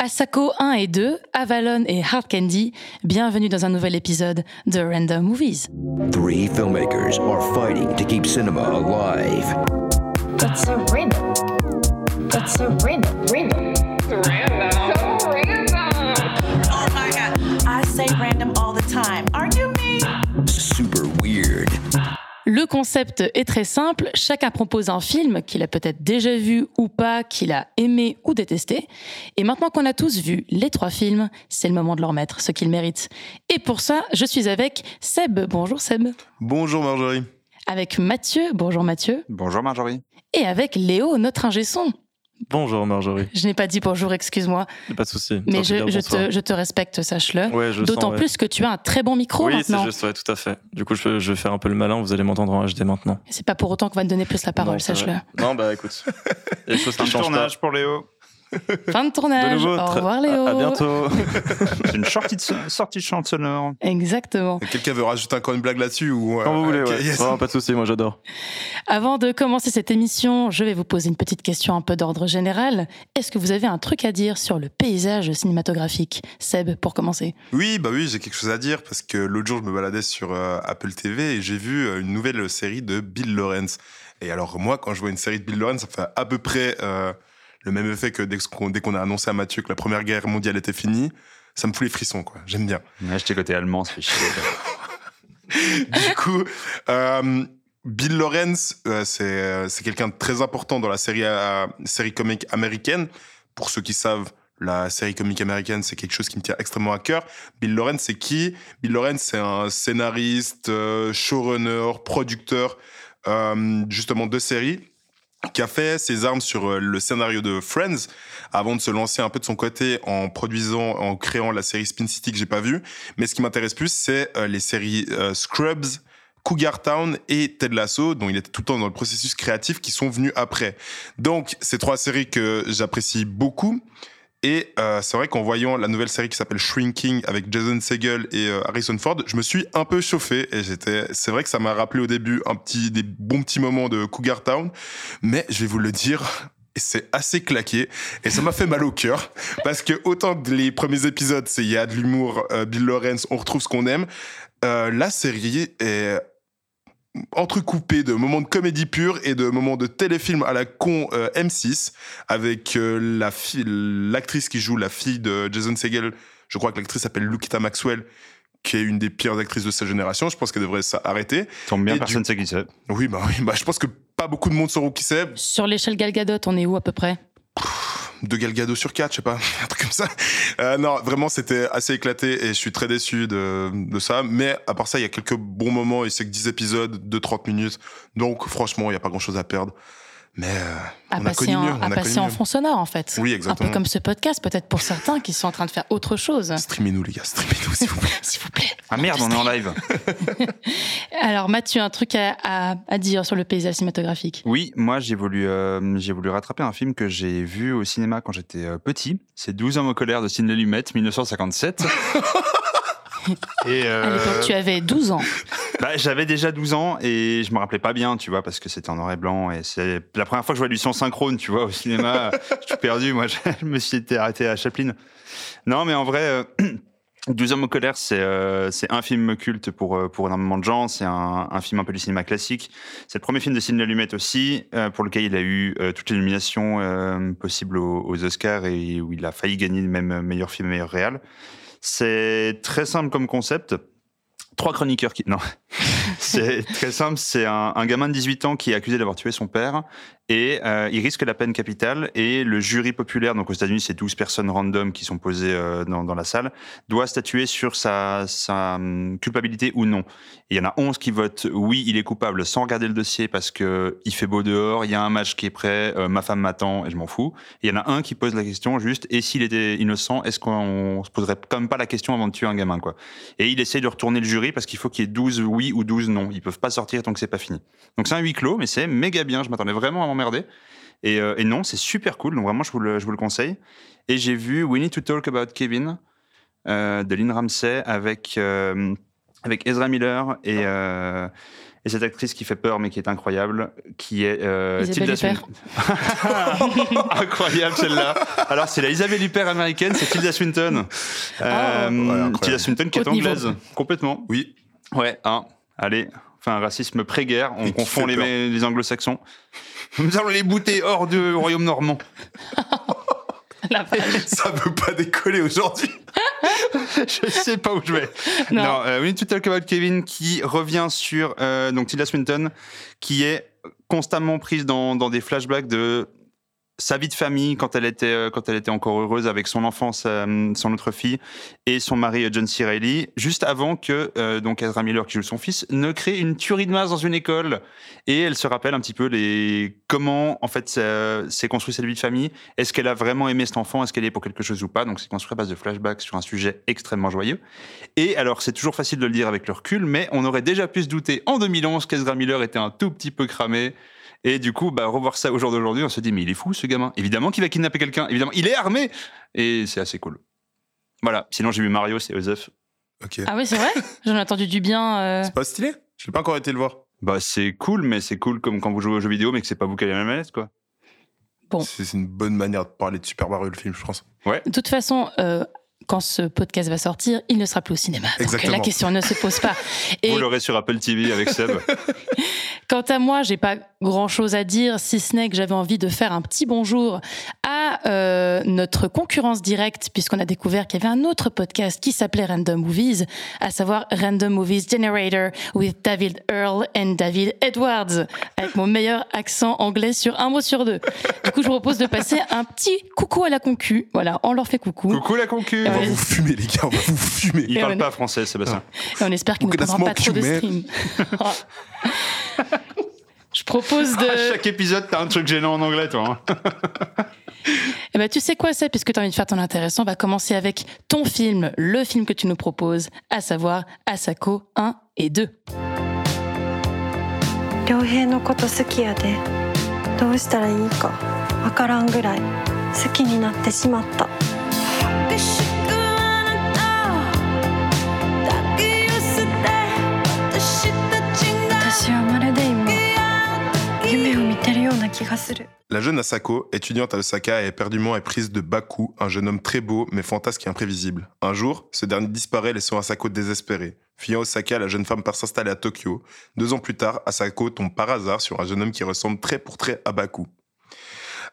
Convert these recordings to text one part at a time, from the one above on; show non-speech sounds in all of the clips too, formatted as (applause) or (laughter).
Asako 1 et 2, Avalon et Hard Candy, bienvenue dans un nouvel épisode de Random Movies. Three filmmakers are fighting to keep cinema alive. That's so random. That's so random. Random. Oh my god. I say random all the time. Are you me? Super weird. Le concept est très simple, chacun propose un film qu'il a peut-être déjà vu ou pas, qu'il a aimé ou détesté. Et maintenant qu'on a tous vu les trois films, c'est le moment de leur mettre ce qu'ils méritent. Et pour ça, je suis avec Seb. Bonjour Seb. Bonjour Marjorie. Avec Mathieu. Bonjour Mathieu. Bonjour Marjorie. Et avec Léo, notre ingé son. Bonjour Marjorie. Je n'ai pas dit bonjour, excuse-moi. Pas de souci. Mais je, te, je te respecte, sache-le. Ouais, je D'autant ouais. plus que tu as un très bon micro Oui, c'est maintenant. juste, ouais, tout à fait. Du coup, je, je vais faire un peu le malin, vous allez m'entendre en HD maintenant. C'est pas pour autant qu'on va te donner plus la parole, sache-le. Non, bah écoute. (laughs) Il y a des choses qui de changent pas. tournage pour Léo. (laughs) Fin de De tournage. nouveau, Au revoir Léo. À, à bientôt. (laughs) C'est une sortie de, sortie de chant sonore. Exactement. Quelqu'un veut rajouter encore une blague là-dessus ou euh, Quand vous voulez, ok, ouais. yes. Pas de souci, moi j'adore. Avant de commencer cette émission, je vais vous poser une petite question un peu d'ordre général. Est-ce que vous avez un truc à dire sur le paysage cinématographique Seb, pour commencer? Oui, bah oui, j'ai quelque chose à dire parce que l'autre jour, je me baladais sur euh, Apple TV et j'ai vu euh, une nouvelle série de Bill Lawrence. Et alors, moi, quand je vois une série de Bill Lawrence, ça fait à peu près euh, le même effet que dès qu'on a annoncé à Mathieu que la Première Guerre mondiale était finie. Ça me fout les frissons, quoi. J'aime bien. Ouais, j'étais côté allemand, ça fait chier. (laughs) du coup, euh, Bill Lawrence, euh, c'est euh, c'est quelqu'un de très important dans la série, série comique américaine. Pour ceux qui savent, la série comique américaine, c'est quelque chose qui me tient extrêmement à cœur. Bill Lawrence, c'est qui? Bill Lawrence, c'est un scénariste, euh, showrunner, producteur, justement de séries qui a fait ses armes sur euh, le scénario de Friends avant de se lancer un peu de son côté en produisant, en créant la série Spin City que j'ai pas vue. Mais ce qui m'intéresse plus, c'est euh, les séries euh, Scrubs, Cougar Town et Ted Lasso, dont il était tout le temps dans le processus créatif, qui sont venus après. Donc, ces trois séries que j'apprécie beaucoup. Et euh, c'est vrai qu'en voyant la nouvelle série qui s'appelle Shrinking avec Jason Segel et euh, Harrison Ford, je me suis un peu chauffé et j'étais. C'est vrai que ça m'a rappelé au début un petit, des bons petits moments de Cougar Town, mais je vais vous le dire. C'est assez claqué et ça m'a fait mal au cœur parce que autant les premiers épisodes, c'est il y a de l'humour, euh, Bill Lawrence, on retrouve ce qu'on aime. La série est entrecoupé de moments de comédie pure et de moments de téléfilm à la con euh, M6 avec euh, la fille, l'actrice qui joue la fille de Jason Segel. Je crois que l'actrice s'appelle Lukita Maxwell, qui est une des pires actrices de sa génération. Je pense qu'elle devrait s'arrêter. Tombe bien, Et personne ne sait qui c'est. Oui, bah oui, bah je pense que pas beaucoup de monde sauront qui c'est. Sur l'échelle Gal Gadot, on est où à peu près? Deux Galgado sur quatre, je sais pas, (laughs) un truc comme ça. Euh, non, vraiment, c'était assez éclaté et je suis très déçu de, de ça. Mais à part ça, il y a quelques bons moments et c'est que 10 épisodes de 30 minutes. Donc, franchement, il n'y a pas grand chose à perdre. Mais euh, À on a passer, connu en, mieux. à On a passer connu en mieux. fond sonore, en fait. Oui, Un exactement. peu comme ce podcast, peut-être pour certains qui sont en train de faire autre chose. Streamez-nous, les gars, streamez-nous, s'il vous plaît. (laughs) S'il vous plaît. Ah merde, on est en live. (laughs) Alors, Mathieu, un truc à, à- à dire sur le paysage cinématographique Oui, moi j'ai voulu, euh, j'ai voulu rattraper un film que j'ai vu au cinéma quand j'étais euh, petit. C'est 12 hommes en colère de Sidney Lumet, 1957. (laughs) (laughs) Et À euh, l'époque, tu avais 12 ans. (laughs) bah, j'avais déjà 12 ans et je me rappelais pas bien, tu vois, parce que c'était en noir et blanc et c'est la première fois que je vois du son synchrone, tu vois, au cinéma. (laughs) je suis perdu, moi, je me suis été arrêté à Chaplin. Non, mais en vrai, euh, (clears throat) 12 hommes en colère, c'est euh, c'est un film culte pour, euh, pour énormément de gens. C'est un, un film un peu du cinéma classique. C'est le premier film de Sidney Lumet aussi, euh, pour lequel il a eu euh, toutes les nominations euh, possibles aux, aux Oscars et où il a failli gagner même euh, meilleur film, meilleur réal. C'est très simple comme concept. Trois chroniqueurs qui... Non, (laughs) c'est très simple. C'est un, un gamin de 18 ans qui est accusé d'avoir tué son père et euh, il risque la peine capitale et le jury populaire, donc aux États-Unis, c'est 12 personnes random qui sont posées euh, dans, la salle, doit statuer sur sa, hum, culpabilité ou non. Il y en a 11 qui votent oui, il est coupable sans regarder le dossier parce que il fait beau dehors, il y a un match qui est prêt, euh, ma femme m'attend et je m'en fous. Et il y en a un qui pose la question juste et s'il était innocent, est-ce qu'on se poserait quand même pas la question avant de tuer un gamin quoi Et il essaye de retourner le jury parce qu'il faut qu'il y ait 12 oui ou 12 non. Ils peuvent pas sortir tant que c'est pas fini. Donc c'est un huis clos, mais c'est méga bien. Je m'attendais vraiment à Et, euh, et non, c'est super cool. Donc vraiment, je vous le, je vous le conseille. Et j'ai vu We Need to Talk About Kevin euh, de Lynn Ramsey avec euh, avec Ezra Miller et, euh, et cette actrice qui fait peur mais qui est incroyable, qui est euh, Isabelle Tilda Swinton. (laughs) incroyable celle-là. Alors c'est la Isabelle Huppert américaine, c'est Tilda Swinton. Ah. Euh, Ouais. Tilda Swinton qui est niveau. anglaise, complètement. Oui. Ouais, hein, allez. Enfin, un racisme pré-guerre, on confond les, les anglo-saxons. (laughs) Nous allons les bouter hors du royaume normand. (laughs) La. Ça veut pas décoller aujourd'hui. (laughs) je sais pas où je vais. Non. Non, euh, We Need to Talk About Kevin qui revient sur euh, donc Tilda Swinton qui est constamment prise dans, dans des flashbacks de sa vie de famille quand elle était euh, quand elle était encore heureuse avec son enfant, sa- son autre fille et son mari euh, John C. Juste avant que euh, donc Ezra Miller qui joue son fils ne crée une tuerie de masse dans une école et elle se rappelle un petit peu les comment en fait s'est construit cette vie de famille. Est-ce qu'elle a vraiment aimé cet enfant? Est-ce qu'elle est pour quelque chose ou pas? Donc c'est construit à base de flashbacks sur un sujet extrêmement joyeux. Et alors c'est toujours facile de le dire avec le recul, mais on aurait déjà pu se douter en 2011 qu'Ezra Miller était un tout petit peu cramé. Et du coup, bah, revoir ça au jour d'aujourd'hui, on se dit, mais il est fou ce gamin. Évidemment qu'il va kidnapper quelqu'un. Évidemment, il est armé. Et c'est assez cool. Voilà. Sinon, j'ai vu Mario, c'est. Ok. Ah oui, c'est vrai J'en ai entendu du bien. euh. C'est pas stylé Je l'ai pas encore été le voir. Bah, c'est cool, mais c'est cool comme quand vous jouez aux jeux vidéo, mais que c'est pas vous qui avez la manette, quoi. Bon. C'est une bonne manière de parler de Super Mario, le film, je pense. De toute façon, euh, quand ce podcast va sortir, il ne sera plus au cinéma. Donc Exactement. la question ne se pose pas. (laughs) Et Vous l'aurez sur Apple TV avec Seb. (laughs) quant à moi, j'ai pas grand chose à dire, si ce n'est que j'avais envie de faire un petit bonjour à euh, notre concurrence directe, puisqu'on a découvert qu'il y avait un autre podcast qui s'appelait Random Movies, à savoir Random Movies Generator with David Earl and David Edwards, avec mon meilleur accent anglais sur un mot sur deux. Du coup, je vous propose de passer un petit coucou à la concu. Voilà, on leur fait coucou. Coucou la concu On va Ouais. vous fumer, les gars, on va vous fumer. Il Et parle on est- pas français, Sébastien. Et on espère qu'il ne We're gonna prendra pas smoke trop de you, stream. (laughs) Je propose de. À chaque épisode, t'as un truc gênant en anglais, toi. hein. (laughs) Eh ben, tu sais quoi, c'est puisque tu as envie de faire ton intéressant, on va commencer avec ton film, le film que tu nous proposes, à savoir Asako 1 et 2. 良平のこと好きやでどうしたらいいかわからんぐらい好きになってしまった La jeune Asako, étudiante à Osaka, est éperdument éprise de Baku, un jeune homme très beau mais fantasque et imprévisible. Un jour, ce dernier disparaît laissant Asako désespérée. Fuyant Osaka, la jeune femme part s'installer à Tokyo. Deux ans plus tard, Asako tombe par hasard sur un jeune homme qui ressemble trait pour trait à Baku.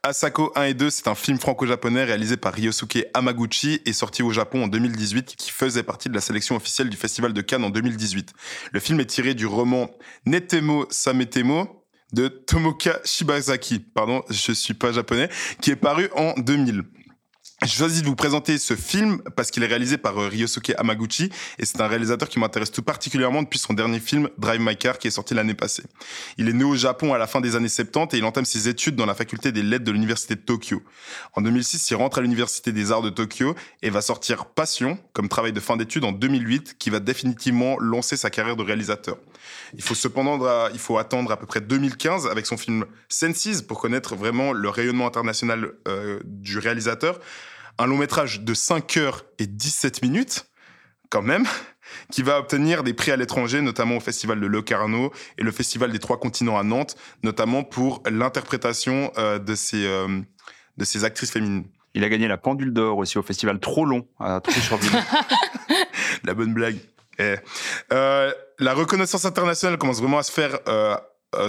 Asako 1 et 2, c'est un film franco-japonais réalisé par Ryosuke Hamaguchi et sorti au Japon en 2018 qui faisait partie de la sélection officielle du Festival de Cannes en 2018. Le film est tiré du roman Netemo Sametemo de Tomoka Shibazaki, pardon, je suis pas japonais, qui est paru en 2000. J'ai choisi de vous présenter ce film parce qu'il est réalisé par euh, Ryosuke Hamaguchi et c'est un réalisateur qui m'intéresse tout particulièrement depuis son dernier film Drive My Car qui est sorti l'année passée. Il est né au Japon à la fin des années 70 et il entame ses études dans la faculté des lettres de l'université de Tokyo. En 2006, il rentre à l'université des arts de Tokyo et va sortir Passion comme travail de fin d'études en 2008 qui va définitivement lancer sa carrière de réalisateur. Il faut cependant il faut attendre à peu près 2015 avec son film Senses pour connaître vraiment le rayonnement international euh, du réalisateur. Un long métrage de 5 heures et 17 minutes, quand même, (laughs) qui va obtenir des prix à l'étranger, notamment au Festival de Locarno et le Festival des Trois Continents à Nantes, notamment pour l'interprétation euh, de, ces, euh, de ces actrices féminines. Il a gagné la pendule d'or aussi au festival Trop Long à Trouville-sur-Ville. (laughs) La bonne blague. Eh. Euh, la reconnaissance internationale commence vraiment à se faire, euh,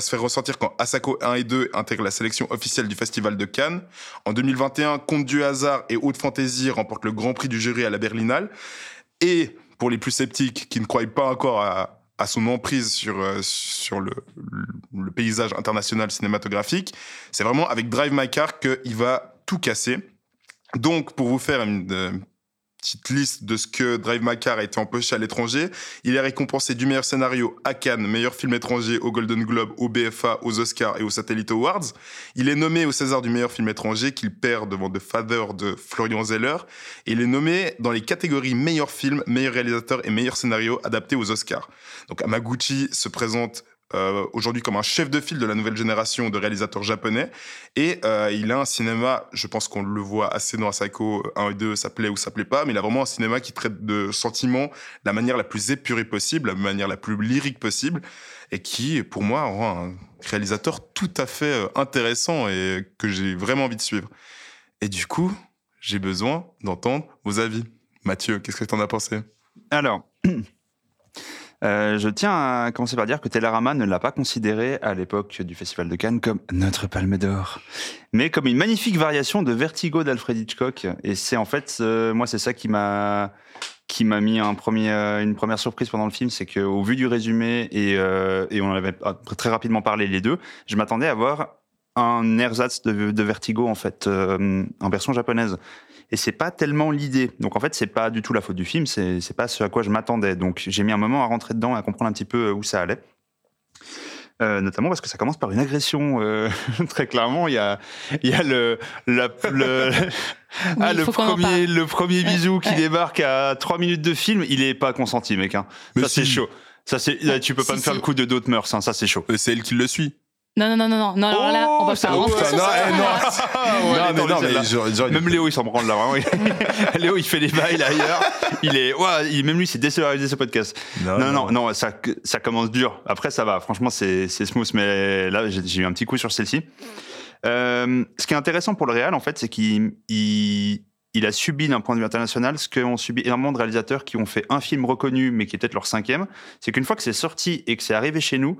se faire ressentir quand Asako 1 et 2 intègrent la sélection officielle du Festival de Cannes. En 2021, Conte du hasard et Haute Fantasy remportent le Grand Prix du jury à la Berlinale. Et pour les plus sceptiques qui ne croient pas encore à, son emprise sur, euh, le, paysage international cinématographique, c'est vraiment avec Drive My Car qu'il va tout casser. Donc, pour vous faire une, euh, petite liste de ce que Drive My Car a été empoché à l'étranger. Il est récompensé du meilleur scénario à Cannes, meilleur film étranger au Golden Globe, au BFA, aux Oscars et aux Satellite Awards. Il est nommé au César du meilleur film étranger qu'il perd devant The Father de Florian Zeller. Et il est nommé dans les catégories meilleur film, meilleur réalisateur et meilleur scénario adapté aux Oscars. Donc Amaguchi se présente euh, aujourd'hui comme un chef de file de la nouvelle génération de réalisateurs japonais. Et euh, il a un cinéma, je pense qu'on le voit assez dans Asako 1 et 2, ça plaît ou ça plaît pas, mais il a vraiment un cinéma qui traite de sentiments de la manière la plus épurée possible, la manière la plus lyrique possible, et qui, pour moi, rend un réalisateur tout à fait euh, intéressant et que j'ai vraiment envie de suivre. Et du coup, j'ai besoin d'entendre vos avis. Mathieu, qu'est-ce que tu en as pensé? Alors, (clears throat) euh, je tiens à commencer par dire que Télérama ne l'a pas considéré à l'époque du Festival de Cannes comme notre palme d'or, mais comme une magnifique variation de Vertigo d'Alfred Hitchcock. Et c'est en fait, moi, c'est ça qui m'a qui m'a mis une première surprise pendant le film, c'est qu'au vu du résumé et, euh, et on en avait très rapidement parlé les deux, je m'attendais à voir un ersatz de, de Vertigo en fait euh, en version japonaise et c'est pas tellement l'idée. Donc en fait c'est pas du tout la faute du film c'est c'est pas ce à quoi je m'attendais. Donc j'ai mis un moment à rentrer dedans à comprendre un petit peu où ça allait. Euh, notamment parce que ça commence par une agression euh, (laughs) très clairement. Il y a il y a le la, le (laughs) (laughs) ah, le premier le premier Ouais, bisou qui ouais. débarque à trois minutes de film il est pas consenti mec hein. Ça c'est chaud. Ça c'est là, tu peux pas Si, me faire le coup de d'autres mœurs hein, ça c'est chaut Euh, C'est elle qui le suit. Non, non, non, non, non, non, alors là, on va pas rentrer ça- sur non, ça. eh, non. (laughs) (laughs) est mais non, mais genre, Même Léo, il s'en branle là, vraiment. (laughs) Léo, il fait les bails là, ailleurs. Il est, ouais, il, même lui, c'est désolarisé ce podcast. Non, non, non, ça, ça commence dur. Après, ça va. Franchement, c'est, smooth, mais là, j'ai, j'ai eu un petit coup sur celle-ci. Euh, ce qui est intéressant pour le Real, en fait, c'est qu'il, il, il a subi d'un point de vue international ce qu'ont subi énormément de réalisateurs qui ont fait un film reconnu, mais qui est peut-être leur cinquième. C'est qu'une fois que c'est sorti et que c'est arrivé chez nous,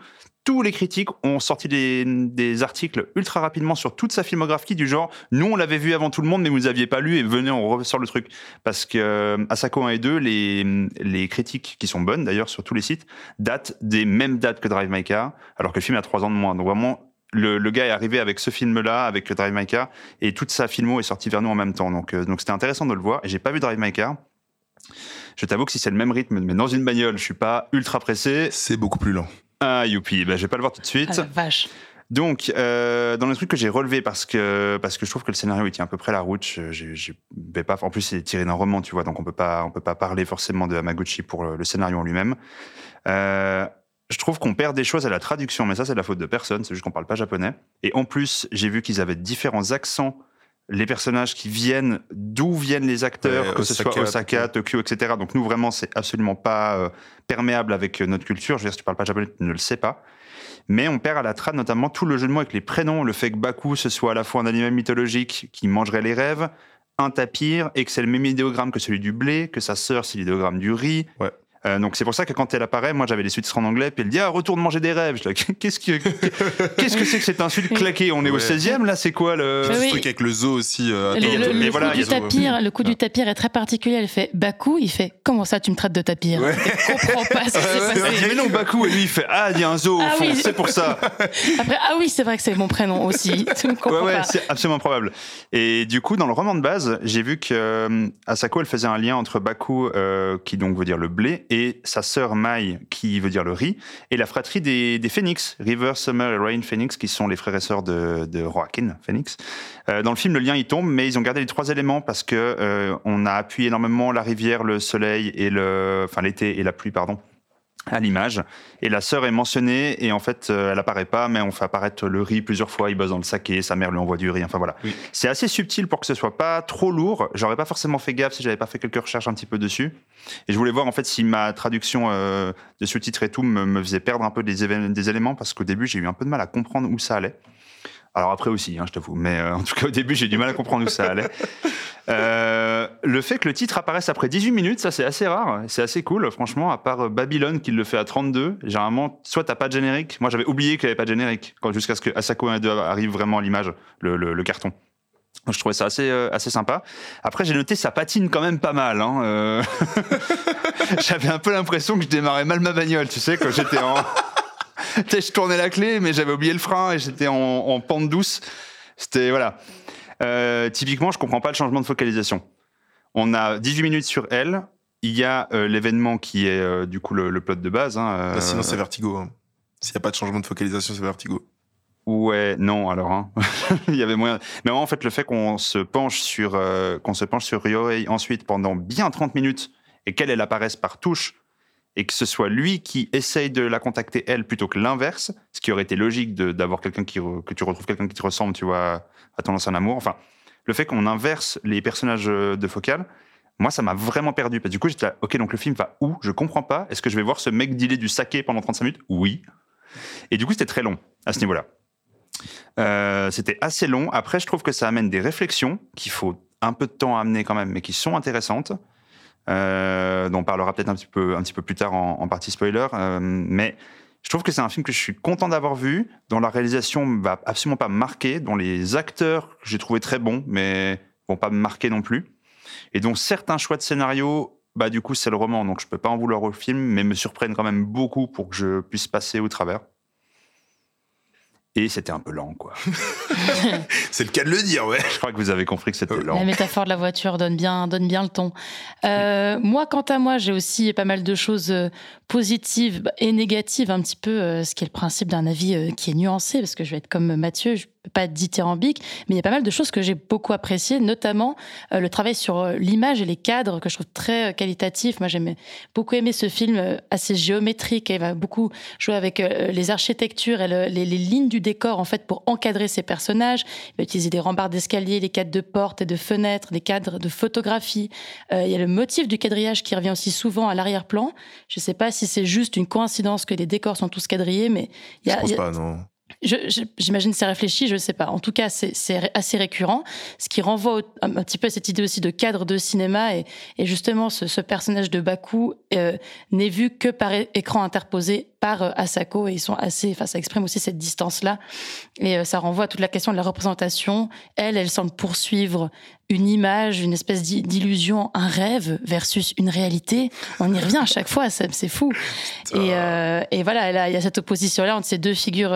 tous les critiques ont sorti des, des articles ultra rapidement sur toute sa filmographie du genre nous on l'avait vu avant tout le monde mais vous aviez pas lu et venez on ressort le truc parce que euh, Asako 1 et 2 les, les critiques qui sont bonnes d'ailleurs sur tous les sites datent des mêmes dates que Drive My Car alors que le film a trois ans de moins donc vraiment le, le gars est arrivé avec ce film-là, avec Drive My Car, et toute sa filmo est sortie vers nous en même temps. Donc, euh, donc c'était intéressant de le voir. Et j'ai pas vu Drive My Car. Je t'avoue que si c'est le même rythme, mais dans une bagnole, je suis pas ultra pressé. C'est beaucoup plus lent. Ah, youpi, bah, je vais pas le voir tout de suite. Ah, la vache. Donc, euh, dans le truc que j'ai relevé parce que parce que je trouve que le scénario il tient à peu près la route. Je, je, je vais pas. En plus, c'est tiré d'un roman, tu vois, donc on peut pas on peut pas parler forcément de Hamaguchi pour le, le scénario en lui-même. Euh, je trouve qu'on perd des choses à la traduction, mais ça c'est de la faute de personne. C'est juste qu'on parle pas japonais. Et en plus, j'ai vu qu'ils avaient différents accents. Les personnages qui viennent, d'où viennent les acteurs, Ouais, que ce soit Osaka, Tokyo, etc. Donc nous vraiment, c'est absolument pas euh, perméable avec euh, notre culture. Je veux dire, si tu parles pas japonais, tu ne le sais pas mais on perd à la trad notamment tout le jeu de mots avec les prénoms, le fait que Baku ce soit à la fois un animal mythologique qui mangerait les rêves, un tapir, et que c'est le même idéogramme que celui du blé, que sa sœur c'est l'idéogramme du riz. Ouais. Euh, donc c'est pour ça que quand elle apparaît, moi j'avais les sous-titres en anglais, puis elle dit ah retourne manger des rêves. Je dis, (laughs) Qu'est-ce que qu'est-ce que c'est que cette insulte claquée? On est au Ouais. 16e là, c'est quoi le Mais Ce oui. truc avec le zoo aussi. euh, Le, attends, le- attends, le mais coup du tapir, le coup du tapir est très particulier. Elle fait Baku, il fait comment ça tu me traites de tapir? Ouais. Je comprends pas ce qui s'est passé. mais non Baku et lui il fait ah il y a un zoo au Ah fond, oui. c'est pour ça. (laughs) Après ah oui c'est vrai que c'est mon prénom aussi. (laughs) Ne Ouais, comprends ouais, pas. c'est absolument probable. Et du coup, dans le roman de base, j'ai vu que euh, Asako, elle faisait un lien entre Baku, euh, qui donc veut dire le blé, et sa sœur Mai, qui veut dire le riz, et la fratrie des, Phoenix, River, Summer et Rain Phoenix, qui sont les frères et sœurs de, de Joaquin Phoenix. Euh, dans le film, le lien il tombe, mais ils ont gardé les trois éléments parce que euh, on a appuyé énormément la rivière, le soleil et le, enfin l'été et la pluie, pardon à l'image. Et la sœur est mentionnée, et en fait, euh, elle apparaît pas, mais on fait apparaître le riz plusieurs fois. Il bosse dans le saké, sa mère lui envoie du riz. Enfin voilà. Oui. C'est assez subtil pour que ce soit pas trop lourd. J'aurais pas forcément fait gaffe si j'avais pas fait quelques recherches un petit peu dessus. Et je voulais voir en fait si ma traduction euh, de sous-titres et tout me, me faisait perdre un peu des éléments, parce qu'au début, j'ai eu un peu de mal à comprendre où ça allait. Alors après aussi, hein, je t'avoue. Mais euh, en tout cas, au début, j'ai du mal à comprendre où ça allait. Euh, le fait que le titre apparaisse après 18 minutes, ça c'est assez rare. C'est assez cool, franchement, à part euh, Babylone qui le fait à 32. Généralement, soit t'as pas de générique. Moi, j'avais oublié qu'il n'y avait pas de générique jusqu'à ce que Asako 1 et 2 arrive vraiment à l'image, le, carton. Je trouvais ça assez, euh, assez sympa. Après, j'ai noté ça patine quand même pas mal. Hein. euh. (laughs) j'avais un peu l'impression que je démarrais mal ma bagnole, tu sais, quand j'étais en. (laughs) je tournais la clé, mais j'avais oublié le frein et j'étais en, en pente douce. C'était voilà. Typiquement, je comprends pas le changement de focalisation. On a 18 minutes sur elle. Il y a euh, l'événement qui est euh, du coup le, le plot de base. Hein, euh, Bah, sinon, c'est Vertigo. hein. S'il n'y a pas de changement de focalisation, c'est Vertigo. Ouais, non, alors hein. (laughs) il y avait moyen. Mais en fait, le fait qu'on se penche sur euh, qu'on se penche sur Ryohei ensuite pendant bien 30 minutes et qu'elle elle apparaisse par touche et que ce soit lui qui essaye de la contacter elle plutôt que l'inverse, ce qui aurait été logique de- d'avoir quelqu'un qui re- que tu retrouves quelqu'un qui te ressemble, tu vois, à ton ancien amour. Enfin, le fait qu'on inverse les personnages euh, de Focal, moi, ça m'a vraiment perdu. Parce que du coup, j'étais là, ok, donc le film va où? Je comprends pas. Est-ce que je vais voir ce mec dealer du saké pendant 35 minutes? Oui. Et du coup, c'était très long à ce niveau-là. Euh, c'était assez long. Après, je trouve que ça amène des réflexions qu'il faut un peu de temps à amener quand même, mais qui sont intéressantes. Euh, dont on parlera peut-être un petit peu, un petit peu plus tard en, partie spoiler. Euh, mais je trouve que c'est un film que je suis content d'avoir vu, dont la réalisation va absolument pas me marquer, dont les acteurs j'ai trouvé très bons, mais vont pas me marquer non plus, et dont certains choix de scénario, bah du coup c'est le roman, donc je peux pas en vouloir au film, mais me surprennent quand même beaucoup pour que je puisse passer au travers. Et c'était un peu lent, quoi. (laughs) C'est le cas de le dire, ouais. Je crois que vous avez compris que c'était La lent. métaphore de la voiture donne bien, donne bien le ton. Euh, moi, quant à moi, j'ai aussi pas mal de choses euh, positives et négatives, un petit peu, euh, ce qui est le principe d'un avis euh, qui est nuancé, parce que je vais être comme Mathieu, je pas dithyrambique, mais il y a pas mal de choses que j'ai beaucoup appréciées, notamment euh, le travail sur euh, l'image et les cadres que je trouve très euh, qualitatif. Moi, j'aimais beaucoup aimé ce film assez géométrique. Il va beaucoup jouer avec euh, les architectures et le- les, les lignes du décor en fait pour encadrer ses personnages. Il va utiliser des rambardes d'escalier, les cadres de portes et de fenêtres, des cadres de photographie. Euh, il y a le motif du quadrillage qui revient aussi souvent à l'arrière-plan. Je ne sais pas si c'est juste une coïncidence que les décors sont tous quadrillés, mais il y Je a, pense y a- pas, non. J'imagine c'est réfléchi, je ne sais pas. En tout cas, c'est- assez récurrent, ce qui renvoie un, petit peu à cette idée aussi de cadre de cinéma. Et, justement, ce, personnage de Baku euh, n'est vu que par écran interposé par euh, Asako. Et ils sont assez, enfin, ça exprime aussi cette distance-là. Et euh, ça renvoie à toute la question de la représentation. Elle, elle semble poursuivre une image, une espèce d'i- d'illusion, un rêve versus une réalité. On y revient à chaque fois, c'est fou. Et, euh, et voilà, là, il y a cette opposition-là entre ces deux figures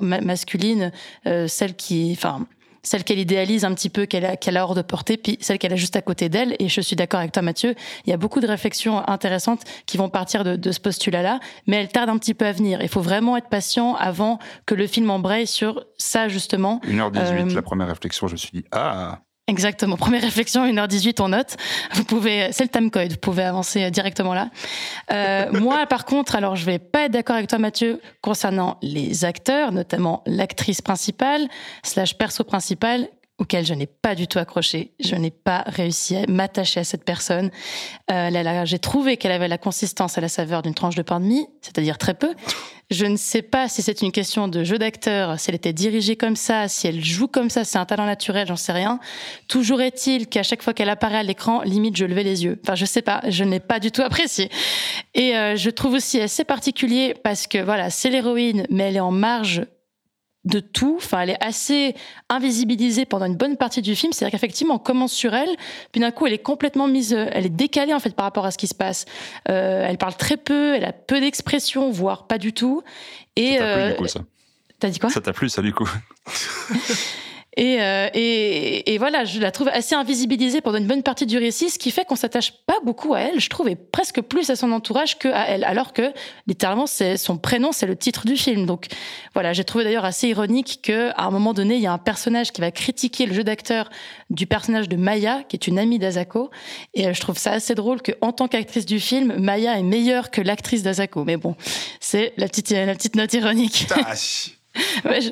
masculines, euh, celle qui, enfin, celle qu'elle idéalise un petit peu, qu'elle a, qu'elle a hors de portée, puis celle qu'elle a juste à côté d'elle. Et je suis d'accord avec toi, Mathieu. Il y a beaucoup de réflexions intéressantes qui vont partir de, de ce postulat-là, mais elles tardent un petit peu à venir. Il faut vraiment être patient avant que le film embraye sur ça, justement. 1h18, Euh, la première réflexion, je me suis dit, ah, Exactement. Première réflexion, 1h18, on note. Vous pouvez, c'est le timecoin, vous pouvez avancer directement là. Euh, moi, par contre, alors je vais pas être d'accord avec toi, Mathieu, concernant les acteurs, notamment l'actrice principale, slash perso principal, auquel je n'ai pas du tout accroché. Je n'ai pas réussi à m'attacher à cette personne. Euh, j'ai trouvé qu'elle avait la consistance et la saveur d'une tranche de pain de mie, c'est-à-dire très peu. Je ne sais pas si c'est une question de jeu d'acteur, si elle était dirigée comme ça, si elle joue comme ça, c'est un talent naturel, j'en sais rien. Toujours est-il qu'à chaque fois qu'elle apparaît à l'écran, limite, je levais les yeux. Enfin, je sais pas, je n'ai pas du tout apprécié. Et euh, je trouve aussi assez particulier parce que voilà, c'est l'héroïne, mais elle est en marge de tout. Enfin, elle est assez invisibilisée pendant une bonne partie du film. C'est-à-dire qu'effectivement, on commence sur elle, puis d'un coup, elle est complètement mise, euh, elle est décalée en fait par rapport à ce qui se passe. Euh, elle parle très peu, elle a peu d'expression, voire pas du tout. Et ça t'a plu euh, du coup ça? T'as dit quoi? Ça t'a plu ça du coup? (laughs) et, euh, et, voilà, je la trouve assez invisibilisée pendant une bonne partie du récit, ce qui fait qu'on s'attache pas beaucoup à elle, je trouve, et presque plus à son entourage que à elle, alors que littéralement, c'est son prénom, c'est le titre du film. Donc voilà, j'ai trouvé d'ailleurs assez ironique que à un moment donné, il y a un personnage qui va critiquer le jeu d'acteur du personnage de Maya, qui est une amie d'Azako, et euh, je trouve ça assez drôle que en tant qu'actrice du film, Maya est meilleure que l'actrice d'Azako. Mais bon, c'est la petite la petite note ironique. (laughs) Ouais, je-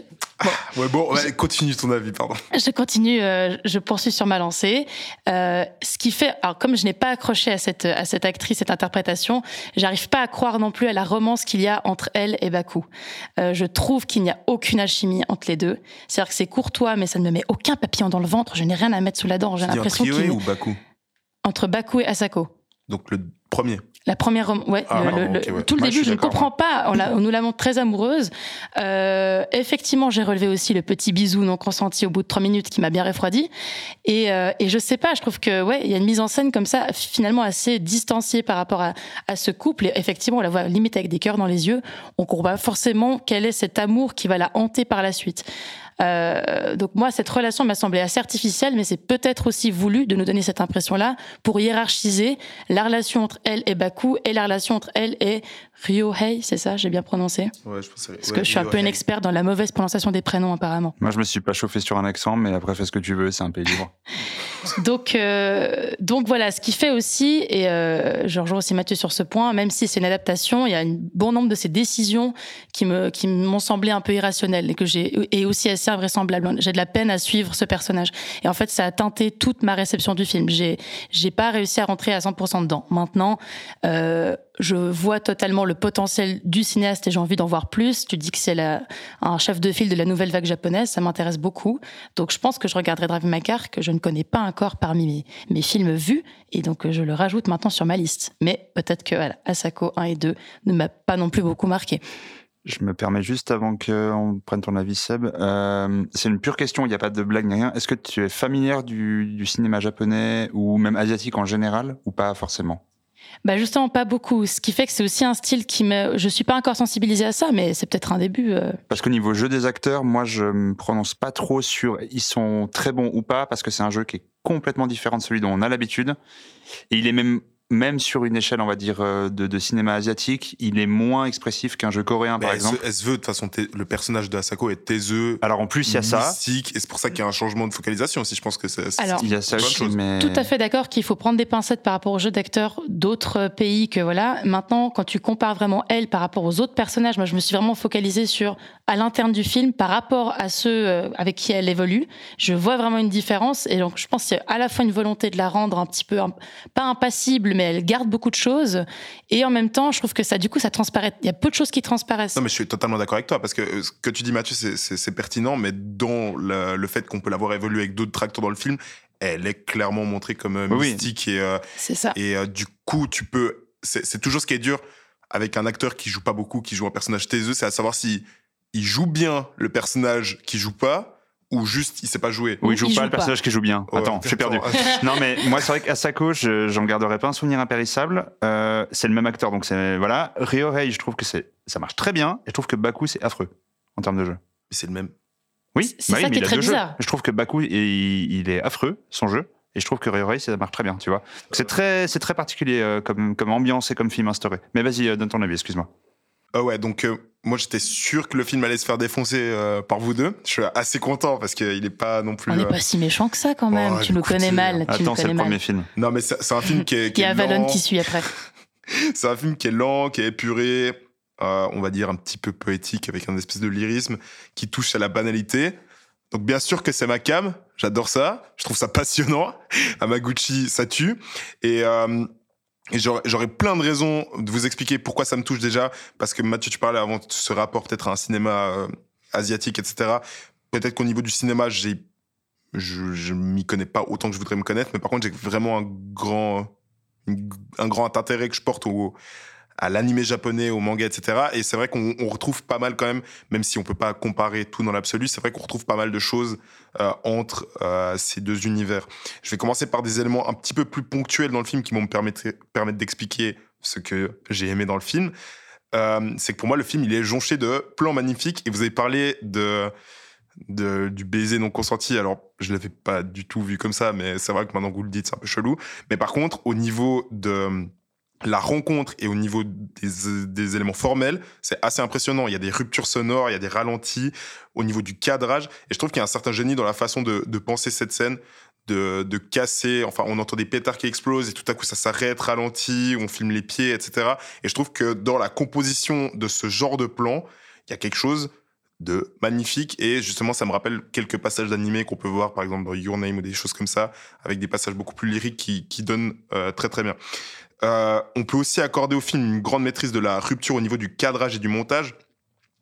Ouais, bon, ouais, continue ton avis, pardon. Je continue, euh, je poursuis sur ma lancée. Euh, ce qui fait, alors comme je n'ai pas accroché à cette à cette actrice, cette interprétation, j'arrive pas à croire non plus à la romance qu'il y a entre elle et Baku. Euh, je trouve qu'il n'y a aucune alchimie entre les deux. C'est-à-dire que c'est courtois, mais ça ne me met aucun papillon dans le ventre. Je n'ai rien à mettre sous la dent. J'ai l'impression qu'il ou Baku? Entre Baku et Asako. Donc le premier. La première, ouais, Ah, le- le- ouais. tout le début, je ne comprends pas. On, la- on nous la montre très amoureuse. Euh, effectivement, j'ai relevé aussi le petit bisou non consenti au bout de trois minutes qui m'a bien refroidi. Et, euh, et je sais pas, je trouve que ouais, il y a une mise en scène comme ça, finalement assez distanciée par rapport à, à ce couple. Et effectivement, on la voit limite avec des cœurs dans les yeux. On comprend pas forcément quel est cet amour qui va la hanter par la suite. Euh, donc moi, cette relation m'a semblé assez artificielle, mais c'est peut-être aussi voulu de nous donner cette impression-là pour hiérarchiser la relation entre elle et Baku et la relation entre elle et Ryohei, c'est ça, j'ai bien prononcé Ouais, je pense que- Parce ouais, que je suis un peu une experte dans la mauvaise prononciation des prénoms apparemment. Moi, je me suis pas chauffé sur un accent, mais après, fais ce que tu veux, c'est un pays libre. (laughs) Donc, euh, donc voilà, ce qui fait aussi, et euh, je rejoins aussi Mathieu sur ce point, même si c'est une adaptation, il y a un bon nombre de ces décisions qui me qui m'ont semblé un peu irrationnelles et que j'ai et aussi assez invraisemblables. J'ai de la peine à suivre ce personnage. Et en fait, ça a teinté toute ma réception du film. J'ai j'ai pas réussi à rentrer à 100% dedans. Maintenant, euh, je vois totalement le potentiel du cinéaste et j'ai envie d'en voir plus. Tu dis que c'est un chef de file de la nouvelle vague japonaise, ça m'intéresse beaucoup. Donc je pense que je regarderai Drive My Car, que je ne connais pas encore parmi mes, films vus, et donc euh, je le rajoute maintenant sur ma liste. Mais peut-être que Asako 1 et 2 ne m'a pas non plus beaucoup marqué. Je me permets juste avant qu'on prenne ton avis, Seb. euh, c'est une pure question, il n'y a pas de blague ni rien. Est-ce que tu es familière du, du cinéma japonais ou même asiatique en général ou pas forcément? Bah justement pas beaucoup, ce qui fait que c'est aussi un style qui me... Je suis pas encore sensibilisée à ça, mais c'est peut-être un début. euh. Parce qu'au niveau jeu des acteurs, moi, je me prononce pas trop sur ils sont très bons ou pas, parce que c'est un jeu qui est complètement différent de celui dont on a l'habitude. Et il est même, même sur une échelle, on va dire, euh, de, de cinéma asiatique, il est moins expressif qu'un jeu coréen, Mais par elle, exemple. se, elle se veut, de toute façon, le personnage de Asako est taiseux, Alors en plus, il y a ça. mystique, et c'est pour ça qu'il y a un changement de focalisation aussi. Je pense que c'est. c'est- Alors, Il y a ça aussi, mais... Tout à fait d'accord qu'il faut prendre des pincettes par rapport au jeu d'acteurs d'autres pays que voilà. Maintenant, quand tu compares vraiment elle par rapport aux autres personnages, moi je me suis vraiment focalisée sur à l'interne du film par rapport à ceux euh, avec qui elle évolue. Je vois vraiment une différence et donc je pense qu'il y a à la fois une volonté de la rendre un petit peu pas impassible, mais elle garde beaucoup de choses et en même temps, je trouve que ça du coup ça transparaît. Il y a peu de choses qui transparaissent. Non, mais je suis totalement d'accord avec toi parce que euh, ce que tu dis, Mathieu, c'est- pertinent, mais dans le, le fait qu'on peut l'avoir évolué avec d'autres acteurs dans le film, elle est clairement montrée comme euh, Oui, oui. mystique et, euh, C'est ça. et euh, du coup, tu peux. C'est c'est toujours ce qui est dur avec un acteur qui joue pas beaucoup, qui joue un personnage taiseux, c'est à savoir si il joue bien le personnage qui joue pas ou juste il sait pas jouer? Oui, il joue Il pas joue le personnage qui joue bien. Ouais, Attends, je suis perdu. (laughs) non, mais moi, c'est vrai qu'Asako, je, j'en garderai pas un souvenir impérissable. Euh, c'est le même acteur, donc c'est. Voilà. Ryohei, je trouve que c'est, ça marche très bien. Et je trouve que Baku, c'est affreux en termes de jeu. Mais c'est le même. Oui, C'est bah ça mais qui est très jeux. bizarre. Je trouve que Baku, il, il est affreux, son jeu. Et je trouve que Ryohei, ça marche très bien, tu vois. C'est très, c'est très particulier euh, comme, comme ambiance et comme film instauré. Mais vas-y, euh, donne ton avis, excuse-moi. Ah ouais, donc euh, moi j'étais sûr que le film allait se faire défoncer euh, par vous deux. Je suis assez content parce qu'il est pas non plus. On n'est euh, pas si méchant que ça quand même. Oh, tu nous connais mal. Tu nous Attends, c'est le mal. premier film. Non, mais c'est un film qui est. (laughs) Il qui y a est Valon lent. qui suit après. (laughs) C'est un film qui est lent, qui est épuré, euh, on va dire un petit peu poétique avec un espèce de lyrisme qui touche à la banalité. Donc bien sûr que c'est ma cam, j'adore ça, je trouve ça passionnant. (laughs) Amaguchi, ça tue. Et, euh, et j'aurais plein de raisons de vous expliquer pourquoi ça me touche déjà, parce que Mathieu, tu parlais avant ce rapport peut-être à un cinéma euh, asiatique, etc. Peut-être qu'au niveau du cinéma, j'ai je, je m'y connais pas autant que je voudrais me connaître, mais par contre, j'ai vraiment un grand, un grand intérêt que je porte au, à l'animé japonais, au manga, etc. Et c'est vrai qu'on on retrouve pas mal quand même, même si on peut pas comparer tout dans l'absolu, c'est vrai qu'on retrouve pas mal de choses euh, entre euh, ces deux univers. Je vais commencer par des éléments un petit peu plus ponctuels dans le film qui vont me permettre, d'expliquer ce que j'ai aimé dans le film. Euh, c'est que pour moi, le film, il est jonché de plans magnifiques. Et vous avez parlé de, du baiser non consenti. Alors, je l'avais pas du tout vu comme ça, mais c'est vrai que maintenant que vous le dites, c'est un peu chelou. Mais par contre, au niveau de la rencontre et au niveau des, éléments formels, c'est assez impressionnant. Il y a des ruptures sonores, il y a des ralentis au niveau du cadrage. Et je trouve qu'il y a un certain génie dans la façon de, penser cette scène, de, casser. Enfin, on entend des pétards qui explosent et tout à coup ça s'arrête, ralenti, on filme les pieds, etc. Et je trouve que dans la composition de ce genre de plan, il y a quelque chose de magnifique et justement ça me rappelle quelques passages d'animé qu'on peut voir par exemple dans Your Name ou des choses comme ça avec des passages beaucoup plus lyriques qui, qui donnent euh, très très bien. Euh, on peut aussi accorder au film une grande maîtrise de la rupture au niveau du cadrage et du montage.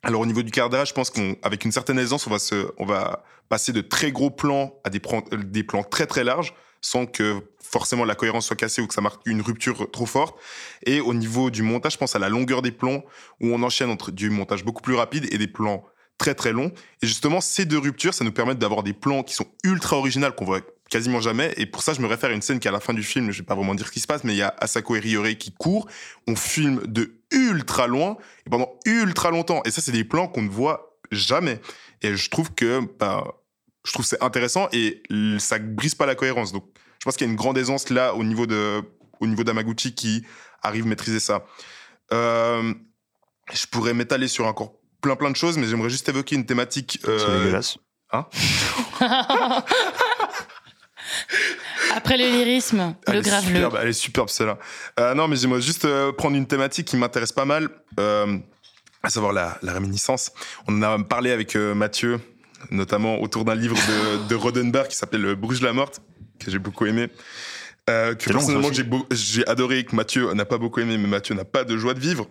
Alors au niveau du cadrage, je pense qu'avec une certaine aisance, on va se, on va passer de très gros plans à des, plans- des plans très très larges, sans que forcément la cohérence soit cassée ou que ça marque une rupture trop forte. Et au niveau du montage, je pense à la longueur des plans, où on enchaîne entre du montage beaucoup plus rapide et des plans très très longs. Et justement, ces deux ruptures, ça nous permet d'avoir des plans qui sont ultra originaux, qu'on voit quasiment jamais. Et pour ça, je me réfère à une scène qui est à la fin du film, je vais pas vraiment dire ce qui se passe, mais il y a Asako et Ryori qui courent. On filme de ultra loin et pendant ultra longtemps. Et ça, c'est des plans qu'on ne voit jamais. Et je trouve que bah, je trouve c'est intéressant et ça brise pas la cohérence. Donc je pense qu'il y a une grande aisance là au niveau de au niveau d'Amaguchi qui arrive à maîtriser ça. Euh, je pourrais m'étaler sur encore plein plein de choses, mais j'aimerais juste évoquer une thématique. euh, C'est dégueulasse. (laughs) Après le lyrisme, Elle le grave superbe, elle est superbe celle-là. Euh, non, mais j'aimerais juste euh, prendre une thématique qui m'intéresse pas mal, euh, à savoir la, la réminiscence. On en a parlé avec euh, Mathieu, notamment autour d'un livre de, de Rodenberg qui s'appelle Bruges la morte, que j'ai beaucoup aimé. Euh, que personnellement j'ai adoré, que Mathieu n'a pas beaucoup aimé, mais Mathieu n'a pas de joie de vivre.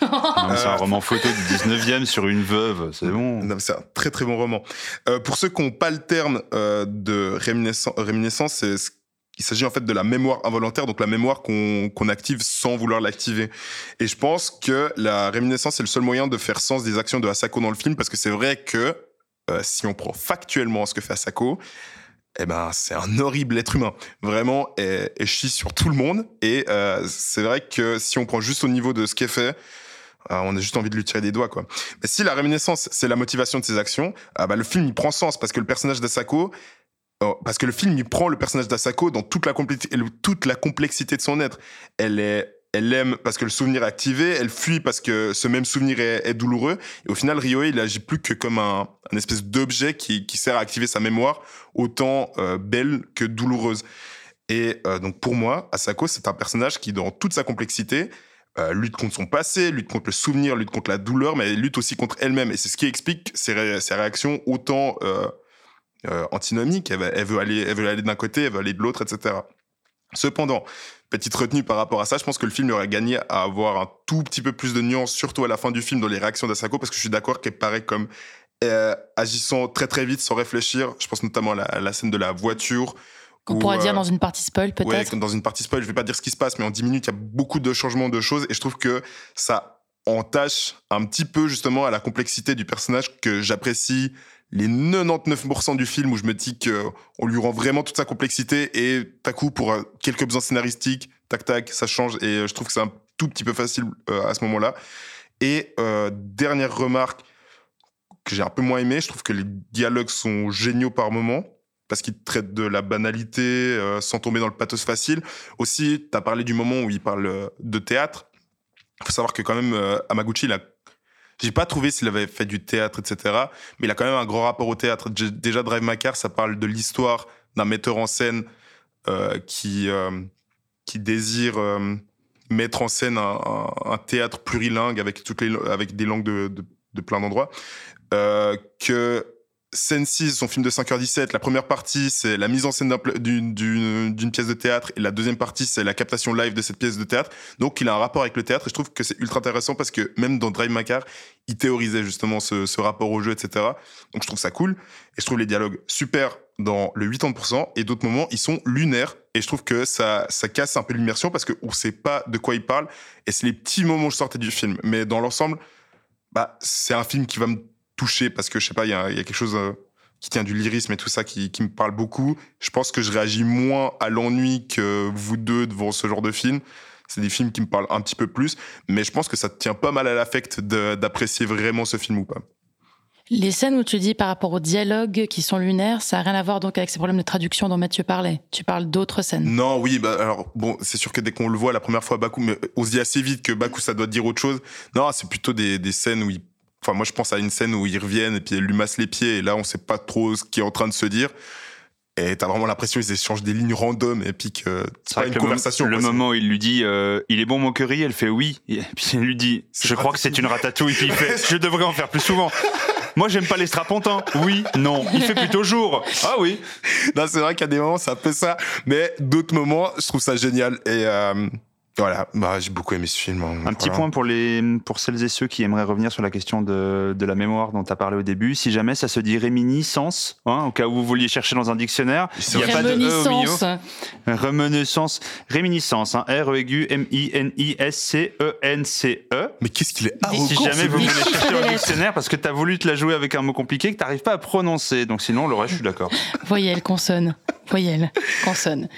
C'est un Euh, roman photo du 19e sur une veuve, c'est bon. C'est un très très bon roman. Euh, pour ceux qui n'ont pas le terme euh, de réminiscence, réminiscence c'est ce- il s'agit en fait de la mémoire involontaire, donc la mémoire qu'on active sans vouloir l'activer. Et je pense que la réminiscence est le seul moyen de faire sens des actions de Asako dans le film, parce que c'est vrai que euh, si on prend factuellement ce que fait Asako, eh ben c'est un horrible être humain. Vraiment, elle, chie sur tout le monde. Et euh, c'est vrai que si on prend juste au niveau de ce qu'elle fait, euh, on a juste envie de lui tirer des doigts, quoi. Mais si la réminiscence, c'est la motivation de ses actions, ah bah, le film, il prend sens parce que le personnage d'Asako, oh, parce que le film, il prend le personnage d'Asako dans toute la complexité de son être. Elle est, elle aime parce que le souvenir est activé, elle fuit parce que ce même souvenir est, douloureux. Et au final, Ryohei, il agit plus que comme un, espèce d'objet qui, sert à activer sa mémoire, autant euh, belle que douloureuse. Et euh, donc pour moi, Asako, c'est un personnage qui, dans toute sa complexité, euh, lutte contre son passé, lutte contre le souvenir, lutte contre la douleur, mais elle lutte aussi contre elle-même. Et c'est ce qui explique ses, ré- ses réactions autant antinomiques. Elle veut aller, elle veut aller d'un côté, elle veut aller de l'autre, etc. Cependant, petite retenue par rapport à ça, je pense que le film aurait gagné à avoir un tout petit peu plus de nuances, surtout à la fin du film, dans les réactions d'Asako, parce que je suis d'accord qu'elle paraît comme euh, agissant très très vite sans réfléchir. Je pense notamment à la, à la scène de la voiture. Qu'on pourra euh, dire dans une partie spoil, Ouais, peut-être? dans une partie spoil, je vais pas dire ce qui se passe, mais en 10 minutes, il y a beaucoup de changements de choses et je trouve que ça entache un petit peu justement à la complexité du personnage que j'apprécie les 99% du film où je me dis qu'on lui rend vraiment toute sa complexité et à coup pour euh, quelques besoins scénaristiques, tac tac, ça change et euh, je trouve que c'est un tout petit peu facile euh, à ce moment-là. Et euh, dernière remarque que j'ai un peu moins aimé, je trouve que les dialogues sont géniaux par moments parce qu'ils traitent de la banalité euh, sans tomber dans le pathos facile. Aussi, tu as parlé du moment où il parle de théâtre. Il faut savoir que quand même, Amaguchi, il a... j'ai pas trouvé s'il avait fait du théâtre, etc. Mais il a quand même un grand rapport au théâtre. Déjà, Drive My Car, ça parle de l'histoire d'un metteur en scène euh, qui, euh, qui désire euh, mettre en scène un, théâtre plurilingue avec, toutes les, avec des langues de, de, de plein d'endroits. Que Sensi, son film de 5h17, la première partie, c'est la mise en scène d'une pièce de théâtre, et la deuxième partie, c'est la captation live de cette pièce de théâtre. Donc, il a un rapport avec le théâtre, et je trouve que c'est ultra intéressant parce que même dans Drive My Car, il théorisait justement ce, rapport au jeu, etc. Donc, je trouve ça cool, et je trouve les dialogues super dans le 80%, et d'autres moments, ils sont lunaires, et je trouve que ça, casse un peu l'immersion parce qu'on sait pas de quoi il parle, et c'est les petits moments où je sortais du film. Mais dans l'ensemble, bah, c'est un film qui va me toucher parce que je sais pas, il y y a quelque chose euh, qui tient du lyrisme et tout ça qui, qui me parle beaucoup. Je pense que je réagis moins à l'ennui que vous deux devant ce genre de film. C'est des films qui me parlent un petit peu plus, mais je pense que ça tient pas mal à l'affect d'apprécier vraiment ce film ou pas. Les scènes où tu dis par rapport aux dialogues qui sont lunaires, ça n'a rien à voir donc avec ces problèmes de traduction dont Mathieu parlait. Tu parles d'autres scènes. Non, oui, bah alors bon, c'est sûr que dès qu'on le voit la première fois Baku, mais on se dit assez vite que Baku ça doit dire autre chose. Non, c'est plutôt des, des scènes où il, enfin moi je pense à une scène où ils reviennent et puis elle lui masse les pieds et là on sait pas trop ce qui est en train de se dire. Et t'as vraiment l'impression qu'ils échangent des lignes random et puis que c'est pas une conversation. Le moment où il lui dit euh, il est bon mon curry, elle fait oui. Et puis il lui dit je crois que c'est une ratatouille. Puis il fait je devrais en faire plus souvent. Moi j'aime pas les strapontins. Oui, non. Il fait plutôt jour. Ah oui. Non, c'est vrai qu'il a des moments, un peu ça. Mais d'autres moments, je trouve ça génial. Et euh, voilà, bah, j'ai beaucoup aimé ce film. hein. Un petit point pour les pour celles et ceux qui aimeraient revenir sur la question de, de la mémoire dont tu as parlé au début. Si jamais ça se dit réminiscence, hein, au cas où vous vouliez chercher dans un dictionnaire, il n'y a pas de E au milieu. Réminiscence. Réminiscence, hein, R E aigu M I N I S C E N C E. Mais qu'est-ce qu'il est Des- arrogant Si jamais ce vous voulez (laughs) chercher lettres. dictionnaire parce que tu as voulu te la jouer avec un mot compliqué que tu n'arrives pas à prononcer. Donc sinon, le reste, je suis d'accord. Voyelle, consonne. Voyelle, consonne.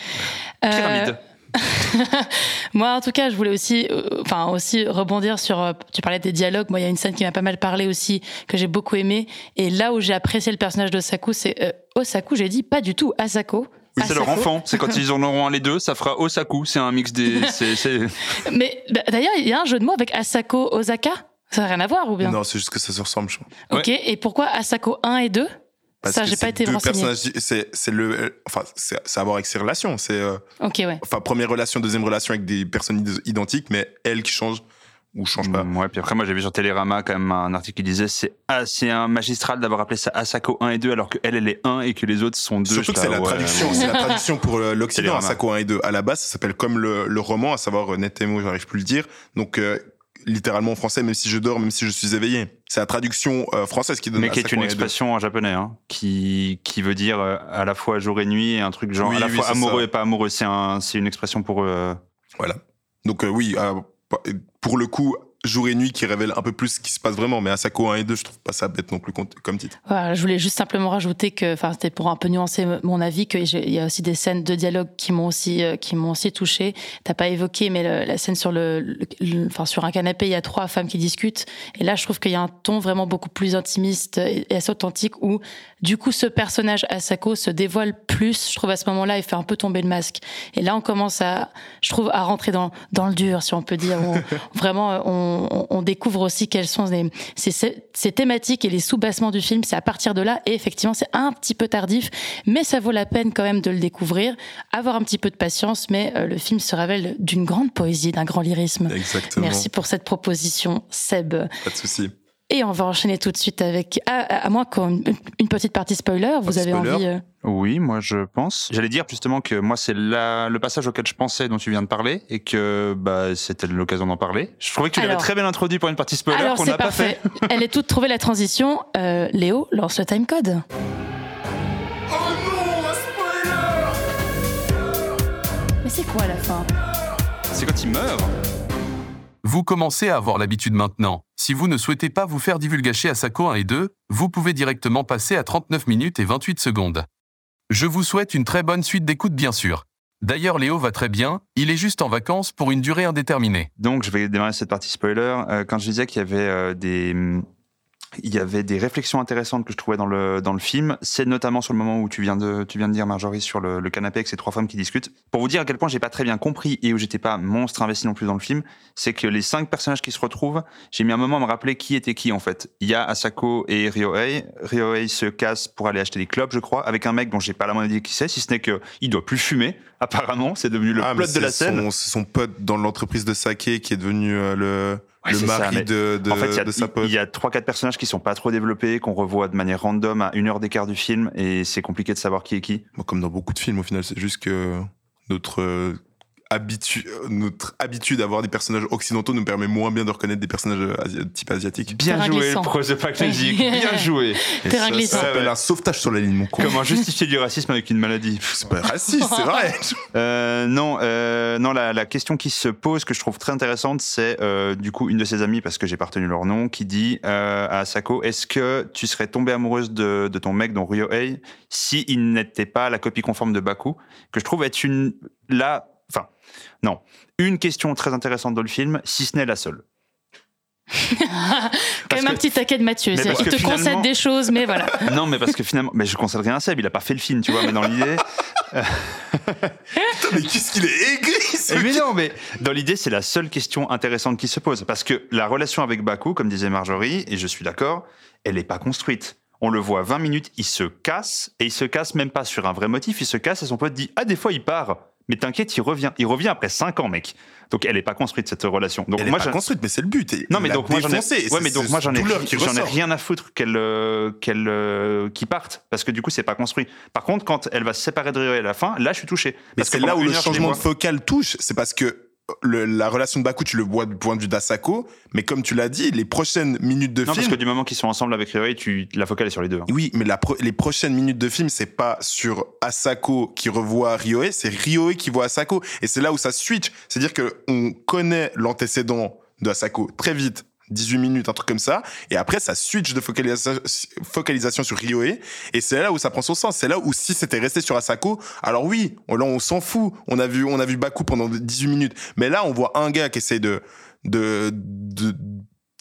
Euh, Pyramide. (laughs) Moi, en tout cas, je voulais aussi, euh, enfin aussi rebondir sur. euh, tu parlais des dialogues. Moi, il y a une scène qui m'a pas mal parlé aussi, que j'ai beaucoup aimé. Et là où j'ai apprécié le personnage d'Osaku, c'est euh, Osaku. J'ai dit pas du tout Asako. Oui, c'est leur enfant. C'est quand ils en auront un les deux, ça fera Osaku. C'est un mix des. (laughs) c'est- c'est- Mais bah, d'ailleurs, il y a un jeu de mots avec Asako Osaka. Ça n'a rien à voir ou bien? Non, c'est juste que ça se ressemble, je crois. Ok. Et pourquoi Asako 1 et 2 Parce Ça, j'ai pas été deux renseigné. personnages- C'est c'est le, euh, enfin, c'est à voir avec ses relations. C'est, euh, Ok, ouais. enfin, première relation, deuxième relation avec des personnes id- identiques, mais elle qui change ou change pas. Mm, Ouais, puis après, moi, j'ai vu sur Télérama quand même un article qui disait c'est assez un magistral d'avoir appelé ça Asako 1 et 2 alors que elle, elle est 1 et que les autres sont 2. Surtout que c'est la traduction, c'est la traduction pour euh, l'Occident. Asako 1 et 2. À la base, ça s'appelle comme le, le roman, à savoir Netemo, j'arrive plus à le dire. Donc, euh, littéralement en français, même si je dors, même si je suis éveillé. C'est la traduction euh, française qui donne Mais qui est une 1 et 2. expression en japonais, hein, qui, qui veut dire euh, à la fois jour et nuit et un truc genre Oui, à la oui, fois amoureux ça. et pas amoureux. C'est un, c'est une expression pour euh, Voilà. Donc, oui, pour le coup, jour et nuit qui révèle un peu plus ce qui se passe vraiment. Mais Asako 1 et 2, je trouve pas ça bête non plus com- comme titre. Voilà, je voulais juste simplement rajouter que, c'était pour un peu nuancer mon avis, qu'il y a aussi des scènes de dialogue qui m'ont aussi, euh, qui m'ont aussi touché. T'as pas évoqué, mais la scène sur le, sur un canapé, il y a trois femmes qui discutent. Et là, je trouve qu'il y a un ton vraiment beaucoup plus intimiste et, assez authentique où, du coup, ce personnage Asako se dévoile plus, je trouve, à ce moment-là, et fait un peu tomber le masque. Et là, on commence à, je trouve, à rentrer dans, le dur, si on peut dire. (laughs) vraiment, on, on- on découvre aussi quelles sont les, ces, ces- ces thématiques et les sous-bassements du film. C'est à partir de là, et effectivement, c'est un petit peu tardif, mais ça vaut la peine quand même de le découvrir. Avoir un petit peu de patience, mais euh, le film se révèle d'une grande poésie, d'un grand lyrisme. Exactement. Merci pour cette proposition, Seb. Pas de souci. Et on va enchaîner tout de suite avec, à, à moins qu'on une petite partie spoiler, vous avez spoiler. envie. euh, Oui, moi je pense. J'allais dire justement que moi c'est le passage auquel je pensais dont tu viens de parler et que bah, c'était l'occasion d'en parler. Je trouvais que tu l'avais très bien introduit pour une partie spoiler Alors qu'on c'est n'a pas parfait. fait. Elle est toute trouvée la transition. Euh, Léo lance le timecode. Mais c'est quoi la fin? C'est quand il meurt. Vous commencez à avoir l'habitude maintenant. Si vous ne souhaitez pas vous faire divulgacher à Sako 1 et 2, vous pouvez directement passer à 39 minutes et 28 secondes. Je vous souhaite une très bonne suite d'écoute bien sûr. D'ailleurs Léo va très bien, il est juste en vacances pour une durée indéterminée. Donc je vais démarrer cette partie spoiler. Euh, quand je disais qu'il y avait euh, des il y avait des réflexions intéressantes que je trouvais dans le, dans le film. C'est notamment sur le moment où tu viens de, tu viens de dire, Marjorie, sur le, le canapé avec ces trois femmes qui discutent. Pour vous dire à quel point j'ai pas très bien compris et où j'étais pas monstre investi non plus dans le film, c'est que les cinq personnages qui se retrouvent, j'ai mis un moment à me rappeler qui était qui en fait. Il y a Asako et Ryohei. Ryohei se casse pour aller acheter des clopes, je crois, avec un mec dont j'ai pas la moindre idée qui c'est, si ce n'est que il doit plus fumer. (laughs) Apparemment, c'est devenu le Ah, plot de la scène. C'est son pote dans l'entreprise de Saké qui est devenu euh, le, Ouais, le ça, mari de, de, en fait, il y a- de sa pote. il y a trois, quatre personnages qui sont pas trop développés, qu'on revoit de manière random à une heure d'écart du film, et c'est compliqué de savoir qui est qui. Comme dans beaucoup de films, au final, c'est juste que notre euh, habitu- euh, notre habitude d'avoir des personnages occidentaux nous permet moins bien de reconnaître des personnages euh, asi- type asiatiques. Bien Terrain joué, glissant. le projet. (laughs) Bien joué. Terrain ça, glissant. Ça s'appelle Ouais, un sauvetage sur la ligne, mon con. Comment justifier du racisme avec une maladie? C'est pas raciste, c'est vrai. (laughs) Euh, non, euh, non. La, la question qui se pose, que je trouve très intéressante, c'est euh, du coup une de ses amies, parce que j'ai pas retenu leur nom, qui dit euh, à Asako Est-ce que tu serais tombée amoureuse de, de ton mec, dont Ryohei, si il n'était pas la copie conforme de Baku? Que je trouve être une là, enfin, non, une question très intéressante dans le film, si ce n'est la seule. Quand même un petit taquet de Mathieu. Qu'il te concède des choses, mais voilà. (laughs) Non, mais parce que finalement, mais je conseille rien à Seb, il a pas fait le film, tu vois, mais dans l'idée. (laughs) mais qu'est-ce qu'il est aigri, ce mais non, mais dans l'idée, c'est la seule question intéressante qui se pose. Parce que la relation avec Baku, comme disait Marjorie, et je suis d'accord, elle n'est pas construite. On le voit 20 minutes, il se casse, et il se casse même pas sur un vrai motif, il se casse et son pote dit Ah, des fois il part, mais t'inquiète, il revient. Il revient après 5 ans, mec. Donc elle n'est pas construite, cette relation. Donc Elle moi, est pas construite, mais c'est le but. Et non, mais donc moi j'en ai, ouais, mais donc moi j'en ai, j'en ai rien à foutre qu'elle, euh, qu'elle, euh, qu'ils partent, parce que du coup c'est pas construit. Par contre, quand elle va se séparer de Rio à la fin, là je suis touché. Mais Parce que c'est là où le changement de focal touche. C'est parce que le- la relation de Baku, tu le vois du point de vue d'Asako, mais comme tu l'as dit, les prochaines minutes de Non, parce film. que du moment qu'ils sont ensemble avec Ryohei, tu, la focale est sur les deux. hein. Oui, mais la pro- les prochaines minutes de film, c'est pas sur Asako qui revoit Ryohei, c'est Ryohei qui voit Asako. Et c'est là où ça switch. C'est-à-dire que on connaît l'antécédent de Asako très vite 18 minutes, un truc comme ça. Et après, ça switch de focalisation, sur Ryohei. Et c'est là où ça prend son sens. C'est là où si c'était resté sur Asako, alors oui, on, s'en fout. On a vu, on a vu Baku pendant 18 minutes. Mais là, on voit un gars qui essaie de, de-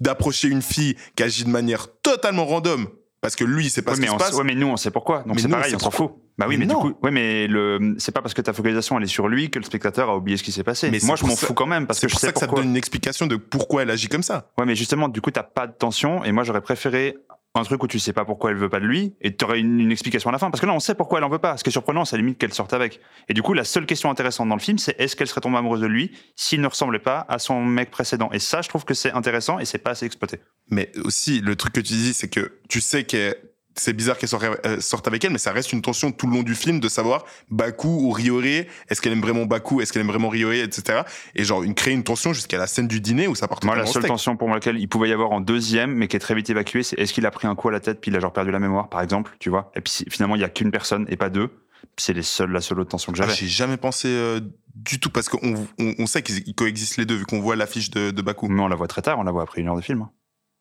d'approcher une fille qui agit de manière totalement random. Parce que lui, il sait pas Ouais, ce mais qui se on, passe. ouais, mais nous, on sait pourquoi. Donc c'est pareil, on s'en fout. Bah oui, Mais du coup, ouais, mais le, c'est pas parce que ta focalisation elle est sur lui que le spectateur a oublié ce qui s'est passé. Mais c'est Moi, je m'en fous quand même parce C'est que je pour sais ça que ça te donne une explication de pourquoi elle agit comme ça. Ouais, mais justement, du coup, t'as pas de tension. Et moi, j'aurais préféré un truc où tu sais pas pourquoi elle veut pas de lui et t'aurais une, une explication à la fin. Parce que là, on sait pourquoi elle en veut pas. Ce qui est surprenant, c'est à la limite qu'elle sorte avec. Et du coup, la seule question intéressante dans le film, c'est est-ce qu'elle serait tombée amoureuse de lui s'il ne ressemblait pas à son mec précédent? Et ça, je trouve que c'est intéressant et c'est pas assez exploité. Mais aussi, le truc que tu dis, c'est que tu sais que c'est bizarre qu'elle sorte, euh, sorte avec elle, mais ça reste une tension tout le long du film de savoir Baku ou Ryohei, est-ce qu'elle aime vraiment Baku, est-ce qu'elle aime vraiment Ryohei, etc. Et genre, une, créer une tension jusqu'à la scène du dîner où ça part Moi, la seule steak. tension pour laquelle il pouvait y avoir en deuxième, mais qui est très vite évacuée, c'est est-ce qu'il a pris un coup à la tête puis il a genre perdu la mémoire, par exemple, tu vois. Et puis finalement, il y a qu'une personne et pas deux. C'est les seuls, la seule autre tension que Ah, j'avais. J'ai jamais pensé euh, du tout parce qu'on on, on sait qu'ils ils coexistent les deux vu qu'on voit l'affiche de, de Baku. mais on la voit très tard, on la voit après une heure de film.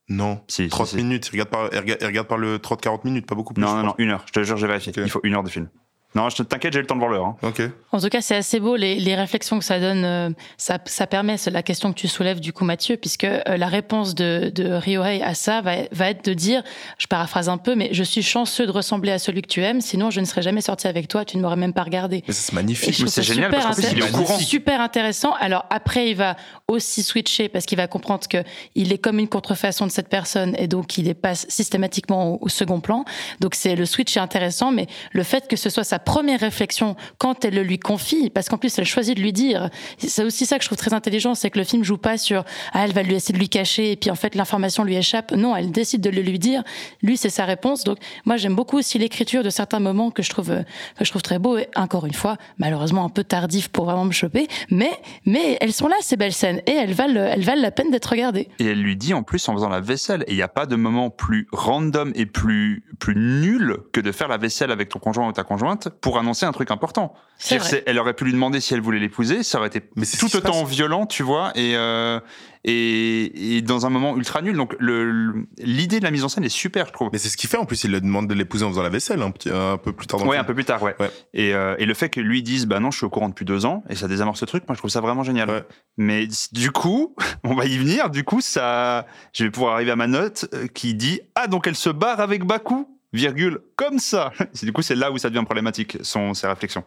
Non. Si, si, 30 si. minutes, il regarde par, il regarde, il regarde par le 30-40 minutes, pas beaucoup plus. Non, non, non, une heure. Je te jure, j'ai vérifié. Ok. Il faut une heure de film. Non, je te- t'inquiète, j'ai eu le temps de voir l'heure. hein. Ok. En tout cas, c'est assez beau les, les réflexions que ça donne. euh, ça, ça permet, c'est la question que tu soulèves du coup, Mathieu, puisque euh, la réponse de, de Ryohei à ça va, va être de dire, je paraphrase un peu, mais je suis chanceux de ressembler à celui que tu aimes, sinon je ne serais jamais sorti avec toi, tu ne m'aurais même pas regardé. C'est magnifique. c'est génial, super parce qu'en plus, il est au courant. Super intéressant. Alors après, il va aussi switcher parce qu'il va comprendre que il est comme une contrefaçon de cette personne et donc il est passe systématiquement au, au second plan. Donc c'est le switch est intéressant, mais le fait que ce soit sa première réflexion quand elle le lui confie, parce qu'en plus elle choisit de lui dire, c'est aussi ça que je trouve très intelligent, c'est que le film joue pas sur ah elle va lui essayer de lui cacher et puis en fait l'information lui échappe. Non, elle décide de le lui dire. Lui c'est sa réponse. Donc moi j'aime beaucoup aussi l'écriture de certains moments que je trouve je trouve très beau et encore une fois malheureusement un peu tardif pour vraiment me choper, mais mais elles sont là ces belles scènes et elles valent elles valent la peine d'être regardées. Et elle lui dit en plus en faisant la vaisselle. Et il n'y a pas de moment plus random et plus, plus nul que de faire la vaisselle avec ton conjoint ou ta conjointe pour annoncer un truc important. C'est C'est-à-dire, vrai. Elle aurait pu lui demander si elle voulait l'épouser, ça aurait été Mais tout autant violent, tu vois, et, euh, et, et dans un moment ultra nul. Donc le- le- l'idée de la mise en scène est super, je trouve. Mais c'est ce qu'il fait en plus, il le demande de l'épouser en faisant la vaisselle un, petit, un peu plus tard dans le Ouais, un film. peu plus tard, ouais. Ouais. Et, euh, et le fait que lui dise, bah non, je suis au courant depuis deux ans, et ça désamorce ce truc, moi je trouve ça vraiment génial. Ouais. Mais du coup, (laughs) on va y venir, du coup, ça, je vais pouvoir arriver à ma note euh, qui dit, ah donc elle se barre avec Baku, virgule, comme ça. (laughs) C'est du coup, c'est là où ça devient problématique, son, ses réflexions.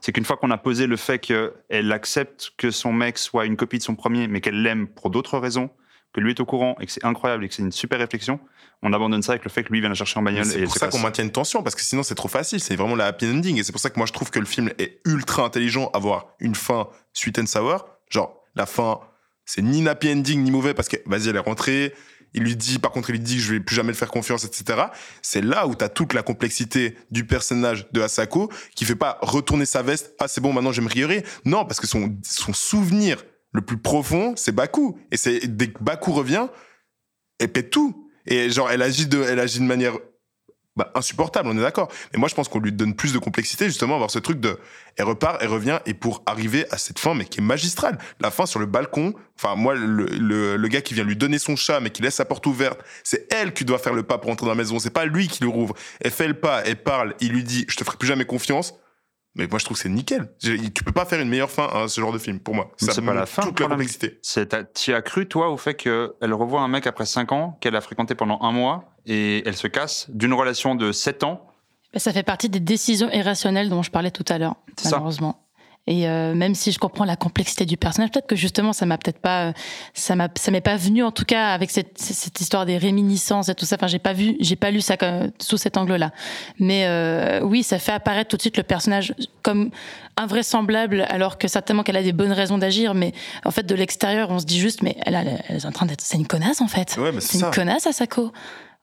C'est qu'une fois qu'on a posé le fait qu'elle accepte que son mec soit une copie de son premier, mais qu'elle l'aime pour d'autres raisons, que lui est au courant et que c'est incroyable et que c'est une super réflexion, on abandonne ça avec le fait que lui vient la chercher en bagnole. C'est pour ça qu'on maintient une tension, parce que sinon c'est trop facile, c'est vraiment la happy ending. Et c'est pour ça que moi je trouve que le film est ultra intelligent, avoir une fin sweet and sour. Genre, la fin, c'est ni happy ending ni mauvais, parce que vas-y, elle est rentrée. Il lui dit, par contre, il lui dit que je vais plus jamais le faire confiance, etc. C'est là où t'as toute la complexité du personnage de Asako, qui fait pas retourner sa veste, ah c'est bon, maintenant je me rierai. Non, parce que son, son souvenir le plus profond, c'est Baku. Et c'est, dès que Baku revient, elle pète tout. Et genre, elle agit de, elle agit de manière bah, insupportable, on est d'accord. Mais moi, je pense qu'on lui donne plus de complexité, justement, avoir ce truc de, elle repart, elle revient, et pour arriver à cette fin, mais qui est magistrale. La fin sur le balcon, enfin, moi, le, le, le gars qui vient lui donner son chat, mais qui laisse sa porte ouverte, c'est elle qui doit faire le pas pour entrer dans la maison, c'est pas lui qui le rouvre. Elle fait le pas, elle parle, il lui dit, je te ferai plus jamais confiance. Mais moi, je trouve que c'est nickel. Tu peux pas faire une meilleure fin à ce genre de film, pour moi. C'est pas la fin, Toute la complexité. C'est- Tu as cru, toi, au fait qu'elle revoit un mec après 5 ans, qu'elle a fréquenté pendant un mois, et elle se casse d'une relation de 7 ans. Ben, Ça fait partie des décisions irrationnelles dont je parlais tout à l'heure, ça. malheureusement. Et euh, même si je comprends la complexité du personnage, peut-être que justement ça m'a peut-être pas, euh, ça m'a, ça m'est pas venu en tout cas avec cette, cette histoire des réminiscences et tout ça. Enfin, j'ai pas vu, j'ai pas lu ça comme- sous cet angle-là. Mais euh, oui, ça fait apparaître tout de suite le personnage comme invraisemblable, alors que certainement qu'elle a des bonnes raisons d'agir. Mais en fait, de l'extérieur, on se dit juste, mais elle, a- elle est en train d'être, c'est une connasse en fait. Ouais, mais c'est c'est ça. une connasse, Asako.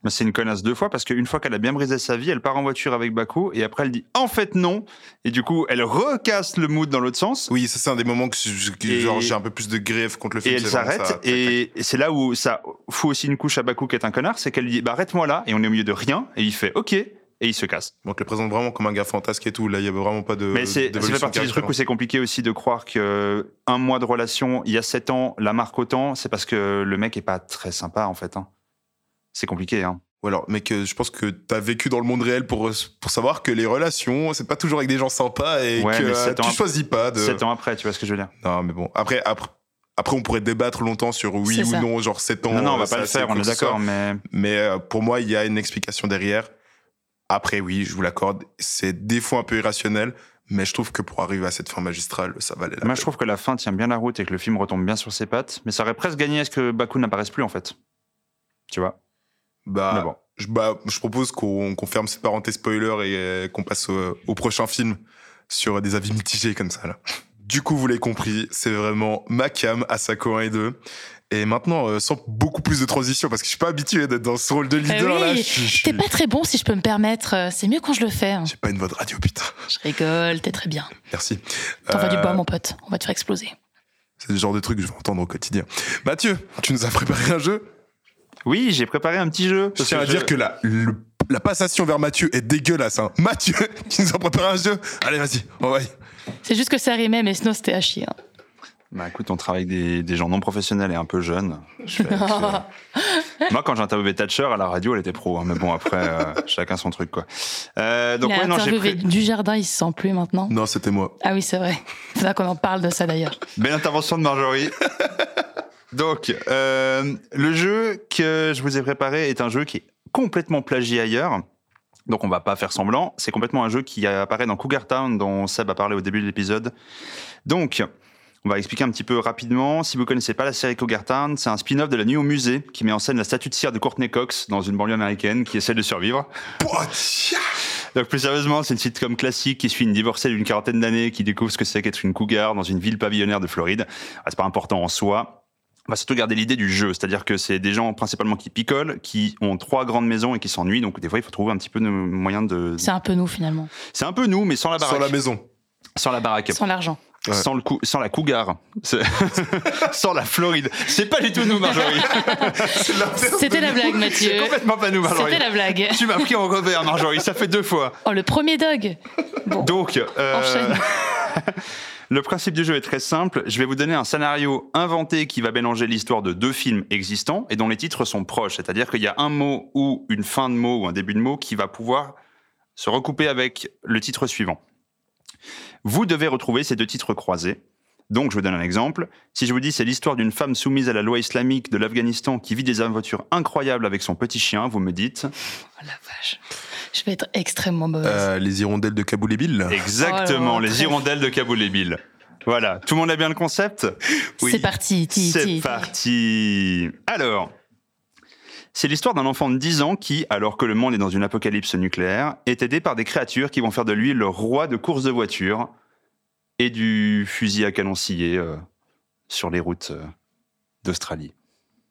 Mais c'est une connasse deux fois parce qu'une fois qu'elle a bien brisé sa vie, elle part en voiture avec Baku et après elle dit en fait non. Et du coup, elle recasse le mood dans l'autre sens. Oui, ça, c'est un des moments que, je- que Et- genre, j'ai un peu plus de grief contre le Et film. elle c'est vraiment s'arrête, et et c'est là où ça fout aussi une couche à Baku qui est un connard, c'est qu'elle dit bah arrête-moi là, et on est au milieu de rien, et il fait ok, et il se casse. Donc, le présente vraiment comme un gars fantasque et tout. Là, il y avait vraiment pas de. Mais c'est, ça fait partie du truc où c'est compliqué aussi de croire que un mois de relation, il y a sept ans, la marque autant, c'est parce que le mec est pas très sympa, en fait. hein. C'est compliqué, hein. Ou alors, mec, euh, je pense que t'as vécu dans le monde réel pour, pour savoir que les relations, c'est pas toujours avec des gens sympas et Ouais, que euh, tu après- choisis pas de. Sept ans après, tu vois ce que je veux dire. Non, mais bon. Après, après, après, on pourrait débattre longtemps sur oui ou ça. non, genre 7 ans. non, non, on va pas le faire, on est d'accord, mais Mais euh, pour moi, il y a une explication derrière. Après, oui, je vous l'accorde, c'est des fois un peu irrationnel, mais je trouve que pour arriver à cette fin magistrale, ça valait la moi peine. je trouve que la fin tient bien la route et que le film retombe bien sur ses pattes. Mais ça aurait presque gagné à ce que Baku n'apparaisse plus, en fait. Tu vois? Bah, Mais bon. je, bah, je propose qu'on qu'on ferme cette parenthèse spoiler et euh, qu'on passe au, au prochain film sur des avis mitigés comme ça. Là. Du coup, vous l'avez compris, c'est vraiment ma cam, Asako 1 et 2. Et maintenant, euh, sans beaucoup plus de transition, parce que je suis pas habitué d'être dans ce rôle de leader Eh oui, là. je T'es pas très bon si je peux me permettre. euh, C'est mieux quand je le fais. hein. J'ai pas une voix de radio, putain. Je rigole, t'es très bien. Merci. T'envoies du Euh, bois, mon pote. On va te faire exploser. C'est le genre de truc que je vais entendre au quotidien. Mathieu, tu nous as préparé un jeu. Oui, j'ai préparé un petit jeu. Je tiens à dire que la, le- la passation vers Mathieu est dégueulasse. Hein. Mathieu, (laughs) tu nous as préparé un jeu. Allez, vas-y, on va y. C'est juste que ça rimait, mais sinon c'était à chier. hein. Bah écoute, on travaille avec des, des gens non professionnels et un peu jeunes. Je fais- je- (laughs) Moi, quand j'ai interviewé Thatcher à la radio, elle était pro. hein, mais bon, après, euh, chacun son truc, quoi. Euh, donc, il a ouais, non, interviewé pris... du jardin, il se sent plus maintenant. Non, c'était moi. Ah oui, c'est vrai. C'est là qu'on en parle de ça d'ailleurs. Belle intervention de Marjorie. (laughs) Donc, euh, le jeu que je vous ai préparé est un jeu qui est complètement plagié ailleurs. Donc, on va pas faire semblant. C'est complètement un jeu qui apparaît dans Cougar Town, dont Seb a parlé au début de l'épisode. Donc, on va expliquer un petit peu rapidement. Si vous connaissez pas la série Cougar Town, c'est un spin-off de la nuit au musée qui met en scène la statue de cire de Courtney Cox dans une banlieue américaine qui essaie de survivre. Donc plus sérieusement, c'est une sitcom classique qui suit une divorcée d'une quarantaine d'années qui découvre ce que c'est qu'être une cougar dans une ville pavillonnaire de Floride. Ah, c'est pas important en soi. On va surtout garder l'idée du jeu, c'est-à-dire que c'est des gens principalement qui picolent, qui ont trois grandes maisons et qui s'ennuient. Donc des fois, il faut trouver un petit peu de moyens de. C'est un peu nous finalement. C'est un peu nous, mais sans la baraque. Sur la maison. Sans la baraque. Sans l'argent. Ouais. Sans le cou- sans la cougar. C'est- (laughs) sans la Floride. C'est pas du tout nous, Marjorie. C'était la blague, C'est Mathieu. complètement pas nous, Marjorie. C'était la blague. Tu m'as pris en revers, Marjorie. Ça fait deux fois. Oh, le premier dog. Bon, Donc, euh, enchaîne. (laughs) le principe du jeu est très simple. Je vais vous donner un scénario inventé qui va mélanger l'histoire de deux films existants et dont les titres sont proches. C'est-à-dire qu'il y a un mot ou une fin de mot ou un début de mot qui va pouvoir se recouper avec le titre suivant. Vous devez retrouver ces deux titres croisés. Donc, je vous donne un exemple. Si je vous dis c'est l'histoire d'une femme soumise à la loi islamique de l'Afghanistan qui vit des aventures incroyables avec son petit chien, vous me dites Oh la vache. Je vais être extrêmement mauvaise. Euh, les hirondelles de Kaboul et Bill. exactement Oh là là, les hirondelles de Kaboul et Bill. Voilà, tout le monde a bien le concept C'est parti. ti, C'est ti, ti. parti. Alors, c'est l'histoire d'un enfant de 10 ans qui, alors que le monde est dans une apocalypse nucléaire, est aidé par des créatures qui vont faire de lui le roi de course de voiture et du fusil à canon scié euh, sur les routes euh, d'Australie.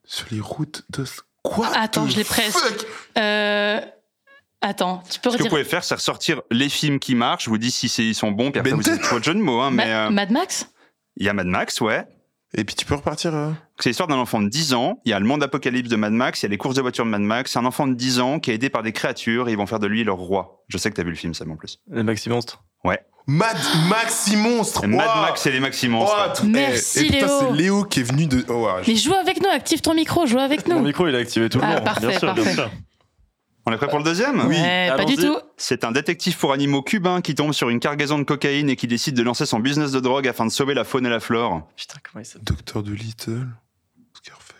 Sur les routes de. Quoi Attends, je l'ai presque. Euh, Attends, tu peux Ce que vous pouvez faire, c'est ressortir les films qui marchent. Je vous dis si c'est- ils sont bons, puis après Ben vous dites trop de jeux de mots. hein, mais Ma- euh, Mad Max? il y a Mad Max, ouais. Et puis tu peux repartir. euh C'est l'histoire d'un enfant de 10 ans. Il y a le monde apocalypse de Mad Max, il y a les courses de voiture de Mad Max. C'est un enfant de 10 ans qui est aidé par des créatures et ils vont faire de lui leur roi. Je sais que t'as vu le film, Sam, en plus. Les Maxi Monstres. Mad Maxi Monstre. Et Mad. Max et les Maxi Monstres. Ouah, tout- Merci, eh, et putain, Léo. c'est Léo qui est venu de. Oh, ouais, je- Mais joue avec nous, active ton micro, joue avec Mon nous. micro, il est activé tout le Ah, long. parfait, bien sûr, bien parfait. sûr. On est prêt pour le deuxième Oui. Ouais, pas du tout. C'est un détective pour animaux cubain qui tombe sur une cargaison de cocaïne et qui décide de lancer son business de drogue afin de sauver la faune et la flore. Putain, comment il s'appelle Docteur de Little. Scarface.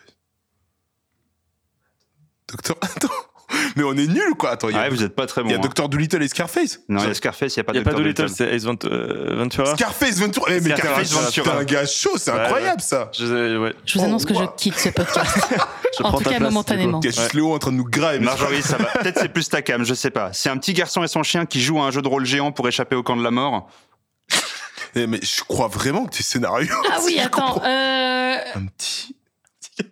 Docteur. (laughs) Attends. (laughs) Mais on est nul quoi. Attends, il y a, Ouais, vous êtes pas très il bon. y a hein. Docteur Dolittle et Scarface. Non, il y a Scarface, il n'y a pas Il n'y a pas Dr. de Little, Dolittle. c'est Ace Vent- euh, Ventura. Scarface Ventura. Eh, mais Scarface Ventura. t'es un gars chaud, c'est Ouais, incroyable ça. Je, ouais, Je vous Oh, annonce que je quitte ce podcast. (laughs) je En tout cas, place, momentanément. Il y a juste Léo en train de nous c'est Marjorie, ça va. Peut-être c'est plus ta cam, je sais pas. C'est un petit garçon et son chien qui jouent à un jeu de rôle géant pour échapper au camp de la mort. Eh, mais je crois vraiment que tes scénarios. Ah oui, (laughs) attends. Euh, Un petit. euh,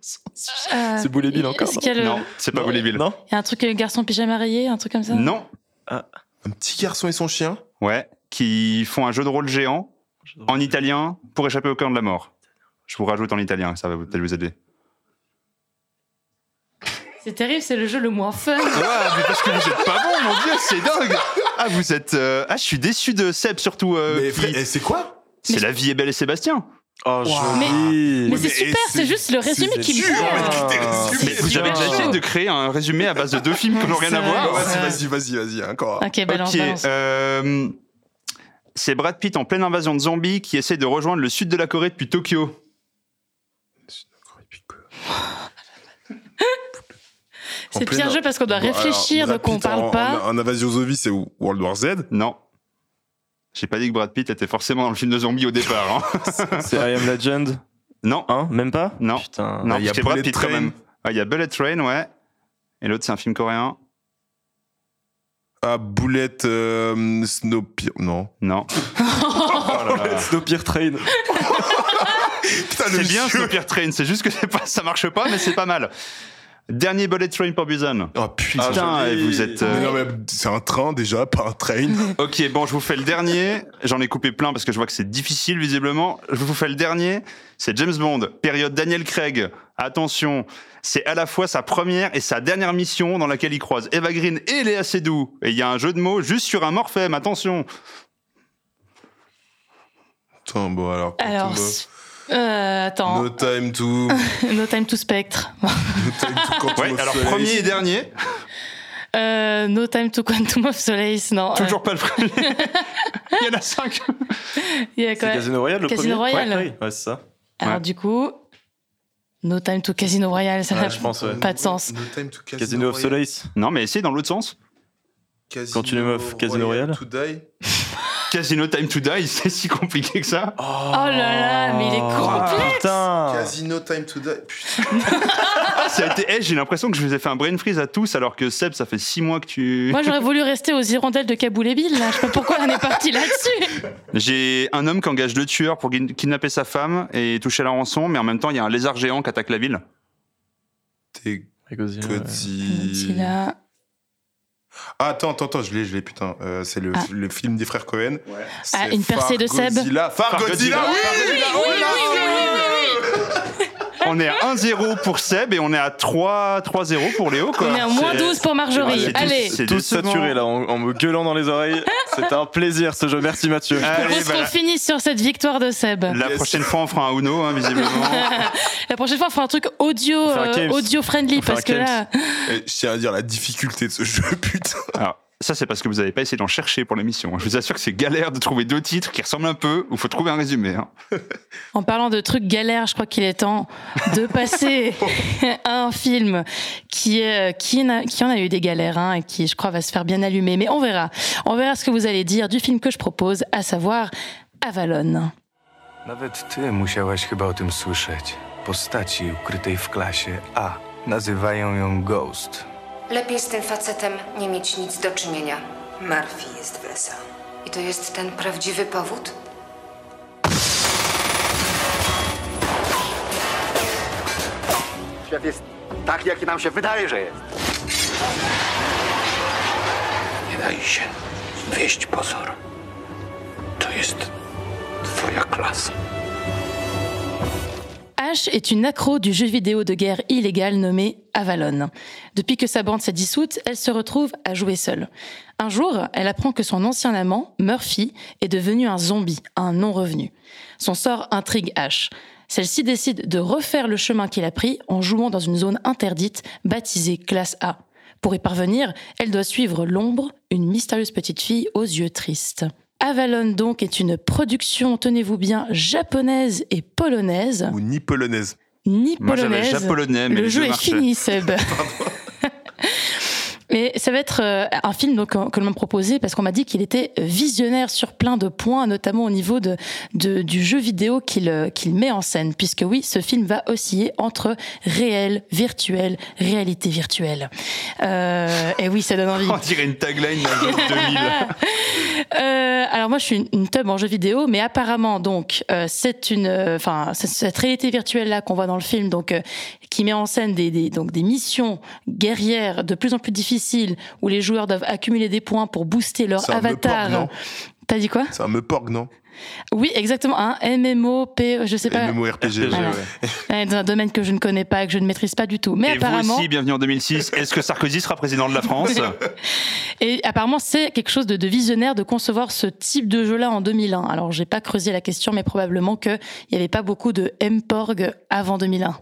C'est Boulet Bill encore, le- Non, c'est pas Bully Bill. Non Il y a un truc, le garçon pyjama rayé, un truc comme ça Non. Un petit garçon et son chien. Ouais. Qui font un jeu de rôle géant en italien pour échapper au camp de la mort. Je vous rajoute en italien, ça va peut-être vous aider. C'est terrible, c'est le jeu le moins fun. Ouais, mais parce que vous êtes pas bon, mon dieu, c'est dingue. Ah, vous êtes. euh, Ah, je suis déçu de Seb surtout. euh, Mais qui- eh, c'est quoi? C'est la vie est belle et Sébastien. Oh, Mais- joli. Mais Ouais, c'est super, c'est- juste le résumé qui me plaît. avez déjà essayé de créer un résumé à base de deux films qui n'ont rien à voir. Vas-y, vas-y, vas-y, vas-y, encore. Ok, balance, Ok, balance. euh, c'est Brad Pitt en pleine invasion de zombies qui essaie de rejoindre le sud de la Corée depuis Tokyo. (laughs) C'est pire jeu parce qu'on doit Bon, réfléchir, alors, donc on Brad Pitt parle en- pas. En, en Invasion Zombie, c'est World War Z? Non. J'ai pas dit que Brad Pitt était forcément dans le film de zombies au départ. hein. (laughs) C'est I Am Legend non, Hein Même pas Non. Putain. non, il y a Brad Bullet Pitt quand Train. même. Ah, Il y a Bullet Train, ouais. Et l'autre, c'est un film coréen. Ah, Boulette, euh, Snowpiercer. Non. Non. (laughs) Snowpiercer Train. (laughs) Putain, le C'est bien jeu. Snowpiercer Train, c'est juste que pas, ça marche pas, mais c'est pas mal. Dernier Bullet Train pour Busan. Oh putain. Putain, et vous êtes. euh, Mais non, mais c'est un train déjà, pas un train. (laughs) Ok, bon, je vous fais le dernier. J'en ai coupé plein parce que je vois que c'est difficile visiblement. Je vous fais le dernier. C'est James Bond, période Daniel Craig. Attention, c'est à la fois sa première et sa dernière mission dans laquelle il croise Eva Green et Léa Seydoux. Et il y a un jeu de mots juste sur un morphème. Attention. Attends, bon alors. Alors, euh, attends, No time to. (laughs) No Time to Spectre. No time to Quantum Ouais, of alors Solace. premier et dernier. Euh, no Time to Quantum of Solace, non. Toujours pas le premier. (laughs) il y en a cinq. euh, il y a C'est quoi Casino Royale le Casino premier Royale. Ouais, oui, ouais, c'est ça. Alors Ouais. du coup, No Time to Casino Royale, ça n'a ouais. pas de sens. No time to Casino, Casino of. Solace. Non, mais essayez dans l'autre sens. Casino Continue, meuf, Casino Royale. To die. (laughs) Casino Time to Die, (laughs) c'est si compliqué que ça. Oh là là, mais il est complexe. Putain Casino time to die. Putain. (laughs) Ah, ça a été. eh, J'ai l'impression que je vous ai fait un brain freeze à tous, alors que Seb, ça fait six mois que tu. Moi, j'aurais voulu rester aux hirondelles de Kaboul et Bill, là. Je sais pas pourquoi on est parti là-dessus. J'ai un homme qui engage deux tueurs pour kidnapper sa femme et toucher la rançon, mais en même temps, il y a un lézard géant qui attaque la ville. T'es Godzilla. Godzilla. Ah, attends, attends, attends, je l'ai, je l'ai, putain. Euh, c'est le, Ah. le film des frères Cohen. C'est Ah, une percée de Seb. Fargodzilla. Fargodzilla, Fargodzilla. oui, On est à 1-0 pour Seb et on est à 3 3-0 pour Léo. Quoi. On est à moins C'est- 12 pour Marjorie. c'est Allez, c'est Tous décevant. saturés là, en, en me gueulant dans les oreilles. (laughs) C'était un plaisir ce jeu. Merci Mathieu. je Allez, propose bah, qu'on finisse sur cette victoire de Seb. la Yes. prochaine fois, on fera un Uno, hein, visiblement. (laughs) La prochaine fois, on fera un truc audio, euh, audio friendly parce que là, Je tiens à dire la difficulté de ce jeu, putain. Alors, ça, c'est parce que vous n'avez pas essayé d'en chercher pour l'émission. Je vous assure que c'est galère de trouver deux titres qui ressemblent un peu, où il faut trouver un résumé. hein. en parlant de trucs galères, je crois qu'il est temps de (laughs) passer à un film qui, est- qui, en a, qui en a eu des galères hein, et qui, je crois, va se faire bien allumer. Mais on verra. On verra ce que vous allez dire du film que je propose, à savoir Avalon. Nawet ty musiałaś chyba o tym słyszeć. Postaci ukrytej w klasie A. Nazywają ją Ghost. Lepiej z tym facetem nie mieć nic do czynienia. Murphy jest w SA. I to jest ten prawdziwy powód? Świat jest tak, jaki nam się wydaje, że jest. Nie daj się wieść pozor. To jest twoja klasa. Ash est une accro du jeu vidéo de guerre illégal nommé Avalon. Depuis que sa bande s'est dissoute, elle se retrouve à jouer seule. Un jour, elle apprend que son ancien amant, Murphy, est devenu un zombie, un non-revenu. Son sort intrigue Ash. Celle-ci décide de refaire le chemin qu'il a pris en jouant dans une zone interdite baptisée classe A. Pour y parvenir, elle doit suivre l'ombre, une mystérieuse petite fille aux yeux tristes. Avalon donc est une production, tenez-vous bien, japonaise et polonaise, Ou ni polonaise. ni Moi, j'avais polonaise. japonais, mais le les jeu est fini, Seb. (laughs) (laughs) (laughs) Mais ça va être euh, un film donc, que l'on m'a proposé parce qu'on m'a dit qu'il était visionnaire sur plein de points, notamment au niveau de, de- du jeu vidéo qu'il euh, qu'il met en scène. Puisque oui, ce film va osciller entre réel, virtuel, réalité virtuelle. Euh, et oui, ça donne envie. (laughs) On dirait une tagline de 2000. (laughs) Euh, alors moi je suis une, une teub en jeu vidéo, mais apparemment donc euh, c'est une, enfin cette réalité virtuelle là qu'on voit dans le film, donc qui met en scène des, des- donc des missions guerrières de plus en plus difficiles où les joueurs doivent accumuler des points pour booster leur Ça me avatar. T'as dit quoi? C'est un Meporg, non? Oui, exactement. Un MMOP, je sais pas. MMORPG. Voilà. Ouais, Dans un domaine que je ne connais pas, que je ne maîtrise pas du tout. Mais et apparemment, vous aussi, bienvenue en 2006. Est-ce que Sarkozy sera président de la France? (laughs) Et apparemment, c'est quelque chose de, de visionnaire de concevoir ce type de jeu-là en 2001. Alors, j'ai pas creusé la question, mais probablement qu'il n'y avait pas beaucoup de MPorg avant 2001. Moi,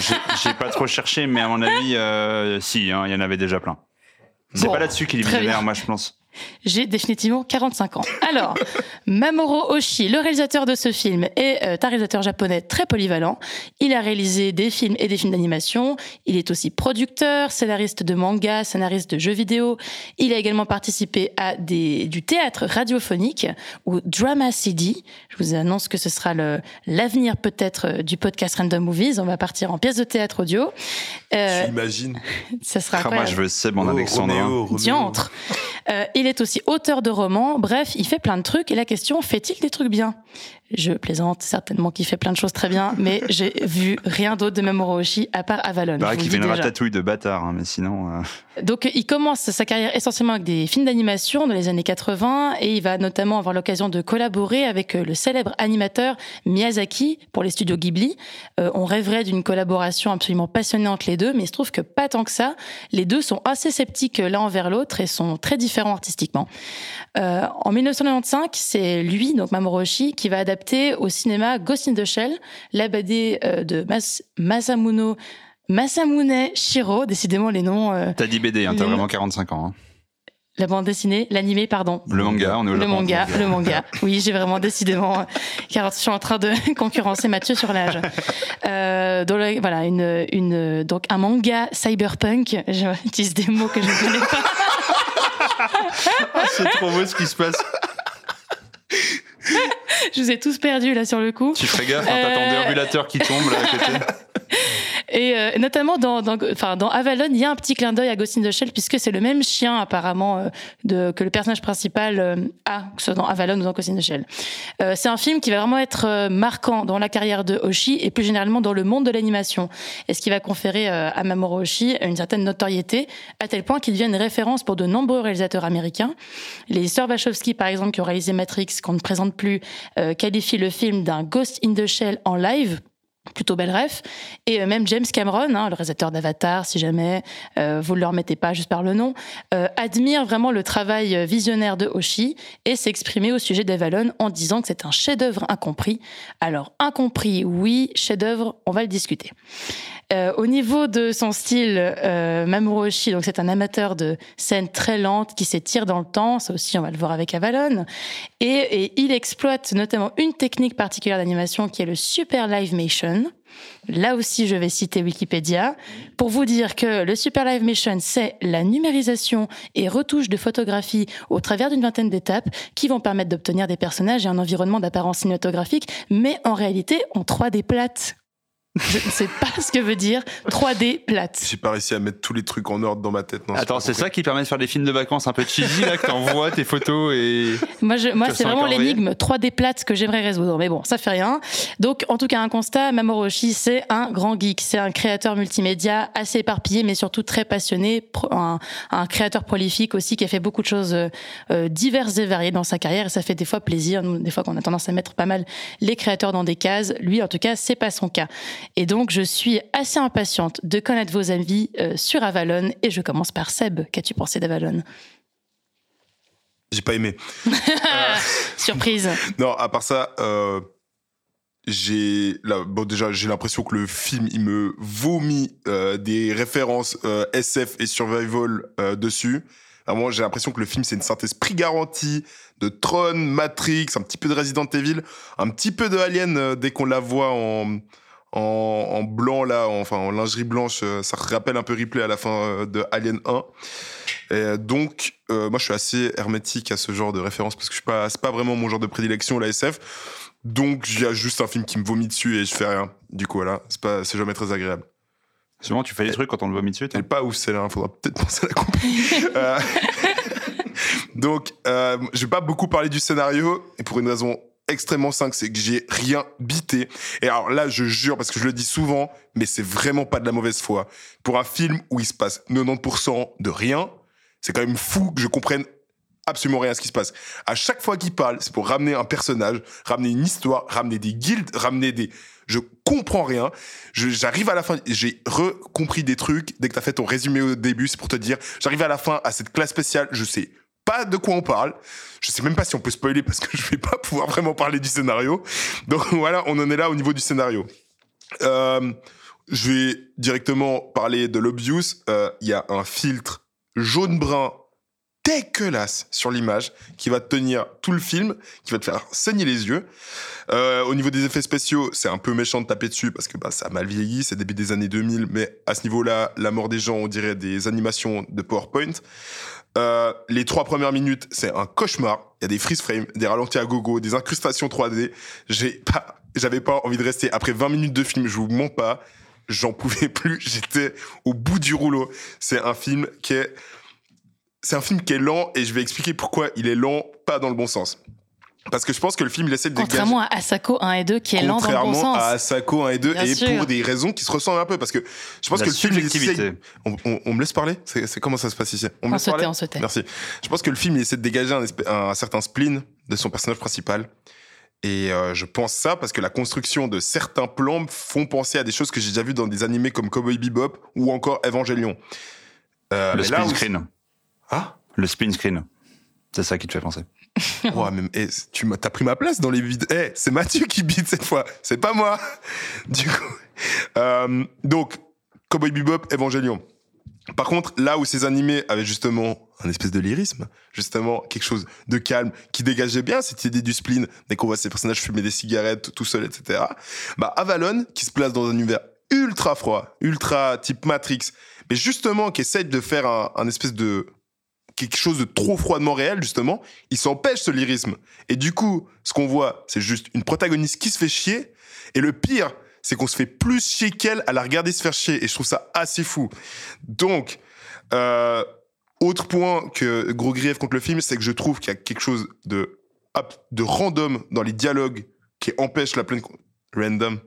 j'ai- pas trop cherché, mais à mon avis, euh, si, hein, il y en avait déjà plein. C'est Bon, pas là-dessus qu'il est visionnaire, bien. moi, je pense. J'ai définitivement 45 ans. Alors, (laughs) Mamoru Oshii, le réalisateur de ce film, est euh, un réalisateur japonais très polyvalent. Il a réalisé des films et des films d'animation. Il est aussi producteur, scénariste de manga, scénariste de jeux vidéo. Il a également participé à des, du théâtre radiophonique ou Drama CD. Je vous annonce que ce sera le- l'avenir peut-être euh, du podcast Random Movies. On va partir en pièce de théâtre audio. Euh, J'imagine. ça sera Ah, moi, je veux Seb en Oh, Roméo. Diantre. Euh, il est aussi auteur de romans. Bref, il fait plein de trucs. Et la question, fait-il des trucs bien? Je plaisante, certainement qu'il fait plein de choses très bien, mais (laughs) j'ai vu rien d'autre de Mamoru Oshii à part Avalon. Qu'il le fait une déjà. ratatouille de bâtard, hein, mais sinon. euh, Donc, il commence sa carrière essentiellement avec des films d'animation dans les années 80 et il va notamment avoir l'occasion de collaborer avec euh, le célèbre animateur Miyazaki pour les studios Ghibli. Euh, on rêverait d'une collaboration absolument passionnée entre les deux, mais il se trouve que pas tant que ça. Les deux sont assez sceptiques l'un envers l'autre et sont très différents artistiquement. Euh, en 1995, c'est lui, donc Mamoru Oshii, qui va adapter au cinéma Ghost in the Shell, la BD euh, de Mas Masamuno Masamune Shiro, décidément les noms. euh, T'as dit BD, hein, t'as vraiment 45 ans. hein. la bande dessinée, l'animé, pardon. Le manga, on est au Le Japon. manga, le manga. Oui, j'ai vraiment décidément, euh, car je suis en train de (laughs) concurrencer Mathieu sur l'âge. Euh, donc, le- voilà, une, une, donc un manga cyberpunk. J'utilise des mots que je ne connais pas. (laughs) Ah, c'est trop beau ce qui se passe. (laughs) Je vous ai tous perdus là sur le coup. Tu ferais gaffe, hein, t'as ton Euh, déambulateur qui tombe là à côté. (laughs) Et euh, notamment dans, dans, enfin, dans Avalon, il y a un petit clin d'œil à Ghost in the Shell puisque c'est le même chien apparemment euh, de, que le personnage principal euh, a, que ce soit dans Avalon ou dans Ghost in the Shell. Euh, c'est un film qui va vraiment être marquant dans la carrière de Oshii et plus généralement dans le monde de l'animation. Et ce qui va conférer à Mamoru Oshii une certaine notoriété à tel point qu'il devient une référence pour de nombreux réalisateurs américains. Les sœurs Wachowski, par exemple, qui ont réalisé Matrix, qu'on ne présente plus, qualifient le film d'un Ghost in the Shell en live plutôt belle ref. Et euh, même James Cameron, hein, le réalisateur d'Avatar, si jamais euh, vous ne le remettez pas juste par le nom, euh, admire vraiment le travail visionnaire de Oshii et s'exprimer au sujet d'Avalon en disant que c'est un chef-d'œuvre incompris. Alors, incompris, oui, chef-d'œuvre, on va le discuter. Au niveau de son style, Mamoru Oshii, donc c'est un amateur de scènes très lentes qui s'étirent dans le temps. Ça aussi, on va le voir avec Avalon. Et, et il exploite notamment une technique particulière d'animation qui est le super live motion. Là aussi, je vais citer Wikipédia pour vous dire que le Super Live Motion, c'est la numérisation et retouche de photographie au travers d'une vingtaine d'étapes qui vont permettre d'obtenir des personnages et un environnement d'apparence cinématographique, mais en réalité en 3D plate. Je ne sais pas ce que veut dire 3D plate. J'ai pas réussi à mettre tous les trucs en ordre dans ma tête. Non, Attends, c'est ça qui permet de faire des films de vacances un peu cheesy là, que t'envoies tes photos et. Moi, je, moi c'est vraiment l'énigme 3D plate que j'aimerais résoudre. Mais bon, ça fait rien. Donc, en tout cas, un constat, Mamoru Oshii, c'est un grand geek. C'est un créateur multimédia assez éparpillé, mais surtout très passionné. Un, un créateur prolifique aussi qui a fait beaucoup de choses euh, euh, diverses et variées dans sa carrière. Et ça fait des fois plaisir. Nous, des fois qu'on a tendance à mettre pas mal les créateurs dans des cases. Lui, en tout cas, c'est pas son cas. Et donc, je suis assez impatiente de connaître vos avis euh, sur Avalon. Et je commence par Seb. Qu'as-tu pensé d'Avalon? J'ai pas aimé. (laughs) Surprise. Non, à part ça, euh, j'ai bon déjà j'ai l'impression que le film il me vomit euh, des références euh, SF et survival euh, dessus. Vraiment, j'ai l'impression que le film c'est une synthèse prix garantie de Tron, Matrix, un petit peu de Resident Evil, un petit peu de Alien euh, dès qu'on la voit en en, en blanc là, en- enfin en lingerie blanche, euh, ça rappelle un peu Ripley à la fin euh, de Alien 1. Et euh, donc, euh, moi, je suis assez hermétique à ce genre de référence parce que je suis pas, c'est pas vraiment mon genre de prédilection, la SF. Donc, il y a juste un film qui me vomit dessus et je fais rien. Du coup, voilà, c'est pas, c'est jamais très agréable. Souvent, tu fais des trucs quand on le vomit dessus. Elle est pas ouf celle-là, faudra peut-être penser à la couper. (laughs) Euh, (laughs) Donc, euh, je vais pas beaucoup parler du scénario et pour une raison extrêmement simple, c'est que j'ai rien bité. Et alors là, je jure, parce que je le dis souvent, mais c'est vraiment pas de la mauvaise foi. Pour un film où il se passe 90% de rien, c'est quand même fou que je comprenne absolument rien à ce qui se passe. À chaque fois qu'il parle, c'est pour ramener un personnage, ramener une histoire, ramener des guildes, ramener des. Je comprends rien. J'arrive à la fin, j'ai recompris des trucs. Dès que t'as fait ton résumé au début, c'est pour te dire, j'arrive à la fin à cette classe spéciale, je sais pas de quoi on parle. Je sais même pas si on peut spoiler parce que je vais pas pouvoir vraiment parler du scénario. Donc (laughs) voilà, on en est là au niveau du scénario. Euh, je vais directement parler de l'obvious. Euh, Il y a un filtre jaune-brun dégueulasse sur l'image qui va te tenir tout le film, qui va te faire saigner les yeux. Euh, au niveau des effets spéciaux, c'est un peu méchant de taper dessus parce que bah, ça a mal vieilli, c'est début des années 2000, mais à ce niveau-là, la mort des gens, on dirait des animations de PowerPoint. Euh, les trois premières minutes, c'est un cauchemar. Il y a des freeze frames, des ralentis à gogo, des incrustations 3D. J'ai pas, j'avais pas envie de rester. Après 20 minutes de film, je vous mens pas, j'en pouvais (laughs) plus. J'étais au bout du rouleau. C'est un film qui est, c'est un film qui est lent et je vais expliquer pourquoi il est lent, pas dans le bon sens. Parce que je pense que le film, il essaie de dégager. Contrairement à Asako 1 et 2 qui est lent dans le bon Contrairement sens. à Asako 1 et 2 Bien et sûr. pour des raisons qui se ressemblent un peu parce que je pense La que le film il essaie- on, on- on me laisse parler? C'est comment ça se passe ici? On me laisse se tait, parler on se tait. merci je pense que le film il essaie de dégager un, espè- un certain spleen de son personnage principal et euh, je pense ça parce que la construction de certains plans me font penser à des choses que j'ai déjà vues dans des animés comme Cowboy Bebop ou encore Evangelion Euh, Le où- screen. Ah Le spin screen. C'est ça qui te fait penser. (laughs) Ouais, mais eh, tu t'as pris ma place dans les vides. Eh, c'est Mathieu qui bide cette fois, c'est pas moi. (laughs) Du coup, euh, donc Cowboy Bebop, Evangelion. Par contre, là où ces animés avaient justement un espèce de lyrisme, justement quelque chose de calme qui dégageait bien cette idée du spleen, dès qu'on voit ces personnages fumer des cigarettes tout seuls, etc. Bah Avalon, qui se place dans un univers ultra froid, ultra type Matrix, mais justement qui essaie de faire un, un espèce de quelque chose de trop froidement réel, justement, il s'empêche ce lyrisme. Et du coup, ce qu'on voit, c'est juste une protagoniste qui se fait chier. Et le pire, c'est qu'on se fait plus chier qu'elle à la regarder se faire chier. Et je trouve ça assez fou. Donc, euh, autre point que gros grief contre le film, c'est que je trouve qu'il y a quelque chose de, de random dans les dialogues qui empêche la pleine... Random.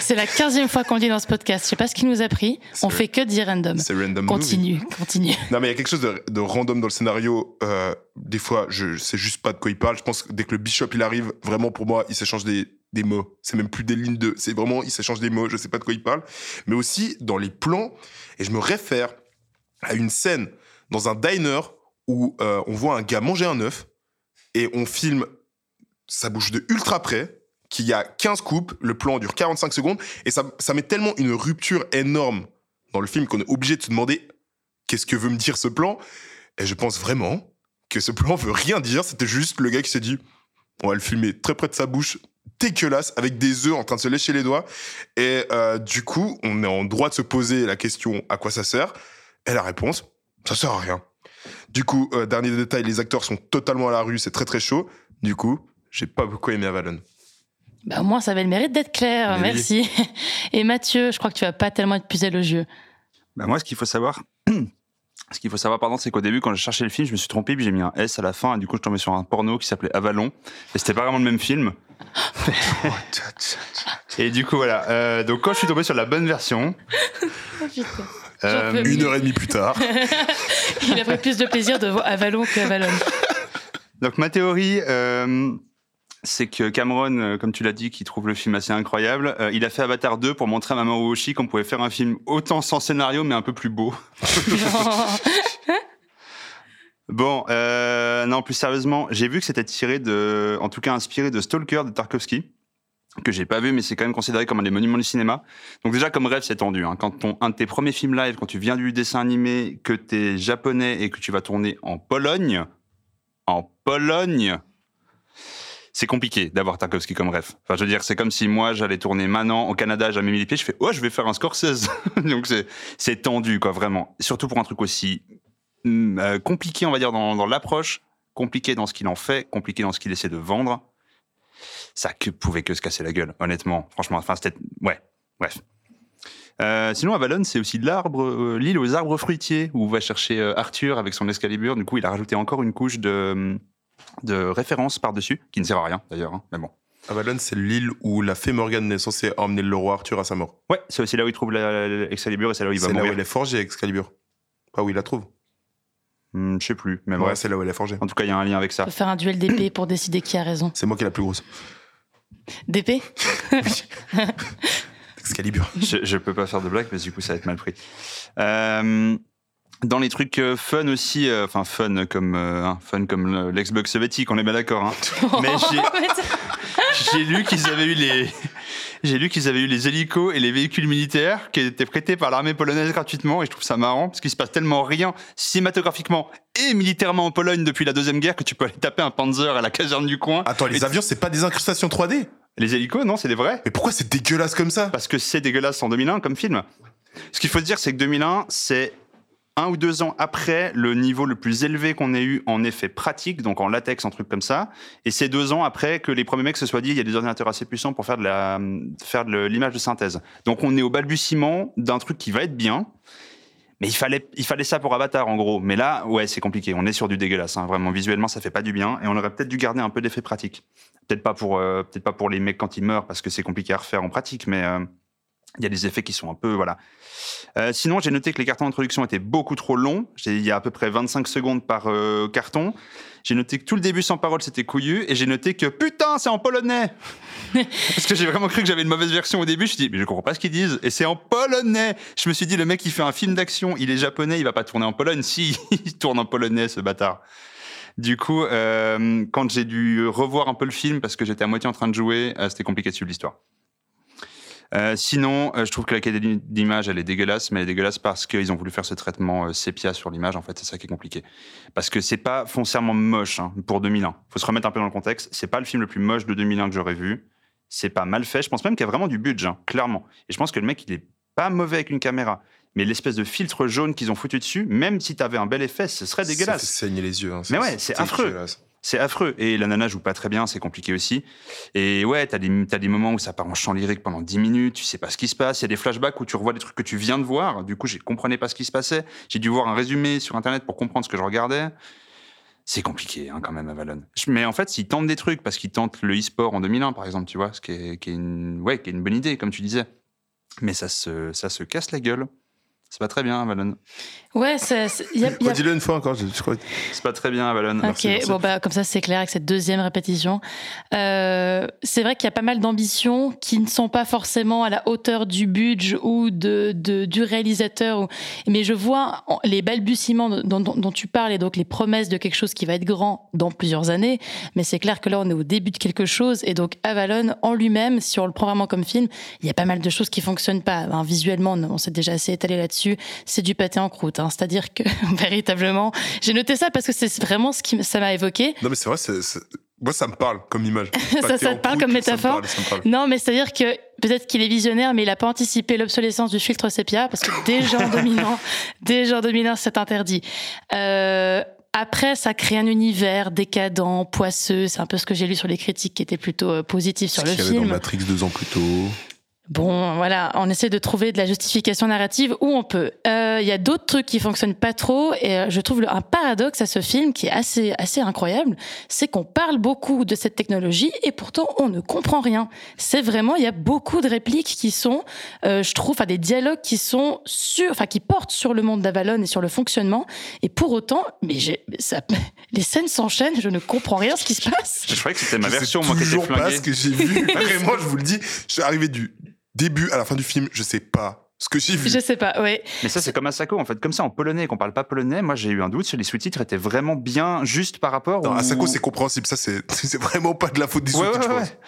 C'est la 15e fois qu'on dit dans ce podcast. Je sais pas ce qui nous a pris. On fait que dire random. C'est random movie. Continue, continue. Non, mais il y a quelque chose de, de random dans le scénario. Euh, des fois, je sais juste pas de quoi il parle. Je pense que dès que le bishop il arrive, vraiment pour moi, il s'échange des, des mots. C'est même plus des lignes de. C'est vraiment, il s'échange des mots. Je sais pas de quoi il parle. Mais aussi dans les plans. Et je me réfère à une scène dans un diner où euh, on voit un gars manger un œuf et on filme ça bouge de ultra près qu'il y a 15 coupes, le plan dure 45 secondes, et ça, ça met tellement une rupture énorme dans le film qu'on est obligé de se demander qu'est-ce que veut me dire ce plan? Et je pense vraiment que ce plan (laughs) veut rien dire, c'était juste le gars qui s'est dit on va le filmer très près de sa bouche, dégueulasse, avec des œufs en train de se lécher les doigts, et euh, du coup, on est en droit de se poser la question à quoi ça sert? Et la réponse, ça sert à rien. Du coup, euh, dernier détail, les acteurs sont totalement à la rue, c'est très très chaud. Du coup, j'ai pas beaucoup aimé Avalon. Bah, au moins, ça avait le mérite d'être clair. Mais oui. Merci. (laughs) Et Mathieu, je crois que tu vas pas tellement être plus élogieux. Bah moi, ce qu'il faut savoir, (clears throat) ce qu'il faut savoir, pardon, c'est qu'au début, quand j'ai cherché le film, je me suis trompé, puis j'ai mis un S à la fin, et du coup, je tombais sur un porno qui s'appelait Avalon, et c'était pas vraiment le même film. (laughs) et du coup, voilà. Euh, donc, quand je suis tombé sur la bonne version, (laughs) euh. Une heure et demie plus tard. Il a pris plus de plaisir de voir Avalon que Avalon. Donc ma théorie, euh, c'est que Cameron, euh, comme tu l'as dit, qui trouve le film assez incroyable, euh, il a fait Avatar 2 pour montrer à Mamoru Oshii qu'on pouvait faire un film autant sans scénario mais un peu plus beau. (laughs) Bon, euh, non, plus sérieusement, j'ai vu que c'était tiré de, en tout cas inspiré de Stalker de Tarkovsky, que j'ai pas vu, mais c'est quand même considéré comme un des monuments du cinéma. Donc déjà, comme rêve, c'est tendu. Hein. Quand ton, un de tes premiers films live, quand tu viens du dessin animé, que t'es japonais et que tu vas tourner en Pologne, en Pologne, c'est compliqué d'avoir Tarkovsky comme rêve. Enfin, je veux dire, c'est comme si moi, j'allais tourner maintenant au Canada, j'avais mis les pieds, je fais, oh, je vais faire un Scorsese. (laughs) Donc c'est, tendu, quoi, vraiment. Surtout pour un truc aussi hum, euh, compliqué, on va dire, dans, l'approche, compliqué dans ce qu'il en fait, compliqué dans ce qu'il essaie de vendre. Ça pouvait que se casser la gueule, honnêtement. Franchement, enfin, c'était, ouais, bref. Euh, sinon, Avalon, c'est aussi l'arbre, euh, l'île aux arbres fruitiers, où va chercher Arthur avec son Excalibur. Du coup, il a rajouté encore une couche de, de références par-dessus, qui ne sert à rien d'ailleurs, hein, mais bon. Avalon, c'est l'île où la fée Morgane est censée emmener le roi Arthur à sa mort. Ouais, c'est aussi là où il trouve la- la- l'Excalibur et c'est là où il va C'est là où mourir. elle est forgée, Excalibur. Pas où il la trouve. Hmm, je sais plus. Mais bon. Ouais, c'est là où elle est forgée. En tout cas, il y a un lien avec ça. On peut faire un duel d'épée pour décider qui a raison. C'est moi qui ai la plus grosse. D'épée? (laughs) Excalibur. je, je peux pas faire de blague, mais du coup, ça va être mal pris. Euh, dans les trucs euh, fun aussi, euh, enfin fun comme euh, hein, fun comme le- l'Xbox soviétique, on est bien d'accord. Hein. (laughs) Mais j'ai- (laughs) j'ai lu qu'ils avaient eu les j'ai lu qu'ils avaient eu les hélicos et les véhicules militaires qui étaient prêtés par l'armée polonaise gratuitement et je trouve ça marrant parce qu'il se passe tellement rien cinématographiquement et militairement en Pologne depuis la deuxième guerre que tu peux aller taper un Panzer à la caserne du coin. Attends, les avions, c'est pas des incrustations 3D Les hélicos, non, c'est des vrais. Mais pourquoi c'est dégueulasse comme ça? Parce que c'est dégueulasse en 2001 comme film. Ce qu'il faut se dire, c'est que 2001, c'est un ou deux ans après le niveau le plus élevé qu'on ait eu en effet pratique, donc en latex, en truc comme ça. Et c'est deux ans après que les premiers mecs se soient dit, il y a des ordinateurs assez puissants pour faire de la, faire de l'image de synthèse. Donc on est au balbutiement d'un truc qui va être bien. Mais il fallait, il fallait ça pour Avatar, en gros. Mais là, ouais, c'est compliqué. On est sur du dégueulasse. hein. Vraiment, visuellement, ça fait pas du bien. Et on aurait peut-être dû garder un peu d'effets pratiques. Peut-être pas pour, euh, peut-être pas pour les mecs quand ils meurent, parce que c'est compliqué à refaire en pratique. Mais euh, il y a des effets qui sont un peu, voilà. Euh, sinon, j'ai noté que les cartons d'introduction étaient beaucoup trop longs. J'ai- Il y a à peu près 25 secondes par euh, carton. J'ai noté que tout le début sans parole, c'était couillu. Et j'ai noté que putain, c'est en polonais (laughs) Parce que j'ai vraiment cru que j'avais une mauvaise version au début. Je me suis dit, mais je comprends pas ce qu'ils disent. Et c'est en polonais Je me suis dit, le mec, il fait un film d'action, il est japonais, il va pas tourner en Pologne. Si, (laughs) il tourne en polonais, ce bâtard. Du coup, euh, quand j'ai dû revoir un peu le film, parce que j'étais à moitié en train de jouer, euh, c'était compliqué de suivre l'histoire. Euh, sinon, euh, je trouve que la qualité d'image, elle est dégueulasse, mais elle est dégueulasse parce qu'ils ont voulu faire ce traitement euh, sépia sur l'image. En fait, c'est ça qui est compliqué. Parce que c'est pas foncièrement moche hein, pour 2001. Faut se remettre un peu dans le contexte. C'est pas le film le plus moche de 2001 que j'aurais vu. C'est pas mal fait. Je pense même qu'il y a vraiment du budget, hein, clairement. Et je pense que le mec, il est pas mauvais avec une caméra. Mais l'espèce de filtre jaune qu'ils ont foutu dessus, même si t'avais un bel effet, ce serait Ça fait dégueulasse. saigner les yeux. hein. Mais ouais, c'est affreux. C'est affreux. Et la nana joue pas très bien, c'est compliqué aussi. Et ouais, t'as des, moments où ça part en chant lyrique pendant 10 minutes, tu sais pas ce qui se passe. Il y a des flashbacks où tu revois des trucs que tu viens de voir. Du coup, je comprenais pas ce qui se passait. J'ai dû voir un résumé sur Internet pour comprendre ce que je regardais. C'est compliqué, hein, quand même, Avalon. Mais en fait, s'ils tentent des trucs, parce qu'ils tentent le e-sport en 2001, par exemple, tu vois, ce qui est, qui est une, ouais, qui est une bonne idée, comme tu disais. Mais ça se, ça se casse la gueule. C'est pas très bien, Avalon. Ouais, a- Redis-le une fois encore, je, je crois. C'est pas très bien, Avalon. Ok, bon bah comme ça c'est clair avec cette deuxième répétition. Euh, c'est vrai qu'il y a pas mal d'ambitions qui ne sont pas forcément à la hauteur du budget ou de, de- du réalisateur. ou- Mais je vois les balbutiements dont, dont- dont tu parles et donc les promesses de quelque chose qui va être grand dans plusieurs années. Mais c'est clair que là on est au début de quelque chose et donc Avalon en lui-même, si on le prend vraiment comme film, il y a pas mal de choses qui fonctionnent pas. Visuellement, on s'est déjà assez étalé là-dessus. C'est du pâté en croûte. hein. C'est-à-dire que (laughs) véritablement, j'ai noté ça parce que c'est vraiment ce qui ça m'a évoqué. Non, mais c'est vrai, c'est- moi, ça me parle comme image. (laughs) ça, ça te parle comme ça me métaphore parle, ça me parle. Non, mais c'est-à-dire que peut-être qu'il est visionnaire, mais il n'a pas anticipé l'obsolescence du filtre sépia, parce que déjà en 2001, déjà en 2001, c'est interdit. Euh, après, ça crée un univers décadent, poisseux. C'est un peu ce que j'ai lu sur les critiques qui étaient plutôt euh, positives sur Ce le qu'il y avait dans film. Matrix deux ans plus tôt. Bon, voilà, on essaie de trouver de la justification narrative où on peut. Euh, Il y a d'autres trucs qui fonctionnent pas trop, et euh, je trouve un paradoxe à ce film qui est assez assez incroyable, c'est qu'on parle beaucoup de cette technologie et pourtant on ne comprend rien. C'est vraiment, il y a beaucoup de répliques qui sont, euh, je trouve, enfin des dialogues qui sont sur, enfin qui portent sur le monde d'Avalon et sur le fonctionnement, et pour autant, mais j'ai, ça, (laughs) les scènes s'enchaînent, je ne comprends rien ce qui se passe. Je croyais que c'était ma Je sais version, moi, qui était toujours pas ce que j'ai vu. (laughs) Vraiment, je vous le dis, je suis arrivé du début à la fin du film, je sais pas ce que j'ai vu. Je sais pas, ouais. Mais ça, c'est comme Asako, en fait. Comme ça, en polonais, qu'on parle pas polonais, moi, j'ai eu un doute si les sous-titres étaient vraiment bien juste par rapport Non. Asako, c'est compréhensible. Ça, c'est (laughs) c'est vraiment pas de la faute des Ouais, sous-titres, ouais, je ouais.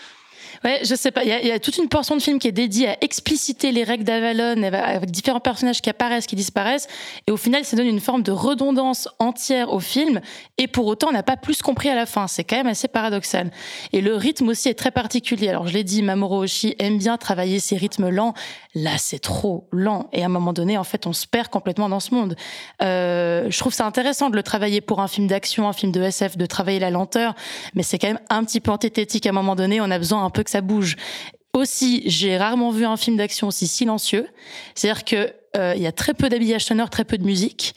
Ouais, je sais pas. Il y, a, toute une portion de film qui est dédiée à expliciter les règles d'Avalon avec- différents personnages qui apparaissent, qui disparaissent. Et au final, ça donne une forme de redondance entière au film. Et pour autant, on n'a pas plus compris à la fin. C'est quand même assez paradoxal. Et le rythme aussi est très particulier. Alors, je l'ai dit, Mamoru Oshii aime bien travailler ces rythmes lents. Là, c'est trop lent. Et à un moment donné, en fait, on se perd complètement dans ce monde. Euh, je trouve ça intéressant de le travailler pour un film d'action, un film de SF, de travailler la lenteur. Mais c'est quand même un petit peu antithétique à un moment donné. On a besoin un peu que ça bouge. Aussi, j'ai rarement vu un film d'action aussi silencieux. C'est-à-dire que euh, il y a très peu d'habillage sonore, très peu de musique.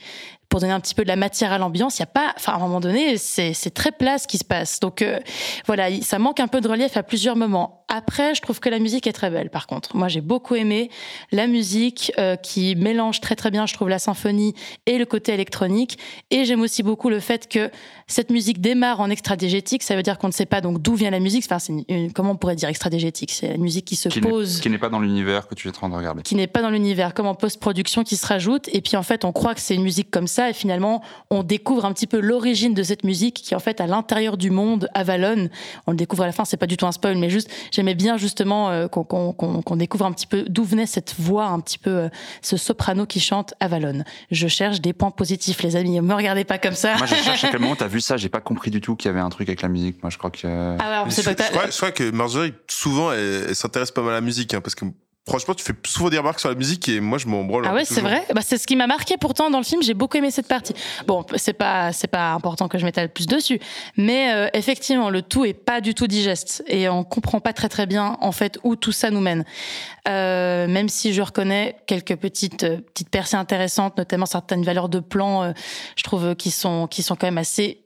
Pour donner un petit peu de la matière à l'ambiance. Il y a pas, enfin à un moment donné, c'est très plat ce qui se passe. Donc euh, voilà, il- ça manque un peu de relief à plusieurs moments. Après, je trouve que la musique est très belle. Par contre, moi j'ai beaucoup aimé la musique euh, qui mélange très très bien, je trouve, la symphonie et le côté électronique. Et j'aime aussi beaucoup le fait que cette musique démarre en extradégétique. Ça veut dire qu'on ne sait pas donc d'où vient la musique. Enfin, c'est comment on pourrait dire extradégétique C'est la musique qui se Qui pose qui n'est pas dans l'univers que tu es en train de regarder. qui n'est pas dans l'univers, comme en post-production qui se rajoute. Et puis en fait, on croit que c'est une musique comme ça, et finalement, on découvre un petit peu l'origine de cette musique qui en fait à l'intérieur du monde, Avalon. On le découvre à la fin, c'est pas du tout un spoil, mais juste, j'aimais bien justement euh, qu'on qu'on- qu'on découvre un petit peu d'où venait cette voix, un petit peu euh, ce soprano qui chante Avalon. Je cherche des points positifs, les amis. Me regardez pas comme ça. Moi, je cherche à quel moment t'as vu ça. J'ai pas compris du tout qu'il y avait un truc avec la musique. Moi, je crois que. Ah ouais, c'est pas que t'as- je crois, je crois que Marjorie, souvent, elle, elle s'intéresse pas mal à la musique, hein, parce que franchement, tu fais souvent des remarques sur la musique et moi, je m'en branle. Ah ouais, c'est vrai? Bah, c'est ce qui m'a marqué pourtant dans le film. J'ai beaucoup aimé cette partie. Bon, c'est pas c'est pas important que je m'étale plus dessus, mais euh, effectivement, le tout est pas du tout digeste et on comprend pas très très bien en fait où tout ça nous mène. Euh, même si je reconnais quelques petites euh, petites percées intéressantes, notamment certaines valeurs de plan, euh, je trouve qui sont qui sont quand même assez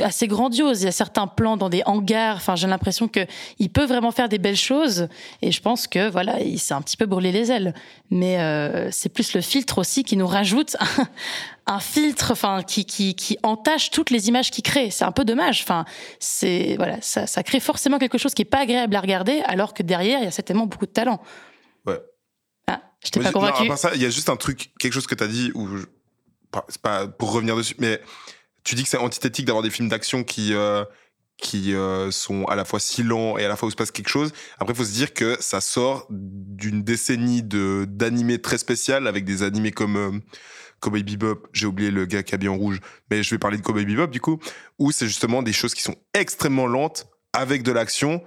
assez grandiose. Il y a certains plans dans des hangars. Enfin, j'ai l'impression que il peut vraiment faire des belles choses. Et je pense que voilà, il s'est un petit peu brûlé les ailes. Mais euh, c'est plus le filtre aussi qui nous rajoute un, un filtre, enfin, qui, qui qui entache toutes les images qu'il crée. C'est un peu dommage. Enfin, c'est voilà, ça, ça crée forcément quelque chose qui est pas agréable à regarder, alors que derrière, il y a certainement beaucoup de talent. Ouais. Ah, je t'ai pas j'ai- non, à convaincu. part ça, il y a juste un truc, quelque chose que tu as dit, où je- pas- c'est pas pour revenir dessus, mais tu dis que c'est antithétique d'avoir des films d'action qui, euh, qui euh, sont à la fois si lents et à la fois où se passe quelque chose. Après, il faut se dire que ça sort d'une décennie de d'animés très spécial avec des animés comme euh, Cowboy Bebop. J'ai oublié le gars qui habille en rouge, mais je vais parler de Cowboy Bebop du coup, où c'est justement des choses qui sont extrêmement lentes avec de l'action,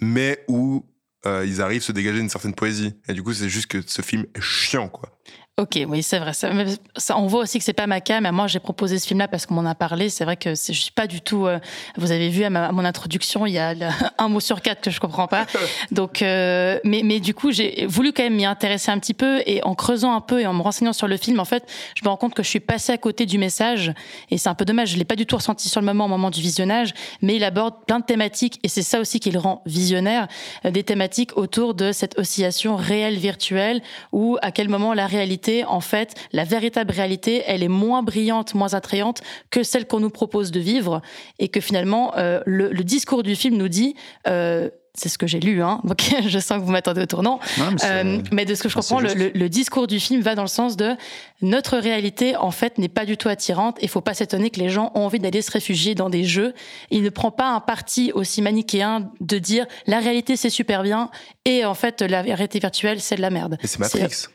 mais où euh, ils arrivent à se dégager une certaine poésie. Et du coup, c'est juste que ce film est chiant, quoi. Ok, oui, c'est vrai. Ça, on voit aussi que c'est pas ma cam. mais Moi, j'ai proposé ce film-là parce qu'on m'en a parlé. C'est vrai que je suis pas du tout. euh, vous avez vu à, ma- à mon introduction, il y a le- (laughs) un mot sur quatre que je comprends pas. (laughs) Donc, euh, mais, mais du coup, j'ai voulu quand même m'y intéresser un petit peu et en creusant un peu et en me renseignant sur le film, en fait, je me rends compte que je suis passée à côté du message et c'est un peu dommage. Je l'ai pas du tout ressenti sur le moment, au moment du visionnage, mais il aborde plein de thématiques et c'est ça aussi qui le rend visionnaire, euh, des thématiques autour de cette oscillation réelle virtuelle ou à quel moment la réalité, en fait, la véritable réalité, elle est moins brillante, moins attrayante que celle qu'on nous propose de vivre et que finalement euh, le, le discours du film nous dit. euh, c'est ce que j'ai lu, hein. (laughs) donc je sens que vous m'attendez au tournant. Non, mais c'est- Euh, mais de ce que je Ah, comprends, le, juste. le- le discours du film va dans le sens de notre réalité, en fait, n'est pas du tout attirante. Il faut pas s'étonner que les gens ont envie d'aller se réfugier dans des jeux. Il ne prend pas un parti aussi manichéen de dire la réalité c'est super bien et en fait la réalité virtuelle c'est de la merde. Et c'est Matrix.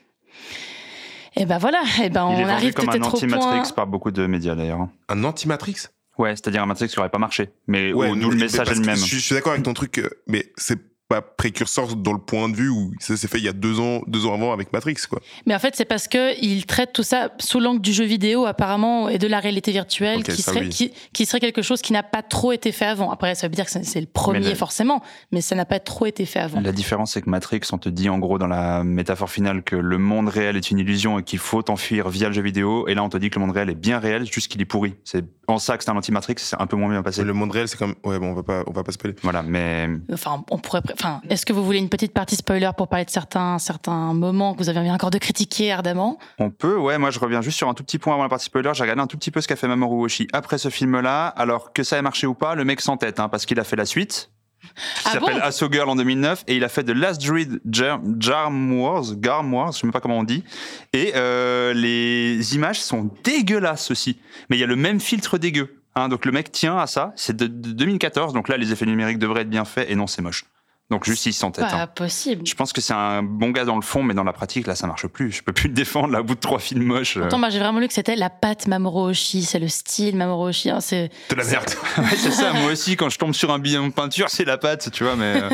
Et ben voilà, et ben Il est on arrive comme un peut-être au point. anti-Matrix par beaucoup de médias d'ailleurs. Un anti-Matrix? Ouais, c'est-à-dire un Matrix qui aurait pas marché. Mais Ouais, où- d'où le message est le même. Je, suis- je suis d'accord avec ton truc, euh, mais c'est pas précurseur dans le point de vue où ça s'est fait il y a deux ans, deux ans avant avec Matrix, quoi. Mais en fait, c'est parce que il traite tout ça sous l'angle du jeu vidéo apparemment et de la réalité virtuelle, qui serait oui. qui, qui serait quelque chose qui n'a pas trop été fait avant. Après, ça veut dire que c'est c'est le premier Mais la- forcément, mais ça n'a pas trop été fait avant. La différence, c'est que Matrix, on te dit en gros dans la métaphore finale que le monde réel est une illusion et qu'il faut t'enfuir via le jeu vidéo. Et là, on te dit que le monde réel est bien réel, juste qu'il est pourri. C'est en ça que c'est un anti-Matrix, c'est un peu moins bien passé. Le monde réel, c'est comme. Ouais, bon, on va pas, on va pas spoiler. Voilà, mais. Enfin, on pourrait. Enfin, est-ce que vous voulez une petite partie spoiler pour parler de certains certains moments que vous avez envie encore de critiquer ardemment? On peut, ouais, moi je reviens juste sur un tout petit point avant la partie spoiler. J'ai regardé un tout petit peu ce qu'a fait Mamoru Oshii après ce film-là. Alors que ça ait marché ou pas, le mec s'entête, hein, parce qu'il a fait la suite. Qui Ah s'appelle bon Asso Girl en 2009 et il a fait The Last Druid Jar- Jarm Wars, Garm Wars, je sais même pas comment on dit. Et euh, les images sont dégueulasses aussi, mais il y a le même filtre dégueu. Hein, donc le mec tient à ça. C'est de, de 2014, donc là les effets numériques devraient être bien faits et non c'est moche. Donc juste il s'entête. Pas hein. possible. Je pense que c'est un bon gars dans le fond, mais dans la pratique, là, ça marche plus. Je peux plus le défendre, là, au bout de trois films moches. euh. Pourtant, moi, j'ai vraiment lu que c'était la patte Mamoru Oshii, c'est le style Mamoru Oshii. hein, c'est De la merde. (laughs) Ouais, c'est ça, moi aussi, quand je tombe sur un billet de peinture, c'est la pâte, tu vois, mais. euh,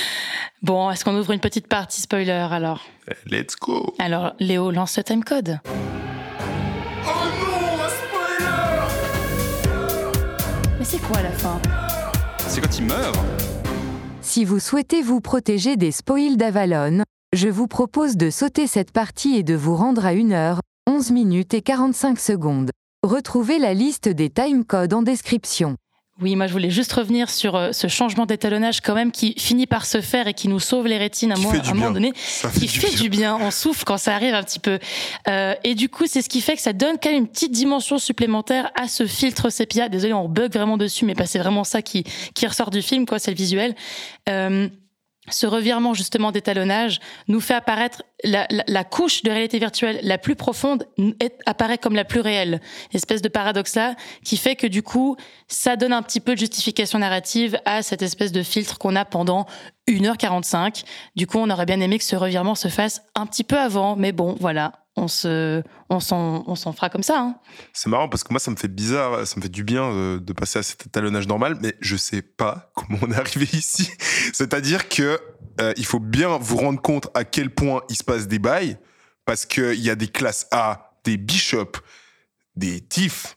(laughs) bon. Est-ce qu'on ouvre une petite partie spoiler alors? Let's go. Alors, Léo lance le timecode. Mais c'est quoi la fin? C'est quand il meurt. Si vous souhaitez vous protéger des spoils d'Avalon, je vous propose de sauter cette partie et de vous rendre à 1h, 11 minutes et 45 secondes. Retrouvez la liste des timecodes en description. Oui, moi je voulais juste revenir sur euh, ce changement d'étalonnage quand même qui finit par se faire et qui nous sauve les rétines à, un moment donné, Ça fait qui du fait bien. du bien. On souffle quand ça arrive un petit peu. Euh, et du coup, c'est ce qui fait que ça donne quand même une petite dimension supplémentaire à ce filtre sépia. Désolé, on bug vraiment dessus, mais bah, c'est vraiment ça qui, qui ressort du film, quoi, c'est le visuel. Euh, ce revirement justement d'étalonnage nous fait apparaître la, la- couche de réalité virtuelle la plus profonde apparaît comme la plus réelle. Espèce de paradoxe là qui fait que du coup ça donne un petit peu de justification narrative à cette espèce de filtre qu'on a pendant 1h45. Du coup on aurait bien aimé que ce revirement se fasse un petit peu avant, mais bon voilà, on se, on s'en, on s'en fera comme ça. Hein. C'est marrant parce que moi, ça me fait bizarre, ça me fait du bien euh, de passer à cet étalonnage normal, mais je sais pas (laughs) comment on est arrivé ici. C'est-à-dire que euh, il faut bien vous rendre compte à quel point il se passe des bails, parce qu'il y a des classes A, des bishops, des tifs,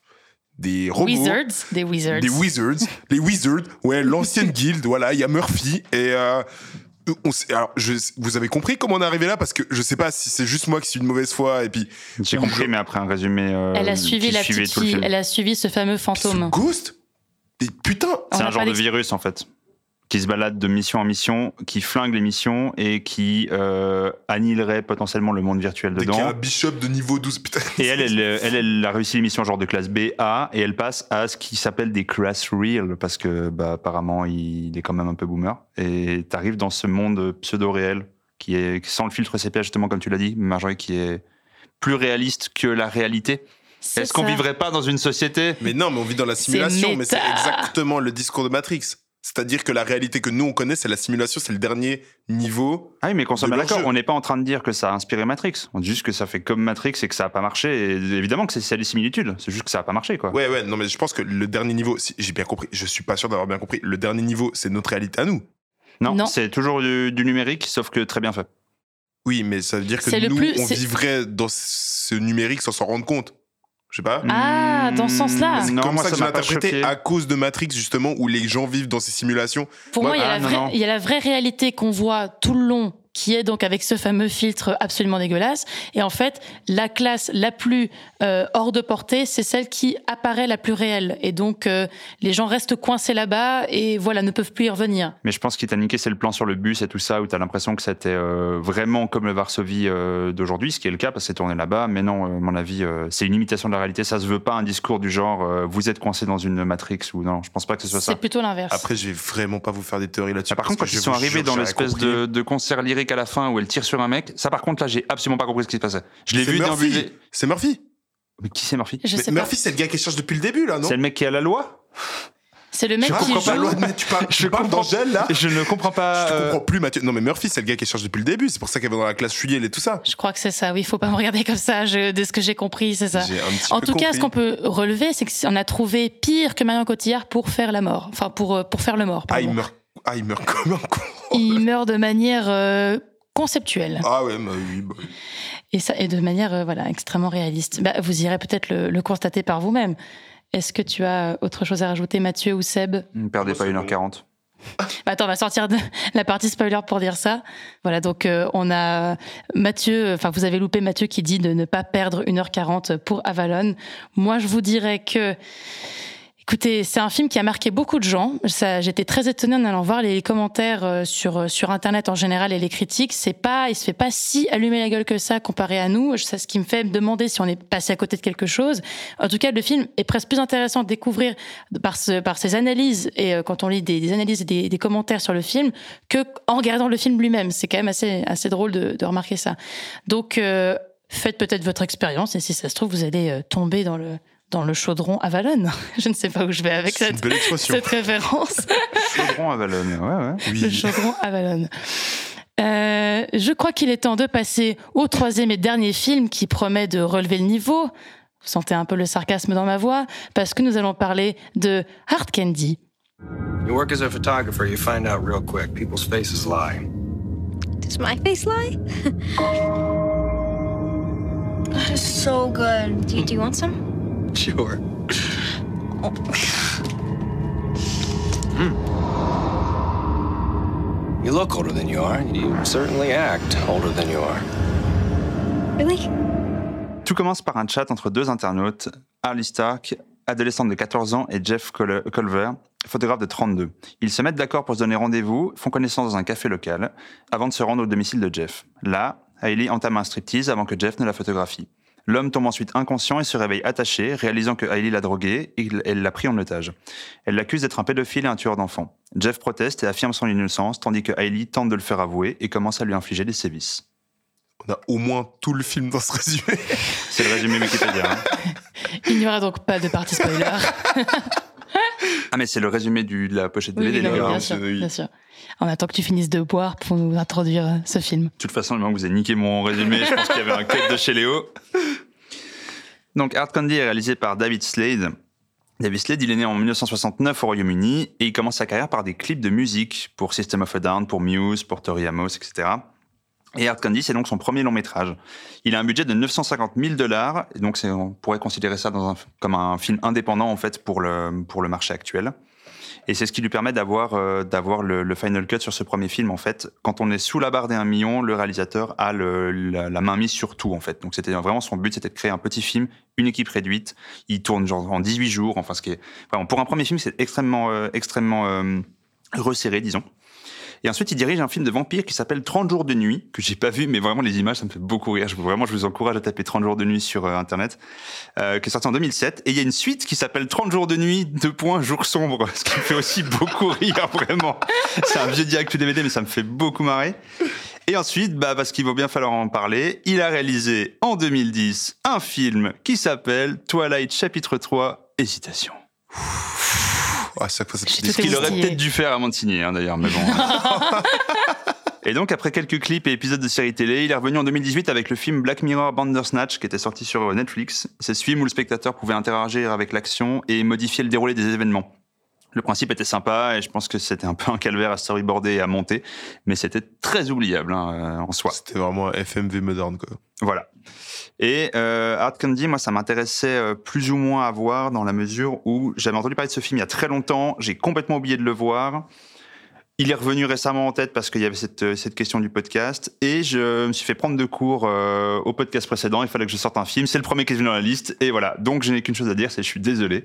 des robots. Wizards, des wizards. Des wizards, les wizards, ouais, l'ancienne (laughs) guilde, voilà, il y a Murphy et euh, on sait- alors, je, vous avez compris comment on est arrivé là? Parce que je sais pas si c'est juste moi qui suis une mauvaise foi et puis J'ai compris, mais après un résumé. euh, Elle a suivi la petite fille, elle a suivi ce fameux fantôme. Ghost? Et putain C'est un genre de virus en fait, qui se balade de mission en mission, qui flingue les missions et qui euh, annihilerait potentiellement le monde virtuel dès qu'il y a un dedans. bishop de niveau 12, putain. Et elle, elle, elle, elle a réussi les missions genre de classe B, A, et elle passe à ce qui s'appelle des class real, parce que bah, apparemment il est quand même un peu boomer. Et t'arrives dans ce monde pseudo-réel, qui est sans le filtre sépia justement comme tu l'as dit, Marjorie, qui est plus réaliste que la réalité. Est-ce qu'on vivrait pas dans une société Mais non, mais on vit dans la simulation, mais c'est exactement le discours de Matrix. C'est-à-dire que la réalité que nous on connaît, c'est la simulation, c'est le dernier niveau. Ah oui, mais qu'on soit bien d'accord, on n'est pas en train de dire que ça a inspiré Matrix. On dit juste que ça fait comme Matrix et que ça a pas marché. Et évidemment que c'est des similitudes. C'est juste que ça a pas marché, quoi. Ouais, ouais, non, mais je pense que le dernier niveau, si j'ai bien compris, je suis pas sûr d'avoir bien compris, le dernier niveau, c'est notre réalité à nous. Non, Non. c'est toujours du, du numérique, sauf que très bien fait. Oui, mais ça veut dire que nous, plus- on vivrait dans ce numérique sans s'en rendre compte. Je sais pas. Ah, dans ce sens-là. C'est comme ça que je interprété à cause de Matrix, justement, où les gens vivent dans ces simulations. Pour Moi- ah, il y a la vraie réalité qu'on voit tout le long, qui est donc avec ce fameux filtre absolument dégueulasse. Et en fait, la classe la plus euh, hors de portée, c'est celle qui apparaît la plus réelle. Et donc, euh, les gens restent coincés là-bas et voilà, ne peuvent plus y revenir. Mais je pense qu'il t'a niqué, c'est le plan sur le bus et tout ça, où t'as l'impression que c'était euh, vraiment comme le Varsovie euh, d'aujourd'hui, ce qui est le cas parce que c'est tourné là-bas. Mais non, euh, à mon avis, euh, c'est une imitation de la réalité. Ça se veut pas un discours du genre euh, vous êtes coincé dans une Matrix ou non. Je pense pas que ce soit ça. C'est plutôt l'inverse. Après, je vais vraiment pas vous faire des théories là-dessus. Ah, par contre, quand ils sont arrivés dans l'espèce de, de concert lyrique à la fin où elle tire sur un mec, ça par contre là, j'ai absolument pas compris ce qui se passait. Je l'ai C'est vu Murphy. C'est Murphy. Mais qui c'est Murphy? Je Mais sais Murphy, c'est le gars qui cherche depuis le début, là, non? C'est le mec qui a la loi? C'est le mec Je qui comprends pas, joue. loi, tu parles, (laughs) Je parles d'Angèle, là Je ne comprends pas. Je euh, comprends plus, Mathieu. Non, mais Murphy, c'est le gars qui cherche depuis le début. C'est pour ça qu'elle va dans la classe Chuyel et tout ça. Je crois que c'est ça. Oui, il faut pas me regarder comme ça. Je, de ce que j'ai compris, c'est ça. J'ai un petit En peu tout cas, ce qu'on peut relever, c'est qu'on a trouvé pire que Marion Cotillard pour faire la mort. Enfin, pour, euh, pour faire le mort. Ah, il meurt, ah, il meurt comme un con. Il meurt de manière euh, conceptuelle Ah, ouais, bah oui, bah oui. et ça et de manière euh, voilà extrêmement réaliste. Bah, vous irez peut-être le, le constater par vous-même. Est-ce que tu as autre chose à rajouter, Mathieu ou Seb? Ne perdez pas 1h40. Bah, Attends, on va sortir de (laughs) la partie spoiler pour dire ça. Voilà, donc euh, on a Mathieu, enfin vous avez loupé Mathieu qui dit de ne pas perdre 1h40 pour Avalon. Moi, je vous dirais que Écoutez, c'est un film qui a marqué beaucoup de gens. J'étais très étonnée en allant voir les commentaires euh, sur euh, sur internet en général et les critiques. C'est pas, il se fait pas si allumer la gueule que ça comparé à nous. C'est ce qui me fait me demander si on est passé à côté de quelque chose. En tout cas, le film est presque plus intéressant à découvrir par ses analyses et euh, quand on lit des, analyses et des, commentaires sur le film que en regardant le film lui-même. C'est quand même assez assez drôle de, remarquer ça. Donc faites peut-être votre expérience et si ça se trouve vous allez tomber dans le dans le chaudron Avalon. (laughs) Je ne sais pas où je vais avec cette, cette référence. (laughs) Chaudron à Valognes, ouais, ouais. Le Oui. chaudron Avalon. Euh, je crois qu'il est temps de passer au troisième et dernier film qui promet de relever le niveau. Vous sentez un peu le sarcasme dans ma voix parce que nous allons parler de Hard Candy. You work as a photographer, you find out real quick. People's faces lie. Does my face lie? (laughs) That is so good. Do you, do you want some? Sure. Hmm. You look older than you are. You certainly act older than you are. Really? Tout commence par un chat entre deux internautes, Harley Stark, adolescente de 14 ans, et Jeff Col- Culver, photographe de 32. Ils se mettent d'accord pour se donner rendez-vous, font connaissance dans un café local, avant de se rendre au domicile de Jeff. Là, Hailey entame un striptease avant que Jeff ne la photographie. L'homme tombe ensuite inconscient et se réveille attaché, réalisant que Hailey l'a drogué et qu'elle l'a pris en otage. Elle l'accuse d'être un pédophile et un tueur d'enfants. Jeff proteste et affirme son innocence, tandis que Hailey tente de le faire avouer et commence à lui infliger des sévices. On a au moins tout le film dans ce résumé. C'est le résumé Wikipédia. hein. (laughs) Il n'y aura donc pas de partie spoiler. (laughs) (laughs) Ah mais c'est le résumé du, de la pochette Oui, DVD, oui, les non, gars. bien hein. sûr, C'est- oui. bien sûr. On attend que tu finisses de boire pour nous introduire euh, ce film. De toute façon, le moment que vous avez niqué mon résumé, je pense qu'il y avait un cut de chez Léo. (laughs) Donc, Hard Candy est réalisé par David Slade. David Slade, il est né en 1969 au Royaume-Uni et il commence sa carrière par des clips de musique pour System of a Down, pour Muse, pour Tori Amos, etc. Et Hard Candy, c'est donc son premier long métrage. Il a un budget de 950 000 dollars, donc on pourrait considérer ça comme un film indépendant en fait pour le, pour le marché actuel. Et c'est ce qui lui permet d'avoir euh, le, final cut sur ce premier film en fait. Quand on est sous la barre des 1 million, le réalisateur a la, main mise sur tout en fait. Donc c'était vraiment son but, c'était de créer un petit film, une équipe réduite. Il tourne genre en 18 jours, enfin ce qui est pour un premier film, c'est extrêmement euh, extrêmement euh, resserré, disons. Et ensuite, il dirige un film de vampire qui s'appelle 30 jours de nuit, que j'ai pas vu, mais vraiment les images, ça me fait beaucoup rire. Vraiment, je vous encourage à taper 30 jours de nuit sur euh, Internet, euh, qui est sorti en 2007. Et il y a une suite qui s'appelle 30 jours de nuit, deux points, jour sombre, (laughs) ce qui me fait aussi beaucoup rire, vraiment. C'est un vieux direct DVD, mais ça me fait beaucoup marrer. Et ensuite, bah, parce qu'il va bien falloir en parler, il a réalisé en 2010 un film qui s'appelle Twilight chapitre 3, Hésitation. À chaque fois, c'est Ce qu'il aurait peut-être dû faire avant de signer, hein, d'ailleurs, mais bon. (laughs) Et donc, après quelques clips et épisodes de séries télé, il est revenu en 2018 avec le film Black Mirror Bandersnatch, qui était sorti sur Netflix. C'est ce film où le spectateur pouvait interagir avec l'action et modifier le déroulé des événements. Le principe était sympa et je pense que c'était un peu un calvaire à storyboarder et à monter, mais c'était très oubliable hein, en soi. C'était vraiment un FMV moderne, quoi. Voilà. Et euh, Hard Candy, moi, ça m'intéressait euh, plus ou moins à voir dans la mesure où j'avais entendu parler de ce film il y a très longtemps, j'ai complètement oublié de le voir. Il est revenu récemment en tête parce qu'il y avait cette, euh, cette question du podcast et je me suis fait prendre de cours euh, au podcast précédent. Il fallait que je sorte un film. C'est le premier qui est venu dans la liste et voilà. Donc je n'ai qu'une chose à dire, c'est je suis désolé.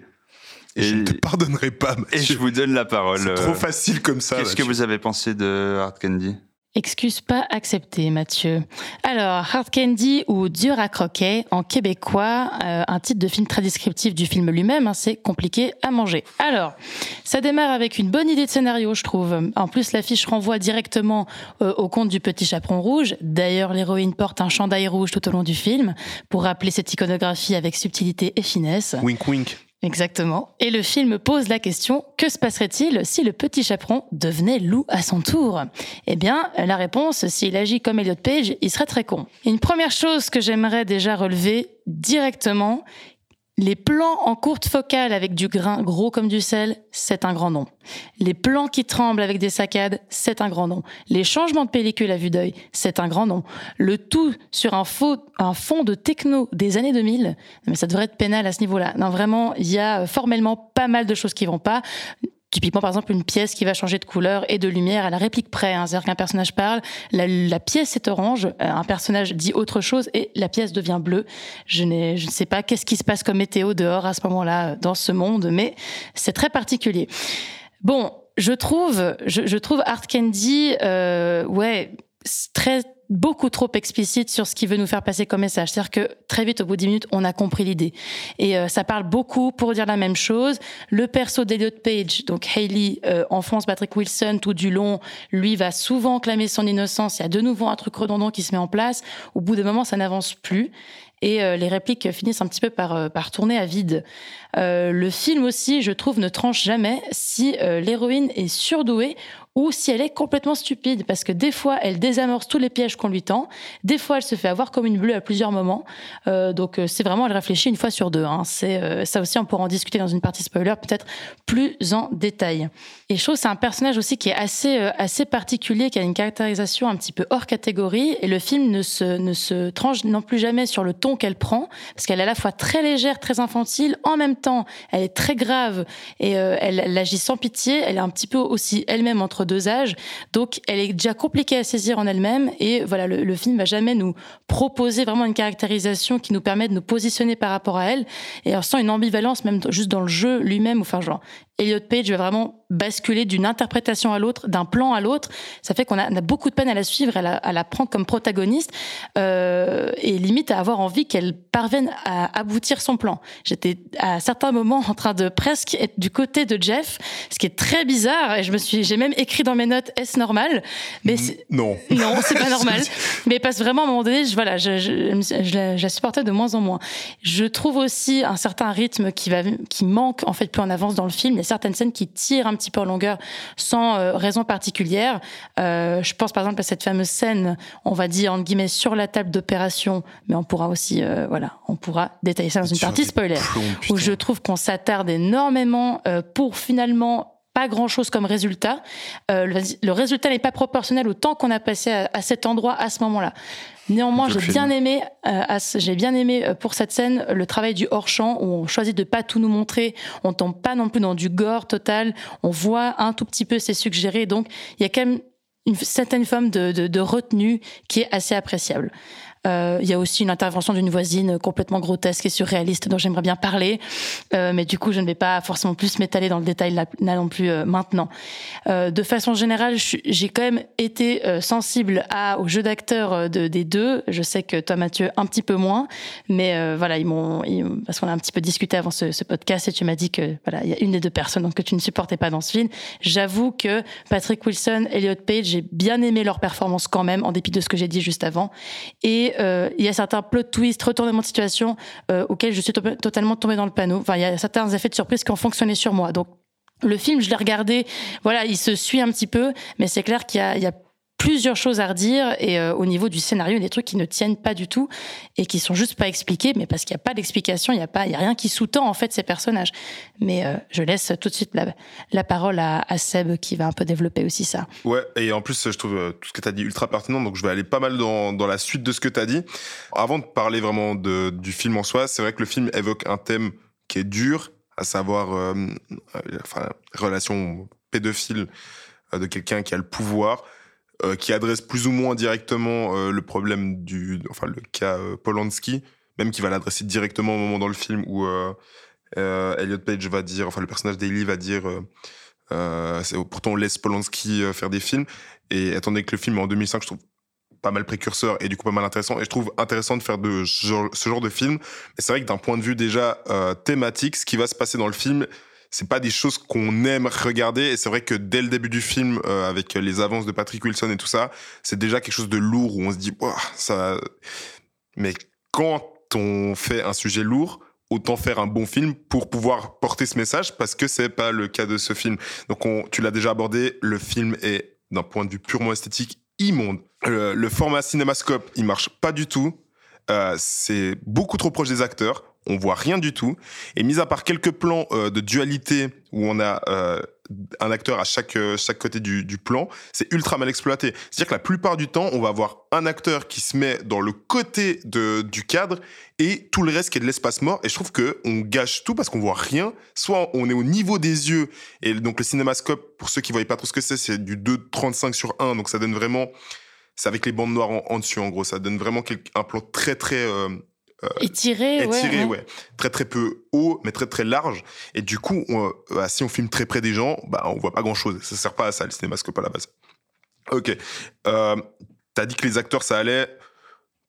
Et je ne te pardonnerai pas, Et je vous donne la parole. C'est trop facile comme ça. Qu'est-ce que vous avez pensé de Hard Candy? Excuse pas acceptée, Mathieu. Alors, Hard Candy ou Dur à croquer, en québécois, euh, un titre de film très descriptif du film lui-même, hein, c'est compliqué à manger. Alors, ça démarre avec une bonne idée de scénario, je trouve. En plus, l'affiche renvoie directement euh, au conte du petit chaperon rouge. D'ailleurs, l'héroïne porte un chandail rouge tout au long du film, pour rappeler cette iconographie avec subtilité et finesse. Wink wink. Exactement. Et le film pose la question, que se passerait-il si le petit chaperon devenait loup à son tour? Eh bien, la réponse, s'il agit comme Elliot Page, il serait très con. Une première chose que j'aimerais déjà relever directement, les plans en courte focale avec du grain gros comme du sel, c'est un grand nom. Les plans qui tremblent avec des saccades, c'est un grand nom. Les changements de pellicule à vue d'œil, c'est un grand nom. Le tout sur un, faux, un fond de techno des années 2000, mais ça devrait être pénal à ce niveau-là. Non, vraiment, il y a formellement pas mal de choses qui vont pas. Typiquement, par exemple, une pièce qui va changer de couleur et de lumière à la réplique près. hein. C'est-à-dire qu'un personnage parle, la, pièce est orange, euh, un personnage dit autre chose et la pièce devient bleue. Je, ne sais pas qu'est-ce qui se passe comme météo dehors à ce moment-là euh, dans ce monde, mais c'est très particulier. Bon, je trouve, je, je trouve Art Candy, euh, ouais, très beaucoup trop explicite sur ce qu'il veut nous faire passer comme message. C'est-à-dire que très vite, au bout de 10 minutes, on a compris l'idée. Et euh, ça parle beaucoup pour dire la même chose. Le perso d'Eliot Page, donc Hayley, euh, enfonce Patrick Wilson tout du long, lui va souvent clamer son innocence. Il y a de nouveau un truc redondant qui se met en place. Au bout d'un moment, ça n'avance plus. Et euh, les répliques finissent un petit peu par, euh, par tourner à vide. Euh, le film aussi, je trouve, ne tranche jamais si euh, l'héroïne est surdouée ou si elle est complètement stupide, parce que des fois, elle désamorce tous les pièges qu'on lui tend, des fois, elle se fait avoir comme une bleue à plusieurs moments. Euh, donc, c'est vraiment, elle réfléchit une fois sur deux. Hein. C'est ça aussi, on pourra en discuter dans une partie spoiler, peut-être plus en détail. Et je trouve c'est un personnage aussi qui est assez, assez particulier, qui a une caractérisation un petit peu hors catégorie, et le film ne se, ne se tranche non plus jamais sur le ton qu'elle prend, parce qu'elle est à la fois très légère, très infantile, en même temps, elle est très grave, et euh, elle, agit sans pitié, elle est un petit peu aussi elle-même entre deux âges, donc elle est déjà compliquée à saisir en elle-même, et voilà, le, le film va jamais nous proposer vraiment une caractérisation qui nous permet de nous positionner par rapport à elle. Et on sent une ambivalence même juste dans le jeu lui-même. Enfin, genre, Elliot Page va vraiment basculer d'une interprétation à l'autre, d'un plan à l'autre. Ça fait qu'on a, beaucoup de peine à la suivre, à la, à la prendre comme protagoniste euh, et limite à avoir envie qu'elle parvienne à aboutir son plan. J'étais à certains moments en train de presque être du côté de Jeff, ce qui est très bizarre. Et je me suis, j'ai même écrit dans mes notes est-ce normal? Mais Non. non, c'est pas (laughs) normal. Mais parce que vraiment, à un moment donné, je, voilà, je, je, je la, je la supportais de moins en moins. Je trouve aussi un certain rythme qui, va, qui manque, en fait, plus on avance dans le film. Il y a certaines scènes qui tirent un petit peu en longueur sans euh, raison particulière. Euh, je pense par exemple à cette fameuse scène, on va dire, entre guillemets, sur la table d'opération, mais on pourra aussi, euh, voilà, on pourra détailler ça dans une partie spoiler, plombs, où je trouve qu'on s'attarde énormément pour finalement pas grand chose comme résultat. Euh, le, le résultat n'est pas proportionnel au temps qu'on a passé à, à cet endroit à ce moment-là. Néanmoins, le j'ai bien aimé, euh, j'ai bien aimé euh, pour cette scène le travail du hors champ où on choisit de pas tout nous montrer, on tombe pas non plus dans du gore total, on voit un tout petit peu c'est suggéré, donc il y a quand même une certaine forme de, de, de retenue qui est assez appréciable. Euh, Il y a aussi une intervention d'une voisine complètement grotesque et surréaliste dont j'aimerais bien parler, Euh, mais du coup je ne vais pas forcément plus m'étaler dans le détail là, non plus euh, maintenant. De façon générale, j'ai quand même été sensible à, au jeu d'acteur de, des deux. Je sais que toi Mathieu un petit peu moins, mais voilà parce qu'on a un petit peu discuté avant ce, podcast et tu m'as dit que voilà il y a une des deux personnes que tu ne supportais pas dans ce film. J'avoue que Patrick Wilson, Elliot Page, j'ai bien aimé leur performance quand même en dépit de ce que j'ai dit juste avant. Et euh, il y a certains plot twists, retournements de situation euh, auxquels je suis to- totalement tombée dans le panneau. Enfin, il y a certains effets de surprise qui ont fonctionné sur moi. Donc, le film, je l'ai regardé, voilà, il se suit un petit peu, mais c'est clair qu'il y a plusieurs choses à redire et euh, au niveau du scénario, des trucs qui ne tiennent pas du tout et qui sont juste pas expliqués, mais parce qu'il n'y a pas d'explication, il n'y a pas, il y a rien qui sous-tend en fait ces personnages. Mais euh, je laisse tout de suite la, la parole à, Seb qui va un peu développer aussi ça. Ouais, et en plus, je trouve euh, tout ce que tu as dit ultra pertinent, donc je vais aller pas mal dans, dans la suite de ce que tu as dit. Avant de parler vraiment du film en soi, c'est vrai que le film évoque un thème qui est dur, à savoir euh, relation pédophile de quelqu'un qui a le pouvoir, euh, qui adresse plus ou moins directement euh, le problème du, enfin le cas euh, Polanski, même qui va l'adresser directement au moment dans le film où euh, Elliot Page va dire, enfin le personnage d'Ailey va dire, pourtant on laisse Polanski faire des films, et étant donné que le film est en 2005, je trouve pas mal précurseur et du coup pas mal intéressant. Et je trouve intéressant de faire de ce genre, ce genre de film. Mais c'est vrai que d'un point de vue déjà thématique ce qui va se passer dans le film c'est pas des choses qu'on aime regarder. Et c'est vrai que dès le début du film euh, avec les avances de Patrick Wilson et tout ça c'est déjà quelque chose de lourd où on se dit ça mais quand on fait un sujet lourd autant faire un bon film pour pouvoir porter ce message parce que c'est pas le cas de ce film. Donc on, tu l'as déjà abordé le film est d'un point de vue purement esthétique immonde. Le, le format cinémascope il marche pas du tout. Euh, c'est beaucoup trop proche des acteurs on voit rien du tout. Et mis à part quelques plans euh, de dualité où on a euh, un acteur à chaque euh, chaque côté du, plan c'est ultra mal exploité. C'est à dire que la plupart du temps on va avoir un acteur qui se met dans le côté de, du cadre et tout le reste qui est de l'espace mort. Et je trouve que on gâche tout parce qu'on voit rien. Soit on est au niveau des yeux et donc le cinémascope pour ceux qui voyaient pas trop ce que c'est c'est du 2,35 sur 1 donc ça donne vraiment c'est avec les bandes noires en, en dessus en gros. Ça donne vraiment un plan très très euh, Étiré, étiré, ouais. ouais. Très très peu haut, mais très très large. Et du coup, on, euh, si on filme très près des gens, bah on voit pas grand chose. Ça sert pas à ça le cinémascope à la base. Ok. Euh, T'as dit que les acteurs ça allait.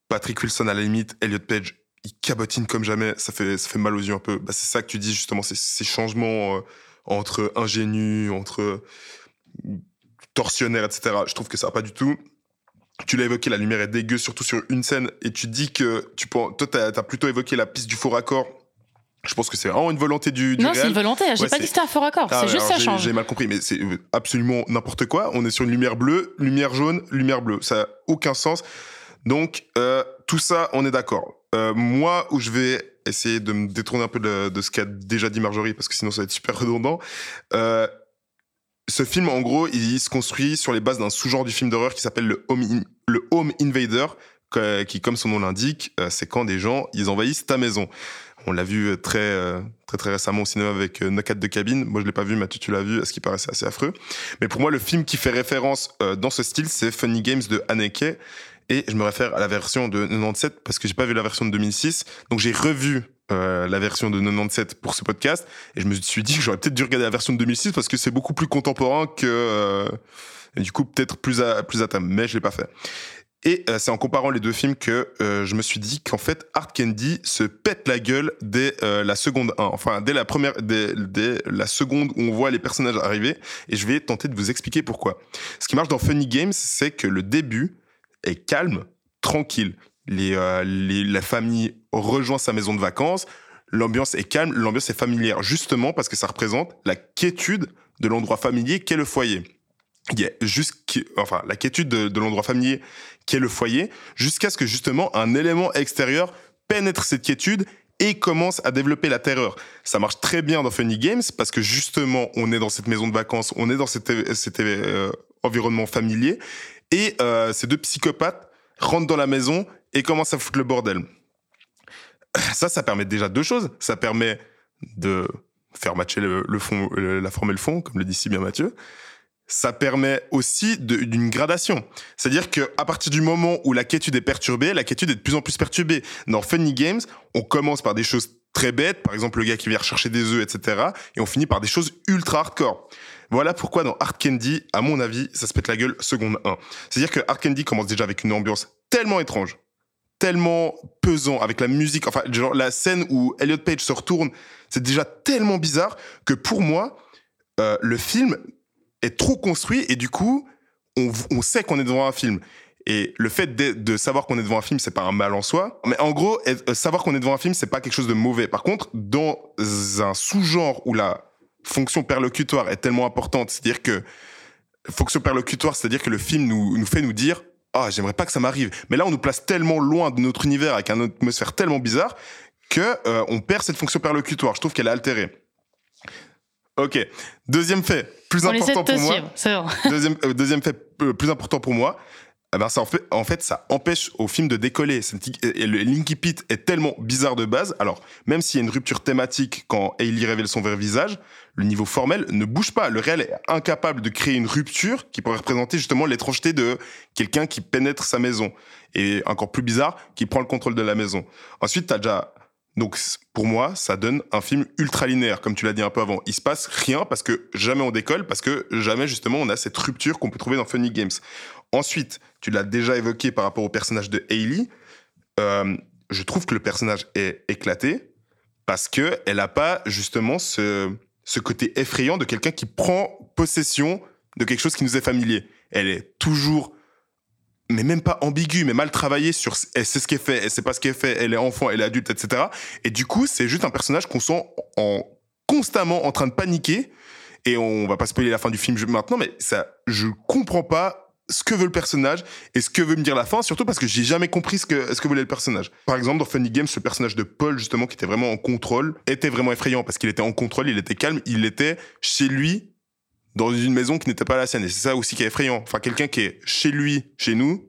Patrick Wilson à la limite, Elliot Page, il cabotine comme jamais. Ça fait ça fait mal aux yeux un peu. Bah, c'est ça que tu dis justement, ces, changements euh, entre ingénu, entre torsionnaire, etc. Je trouve que ça va pas du tout tu l'as évoqué, la lumière est dégueu, surtout sur une scène, et tu dis que tu penses, toi, t'as as plutôt évoqué la piste du faux raccord. Je pense que c'est vraiment une volonté du, du Non, c'est une volonté. J'ai Ouais, pas dit que c'était un faux raccord. Ah c'est juste ça j'ai- change. J'ai mal compris, mais c'est euh, absolument n'importe quoi. On est sur une lumière bleue, lumière jaune, lumière bleue. Ça n'a aucun sens. Donc, euh, tout ça, on est d'accord. Euh, moi, où je vais essayer de me détourner un peu de, de ce qu'a déjà dit Marjorie, parce que sinon ça va être super redondant. Euh, ce film, en gros, il se construit sur les bases d'un sous-genre du film d'horreur qui s'appelle le Home, Invader, qui, comme son nom l'indique, euh, c'est quand des gens, ils envahissent ta maison. On l'a vu euh, très, euh, très, très récemment au cinéma avec Knockout de cabine. Moi, je l'ai pas vu, Mathieu, tu l'as vu, ce qui paraissait assez affreux. Mais pour moi, le film qui fait référence dans ce style, c'est Funny Games de Haneke. Et je me réfère à la version de 97 parce que j'ai pas vu la version de 2006. Donc j'ai revu euh, la version de 97 pour ce podcast et je me suis dit que j'aurais peut-être dû regarder la version de 2006 parce que c'est beaucoup plus contemporain que euh, du coup peut-être plus à plus. Mais je l'ai pas fait. Et euh, c'est en comparant les deux films que je me suis dit qu'en fait, Art Candy se pète la gueule dès la seconde 1. Enfin, dès la première, dès, dès la seconde où on voit les personnages arriver. Et je vais tenter de vous expliquer pourquoi. Ce qui marche dans Funny Games, c'est que le début est calme, tranquille. Les, euh, les, la famille rejoint sa maison de vacances. L'ambiance est calme, l'ambiance est familière, justement parce que ça représente la quiétude de l'endroit familier qu'est le foyer. Il y a enfin, la quiétude de, l'endroit familier qui est le foyer, jusqu'à ce que justement un élément extérieur pénètre cette quiétude et commence à développer la terreur. Ça marche très bien dans Funny Games parce que justement on est dans cette maison de vacances, on est dans cet, cet euh, environnement familier et euh, ces deux psychopathes rentrent dans la maison et commencent à foutre le bordel. Ça, ça permet déjà deux choses. Ça permet de faire matcher le, fond, la forme et le fond, comme le dit si bien Mathieu ça permet aussi d'une gradation. C'est-à-dire que à partir du moment où la quiétude est perturbée, la quiétude est de plus en plus perturbée. Dans Funny Games, on commence par des choses très bêtes, par exemple le gars qui vient chercher des œufs, etc. Et on finit par des choses ultra hardcore. Voilà pourquoi dans Hard Candy, à mon avis, ça se pète la gueule seconde 1. C'est-à-dire que Hard Candy commence déjà avec une ambiance tellement étrange, tellement pesant, avec la musique, enfin, genre la scène où Elliot Page se retourne, c'est déjà tellement bizarre que pour moi, euh, le film est trop construit et du coup, on, on sait qu'on est devant un film. Et le fait de, savoir qu'on est devant un film, c'est pas un mal en soi. Mais en gros, être- savoir qu'on est devant un film, c'est pas quelque chose de mauvais. Par contre, dans un sous-genre où la fonction perlocutoire est tellement importante, c'est-à-dire que fonction perlocutoire, c'est-à-dire que le film nous, nous fait nous dire ah j'aimerais pas que ça m'arrive. Mais là, on nous place tellement loin de notre univers avec une atmosphère tellement bizarre que euh, on perd cette fonction perlocutoire. Je trouve qu'elle est altérée. Ok. Deuxième fait, plus On important pour moi. suivre. (laughs) Deuxième, euh, deuxième fait euh, plus important pour moi, eh ben ça en fait, en fait, ça empêche au film de décoller. Et le Linky Pit est tellement bizarre de base. Alors, même s'il y a une rupture thématique quand Hailey révèle son vrai visage, le niveau formel ne bouge pas. Le réel est incapable de créer une rupture qui pourrait représenter justement l'étrangeté de quelqu'un qui pénètre sa maison. Et encore plus bizarre, qui prend le contrôle de la maison. Ensuite, t'as déjà donc pour moi, ça donne un film ultra linéaire, comme tu l'as dit un peu avant. Il se passe rien parce que jamais on décolle, parce que jamais justement on a cette rupture qu'on peut trouver dans Funny Games. Ensuite, tu l'as déjà évoqué par rapport au personnage de Hailey. euh, je trouve que le personnage est éclaté parce que elle pas justement ce, ce côté effrayant de quelqu'un qui prend possession de quelque chose qui nous est familier. Elle est toujours mais même pas ambiguë, mais mal travaillée sur elle sait ce qu'elle fait, elle sait pas ce qu'elle fait, elle est enfant, elle est adulte, etc. Et du coup, c'est juste un personnage qu'on sent en constamment en train de paniquer. Et on va pas spoiler la fin du film maintenant, mais ça, je comprends pas ce que veut le personnage et ce que veut me dire la fin, surtout parce que j'ai jamais compris ce que, ce que voulait le personnage. Par exemple, dans Funny Games, ce personnage de Paul, justement, qui était vraiment en contrôle, était vraiment effrayant parce qu'il était en contrôle, il était calme, il était chez lui, dans une maison qui n'était pas la sienne. Et c'est ça aussi qui est effrayant. Enfin, quelqu'un qui est chez lui, chez nous.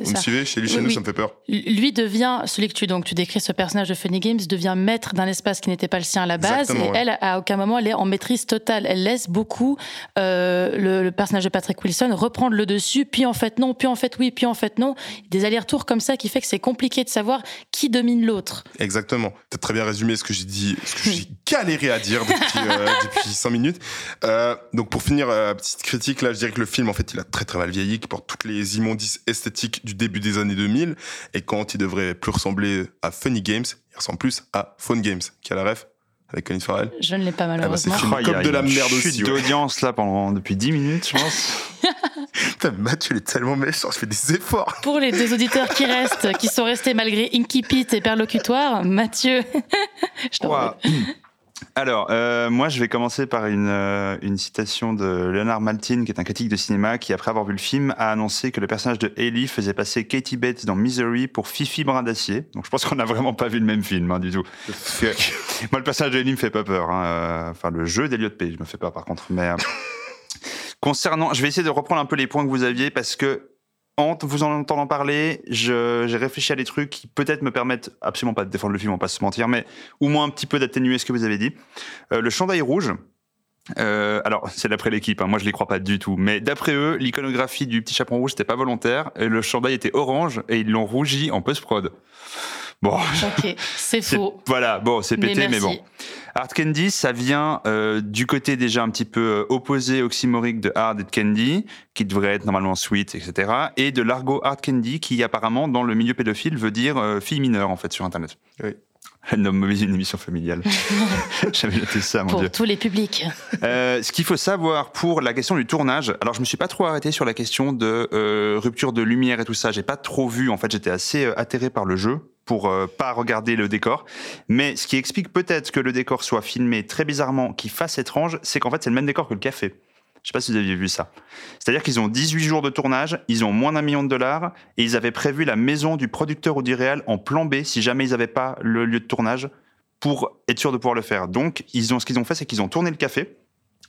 Vous me suivez Chez lui, chez Oui, nous, oui. ça me fait peur. Lui devient, celui que tu, donc, tu décris ce personnage de Funny Games, devient maître d'un espace qui n'était pas le sien à la base. Exactement, et ouais. elle, à aucun moment, elle est en maîtrise totale. Elle laisse beaucoup euh, le, le personnage de Patrick Wilson reprendre le dessus, puis en fait non, puis en fait oui, puis en fait non. Des allers-retours comme ça qui fait que c'est compliqué de savoir qui domine l'autre. Exactement. T'as très bien résumé ce que j'ai dit, ce que j'ai (laughs) galéré à dire depuis, euh, (laughs) depuis 5 minutes. Euh, donc pour finir, euh, petite critique, là, je dirais que le film, en fait, il a très très mal vieilli, qui porte toutes les immondices esthétiques du début des années 2000. Et quand il devrait plus ressembler à Funny Games, il ressemble plus à Phone Games, qui a la ref avec Colin Farrell. Je ne l'ai pas Ah bah, c'est malheureusement. film Oh, il y a comme de la merde chute aussi. ouais. d'audience là pendant depuis 10 minutes, je pense. (laughs) Putain, Mathieu, il est tellement méchant, je fais des efforts. Pour les deux auditeurs qui restent, qui sont restés malgré Inky Pit et Perlocutoire, Mathieu, (laughs) je t'en Ouah. Alors, euh, moi, je vais commencer par une, euh, une citation de Leonard Maltin, qui est un critique de cinéma, qui, après avoir vu le film, a annoncé que le personnage de Hailey faisait passer Katie Bates dans Misery pour Fifi Brin d'Acier. Donc, je pense qu'on n'a vraiment pas vu le même film, hein, du tout. Parce que, (laughs) moi, le personnage de Hailey me fait pas peur. hein, euh, Enfin, le jeu d'Eliot Page me fait peur, par contre. Mais euh, (laughs) concernant, je vais essayer de reprendre un peu les points que vous aviez, parce que en vous en entendant parler, j'ai réfléchi à des trucs qui peut-être me permettent absolument pas de défendre le film, on va pas se mentir, mais au moins un petit peu d'atténuer ce que vous avez dit. Euh, le chandail rouge, Euh, alors, c'est d'après l'équipe, hein, moi je les crois pas du tout. Mais d'après eux, l'iconographie du petit chaperon rouge, c'était pas volontaire. Et le chandail était orange et ils l'ont rougi en post-prod. Bon. Ok, c'est faux. Voilà, bon, c'est pété, mais, bon. Hard Candy, ça vient euh, du côté déjà un petit peu euh, opposé oxymorique de Hard et Candy, qui devrait être normalement sweet, etc. Et de l'argot Hard Candy, qui apparemment, dans le milieu pédophile, veut dire euh, fille mineure, en fait, sur Internet. Oui. Elle nomme mauvais une émission familiale. (laughs) (laughs) J'avais noté ça, mon Pour Dieu. tous les publics. Euh, ce qu'il faut savoir pour la question du tournage, alors je me suis pas trop arrêté sur la question de euh, rupture de lumière et tout ça. J'ai pas trop vu. En fait, j'étais assez euh, atterré par le jeu pour euh, pas regarder le décor. Mais ce qui explique peut-être que le décor soit filmé très bizarrement, qu'il fasse étrange, c'est qu'en fait c'est le même décor que le café. Je sais pas si vous aviez vu ça. C'est-à-dire qu'ils ont 18 jours de tournage, ils ont moins d'un million de dollars et ils avaient prévu la maison du producteur ou du réal en plan B si jamais ils n'avaient pas le lieu de tournage pour être sûr de pouvoir le faire. Donc, ils ont, ce qu'ils ont fait, c'est qu'ils ont tourné le café,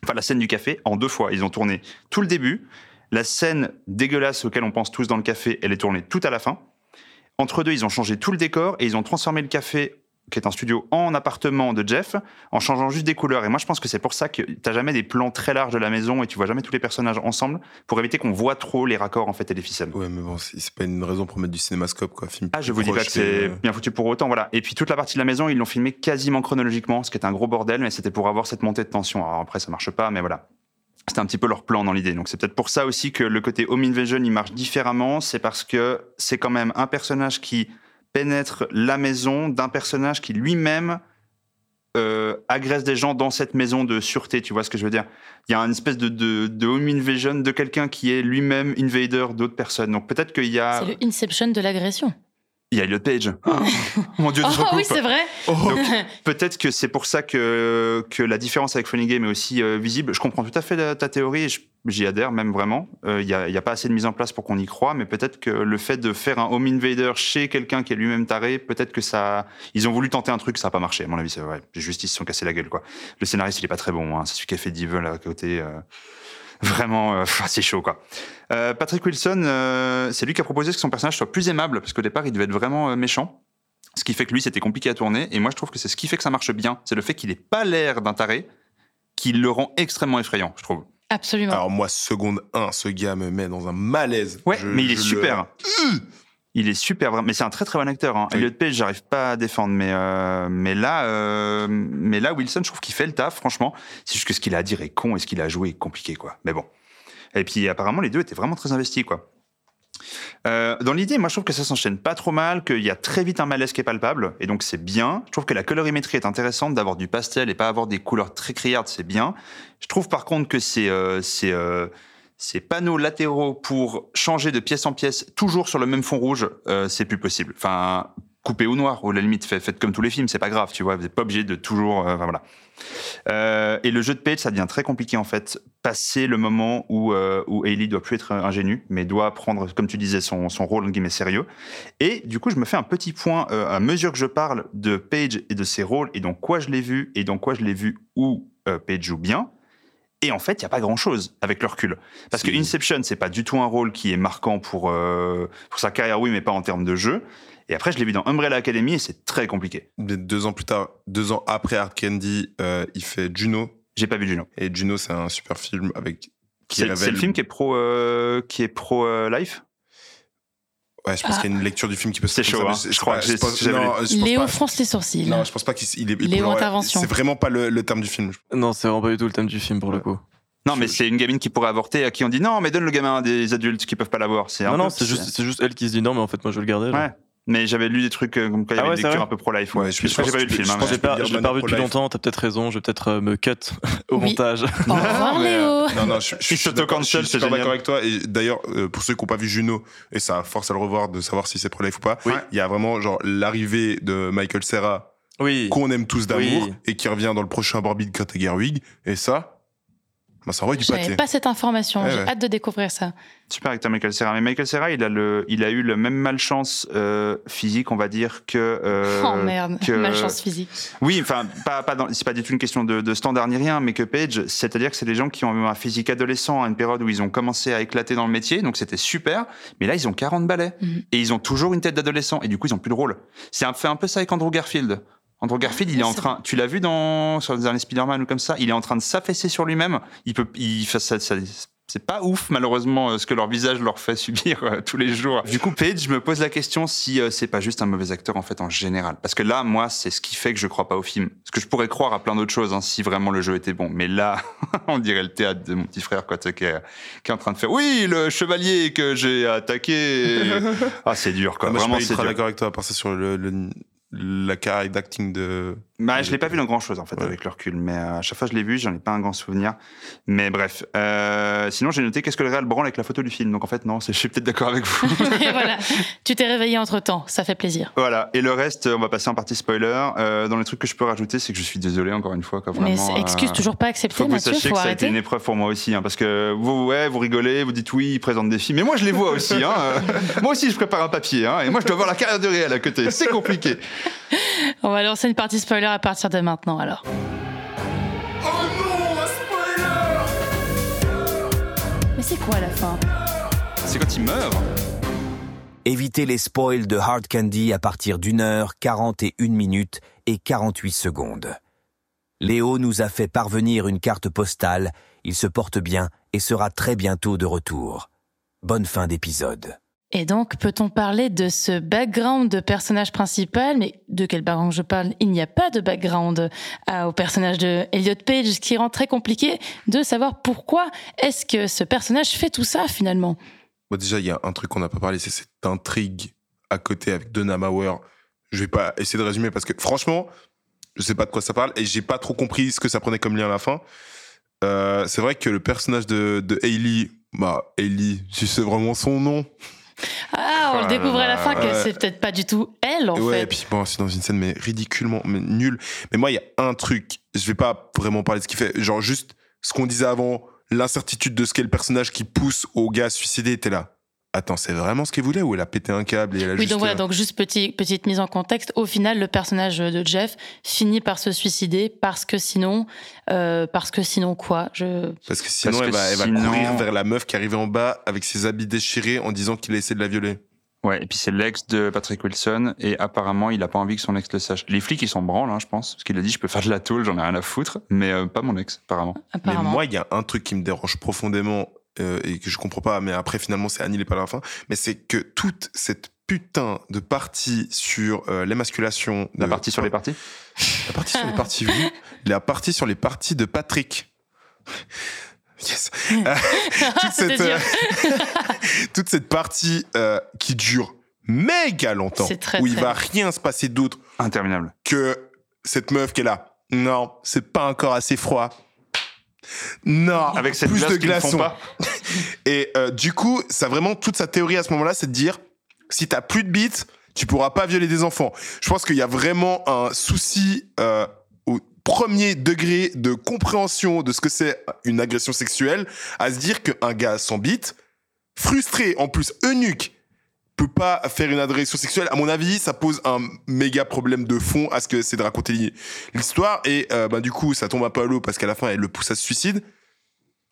enfin la scène du café, en deux fois. Ils ont tourné tout le début. La scène dégueulasse auquel on pense tous dans le café, elle est tournée tout à la fin. Entre deux, ils ont changé tout le décor et ils ont transformé le café, qui est un studio, en appartement de Jeff, en changeant juste des couleurs. Et moi, je pense que c'est pour ça que t'as jamais des plans très larges de la maison et tu vois jamais tous les personnages ensemble, pour éviter qu'on voit trop les raccords en fait et les ficelles. Ouais, mais bon, c'est pas une raison pour mettre du cinémascope, quoi. Film Ah, je vous dis pas que c'est bien foutu pour autant, voilà. Et puis toute la partie de la maison, ils l'ont filmé quasiment chronologiquement, ce qui est un gros bordel, mais c'était pour avoir cette montée de tension. Alors après, ça marche pas, mais voilà. C'était un petit peu leur plan dans l'idée. Donc c'est peut-être pour ça aussi que le côté home invasion, il marche différemment. C'est parce que c'est quand même un personnage qui pénètre la maison d'un personnage qui lui-même euh, agresse des gens dans cette maison de sûreté. Tu vois ce que je veux dire? Il y a une espèce de, de, home invasion de quelqu'un qui est lui-même invader d'autres personnes. Donc peut-être qu'il y a... C'est le Inception de l'agression. Il y a Elliot Page. Oh, (laughs) mon dieu, Oh recoupe. oui, c'est vrai. (laughs) Donc, peut-être que c'est pour ça que, que la différence avec Funny Game est aussi euh, visible. Je comprends tout à fait la- ta théorie et j'y adhère même vraiment. Euh, Il n'y a, y a pas assez de mise en place pour qu'on y croit, mais peut-être que le fait de faire un home invader chez quelqu'un qui est lui-même taré, peut-être que ça. Ils ont voulu tenter un truc, ça n'a pas marché. À mon avis, c'est vrai. Juste, ils se sont cassés la gueule, quoi. Le scénariste, il est pas très bon. Hein. C'est celui qui a fait Devil à côté. euh, Vraiment, euh, (laughs) c'est chaud, quoi. Euh, Patrick Wilson, euh, c'est lui qui a proposé que son personnage soit plus aimable, parce qu'au départ, il devait être vraiment euh, méchant. Ce qui fait que lui, c'était compliqué à tourner. Et moi, je trouve que c'est ce qui fait que ça marche bien. C'est le fait qu'il n'ait pas l'air d'un taré qui le rend extrêmement effrayant, je trouve. Absolument. Alors moi, seconde 1, ce gars me met dans un malaise. Ouais, Je- mais il est le- super. Il est super. Mais c'est un très très bon acteur. Hein. Oui. Elliot Page, j'arrive pas à défendre, mais euh, mais là, euh, mais là, Wilson, je trouve qu'il fait le taf. Franchement, c'est juste que ce qu'il a à dire est con et ce qu'il a à jouer est compliqué, quoi. Mais bon. Et puis apparemment, les deux étaient vraiment très investis, quoi. Euh, dans l'idée, moi je trouve que ça s'enchaîne pas trop mal, qu'il y a très vite un malaise qui est palpable, et donc c'est bien. Je trouve que la colorimétrie est intéressante, d'avoir du pastel et pas avoir des couleurs très criardes, c'est bien. Je trouve par contre que c'est euh, c'est euh, ces panneaux latéraux pour changer de pièce en pièce, toujours sur le même fond rouge, euh, c'est plus possible. Enfin, coupé au noir, ou à la limite, fait- faites comme tous les films, c'est pas grave, tu vois, vous n'êtes pas obligé de toujours. euh, enfin, voilà. Euh, et le jeu de Page, ça devient très compliqué en fait. Passer le moment où, où Hailey doit plus être ingénue, mais doit prendre, comme tu disais, son, son rôle en guillemets sérieux. Et du coup, je me fais un petit point à mesure que je parle de Page et de ses rôles et dans quoi je l'ai vu et dans quoi je l'ai vu où Page joue bien. Et en fait, il n'y a pas grand-chose avec le recul. Parce que Inception, c'est pas du tout un rôle qui est marquant pour, euh, pour sa carrière, oui, mais pas en termes de jeu. Et après, je l'ai vu dans Umbrella Academy et c'est très compliqué. Deux ans plus tard, deux ans après Hard Candy, euh, il fait Juno. J'ai pas vu Juno. Et Juno, c'est un super film avec. C'est révèle- le film qui est pro, euh, qui est pro life? Ouais, je pense Ah. qu'il y a une lecture du film qui peut se C'est chaud, hein. Je crois que j'ai- pense- j'avais non, lu. je pense Léo pas- fronce les sourcils. Non, je pense pas qu'il il est. il Léo intervention. C'est vraiment pas le, le terme du film. Non, c'est vraiment pas du tout le thème du film pour le coup. Non, mais c'est une gamine qui pourrait avorter, à qui on dit non, mais donne le gamin à des adultes qui peuvent pas l'avoir. C'est un Non, peu- non, c'est juste, c'est juste elle qui se dit non, mais en fait, moi je veux le garder. là. Ouais. Mais j'avais lu des trucs euh, comme quoi il y Ah avait ouais, une c'est lecture vrai un peu pro-life. Ouais, je, je je que j'ai pas vu le film. hein, Je je l'ai pas revu depuis pro-life. longtemps, t'as peut-être raison, je vais peut-être euh, me cut au Oui. montage. Au revoir, (laughs) Léo. Non, non, je, je suis d'accord, je avec toi. Et d'ailleurs, euh, pour ceux qui n'ont pas vu Juno, et ça force à le revoir de savoir si c'est pro life ou pas, il y a vraiment genre l'arrivée de Michael Serra, Oui. qu'on aime tous d'amour, Oui. et qui revient dans le prochain Barbie de Greta Gerwig. Et ça, bah, ça envoie du J'avais pâté. pas cette information. Ouais, J'ai ouais. hâte de découvrir ça. Super acteur Michael Serra. Mais Michael Serra, il a, le, il a eu le même malchance euh, physique, on va dire, que. euh, oh merde, que- malchance physique. Oui, enfin, pas, pas dans- c'est pas du tout une question de, de standard ni rien, mais que Page, c'est-à-dire que c'est des gens qui ont eu un physique adolescent à une période où ils ont commencé à éclater dans le métier, donc c'était super. Mais là, ils ont 40 balais Mhm. et ils ont toujours une tête d'adolescent et du coup, ils ont plus de rôle. C'est un, fait un peu ça avec Andrew Garfield. Andrew Garfield, il est en train. Tu l'as vu dans sur les derniers Spider-Man ou comme ça Il est en train de s'affaisser sur lui-même. Il peut. Il, ça, ça- ça- c'est pas ouf malheureusement euh, ce que leur visage leur fait (laughs) subir euh, tous les jours. Du coup, Page, je me pose la question si euh, c'est pas juste un mauvais acteur en fait en général. Parce que là, moi, c'est ce qui fait que je crois pas au film. Parce que je pourrais croire à plein d'autres choses hein, si vraiment le jeu était bon. Mais là, (laughs) on dirait le théâtre de mon petit frère quoi, tu sais, qui, est, qui est en train de faire. Oui, le chevalier que j'ai attaqué. (laughs) ah, c'est dur quoi. Ah, moi, vraiment, je suis c'est pas d'accord avec toi, à part ça sur le, le- la carrière d'acting de. Bah, je l'ai pas vu dans grand chose en fait avec le recul, mais euh, à chaque fois je l'ai vu, j'en ai pas un grand souvenir. Mais bref, euh, sinon j'ai noté qu'est-ce que le réel branle avec la photo du film. Donc en fait non, je suis peut-être d'accord avec vous. (laughs) Voilà. Tu t'es réveillé entre temps, ça fait plaisir. voilà. Et le reste, on va passer en partie spoiler. Euh, dans les trucs que je peux rajouter, c'est que je suis désolé encore une fois. Mais vraiment, c'est- excuse euh, toujours pas acceptée, Faut que vous Mathieu, sachiez faut que ça a été une épreuve pour moi aussi, hein, parce que vous, ouais, vous rigolez, vous dites oui, ils présentent des films, mais moi je les vois aussi. Hein, euh, (laughs) moi aussi, je prépare un papier, hein, et moi je dois voir la carrière de réel à côté. C'est compliqué. On va lancer une partie spoiler à partir de maintenant alors. Mais c'est quoi la fin? C'est quand il meurt. Évitez les spoils de Hard Candy à partir d'une heure, 41 minutes et 48 secondes. Léo nous a fait parvenir une carte postale, il se porte bien et sera très bientôt de retour. Bonne fin d'épisode. Et donc, peut-on parler de ce background de personnage principal? Mais de quel background je parle? Il n'y a pas de background euh, au personnage de Elliot Page, ce qui rend très compliqué de savoir pourquoi est-ce que ce personnage fait tout ça finalement. Bon, déjà, il y a un truc qu'on n'a pas parlé, c'est cette intrigue à côté avec Donna Mauer. Je vais pas essayer de résumer parce que franchement, je sais pas de quoi ça parle et j'ai pas trop compris ce que ça prenait comme lien à la fin. Euh, c'est vrai que le personnage de, de Hailey, bah, Hailey, si c'est vraiment son nom. Ah, on Oh le découvre à la fin que ouais. c'est peut-être pas du tout elle en ouais, fait. et puis bon, c'est dans une scène mais ridiculement mais nul. Mais moi, il y a un truc, je vais pas vraiment parler de ce qu'il fait, genre juste ce qu'on disait avant, l'incertitude de ce qu'est le personnage qui pousse au gars à se suicider, t'es là. Attends, c'est vraiment ce qu'il voulait ou elle a pété un câble et elle a Oui, juste... donc voilà, euh, donc juste petit, petite mise en contexte. Au final, le personnage de Jeff finit par se suicider parce que sinon, euh, parce que sinon quoi? Je Parce que sinon, Parce elle, que va, elle va sinon- courir vers la meuf qui arrivait en bas avec ses habits déchirés en disant qu'il a essayé de la violer. Ouais, et puis c'est l'ex de Patrick Wilson, et apparemment, il a pas envie que son ex le sache. Les flics, ils s'en branlent, hein, je pense, parce qu'il a dit, je peux faire de la tôle, j'en ai rien à foutre, mais euh, pas mon ex, apparemment. Mais moi, il y a un truc qui me dérange profondément euh, et que je comprends pas, mais après, finalement, c'est annihilé par la fin. Mais c'est que toute cette putain de partie sur euh, l'émasculation. La de- partie sur les parties La partie sur les parties vues. (laughs) La partie sur les parties de Patrick. Yes. Euh, toute, cette, euh, (laughs) toute cette partie euh, qui dure méga longtemps, C'est très, où il très va long. rien se passer d'autre Interminable. que cette meuf qui est là. Non, c'est pas encore assez froid. Non, Avec cette plus glace de font glaçons. pas. (laughs) Et euh, du coup, ça vraiment toute sa théorie à ce moment-là, c'est de dire si t'as plus de bits, tu pourras pas violer des enfants. Je pense qu'il y a vraiment un souci euh, au premier degré de compréhension de ce que c'est une agression sexuelle, à se dire qu'un gars sans bits, frustré en plus eunuque, peut pas faire une agression sexuelle. À mon avis, ça pose un méga problème de fond à ce que c'est de raconter l'histoire. Et bah, du coup, ça tombe un peu à l'eau parce qu'à la fin, elle le pousse à se suicide.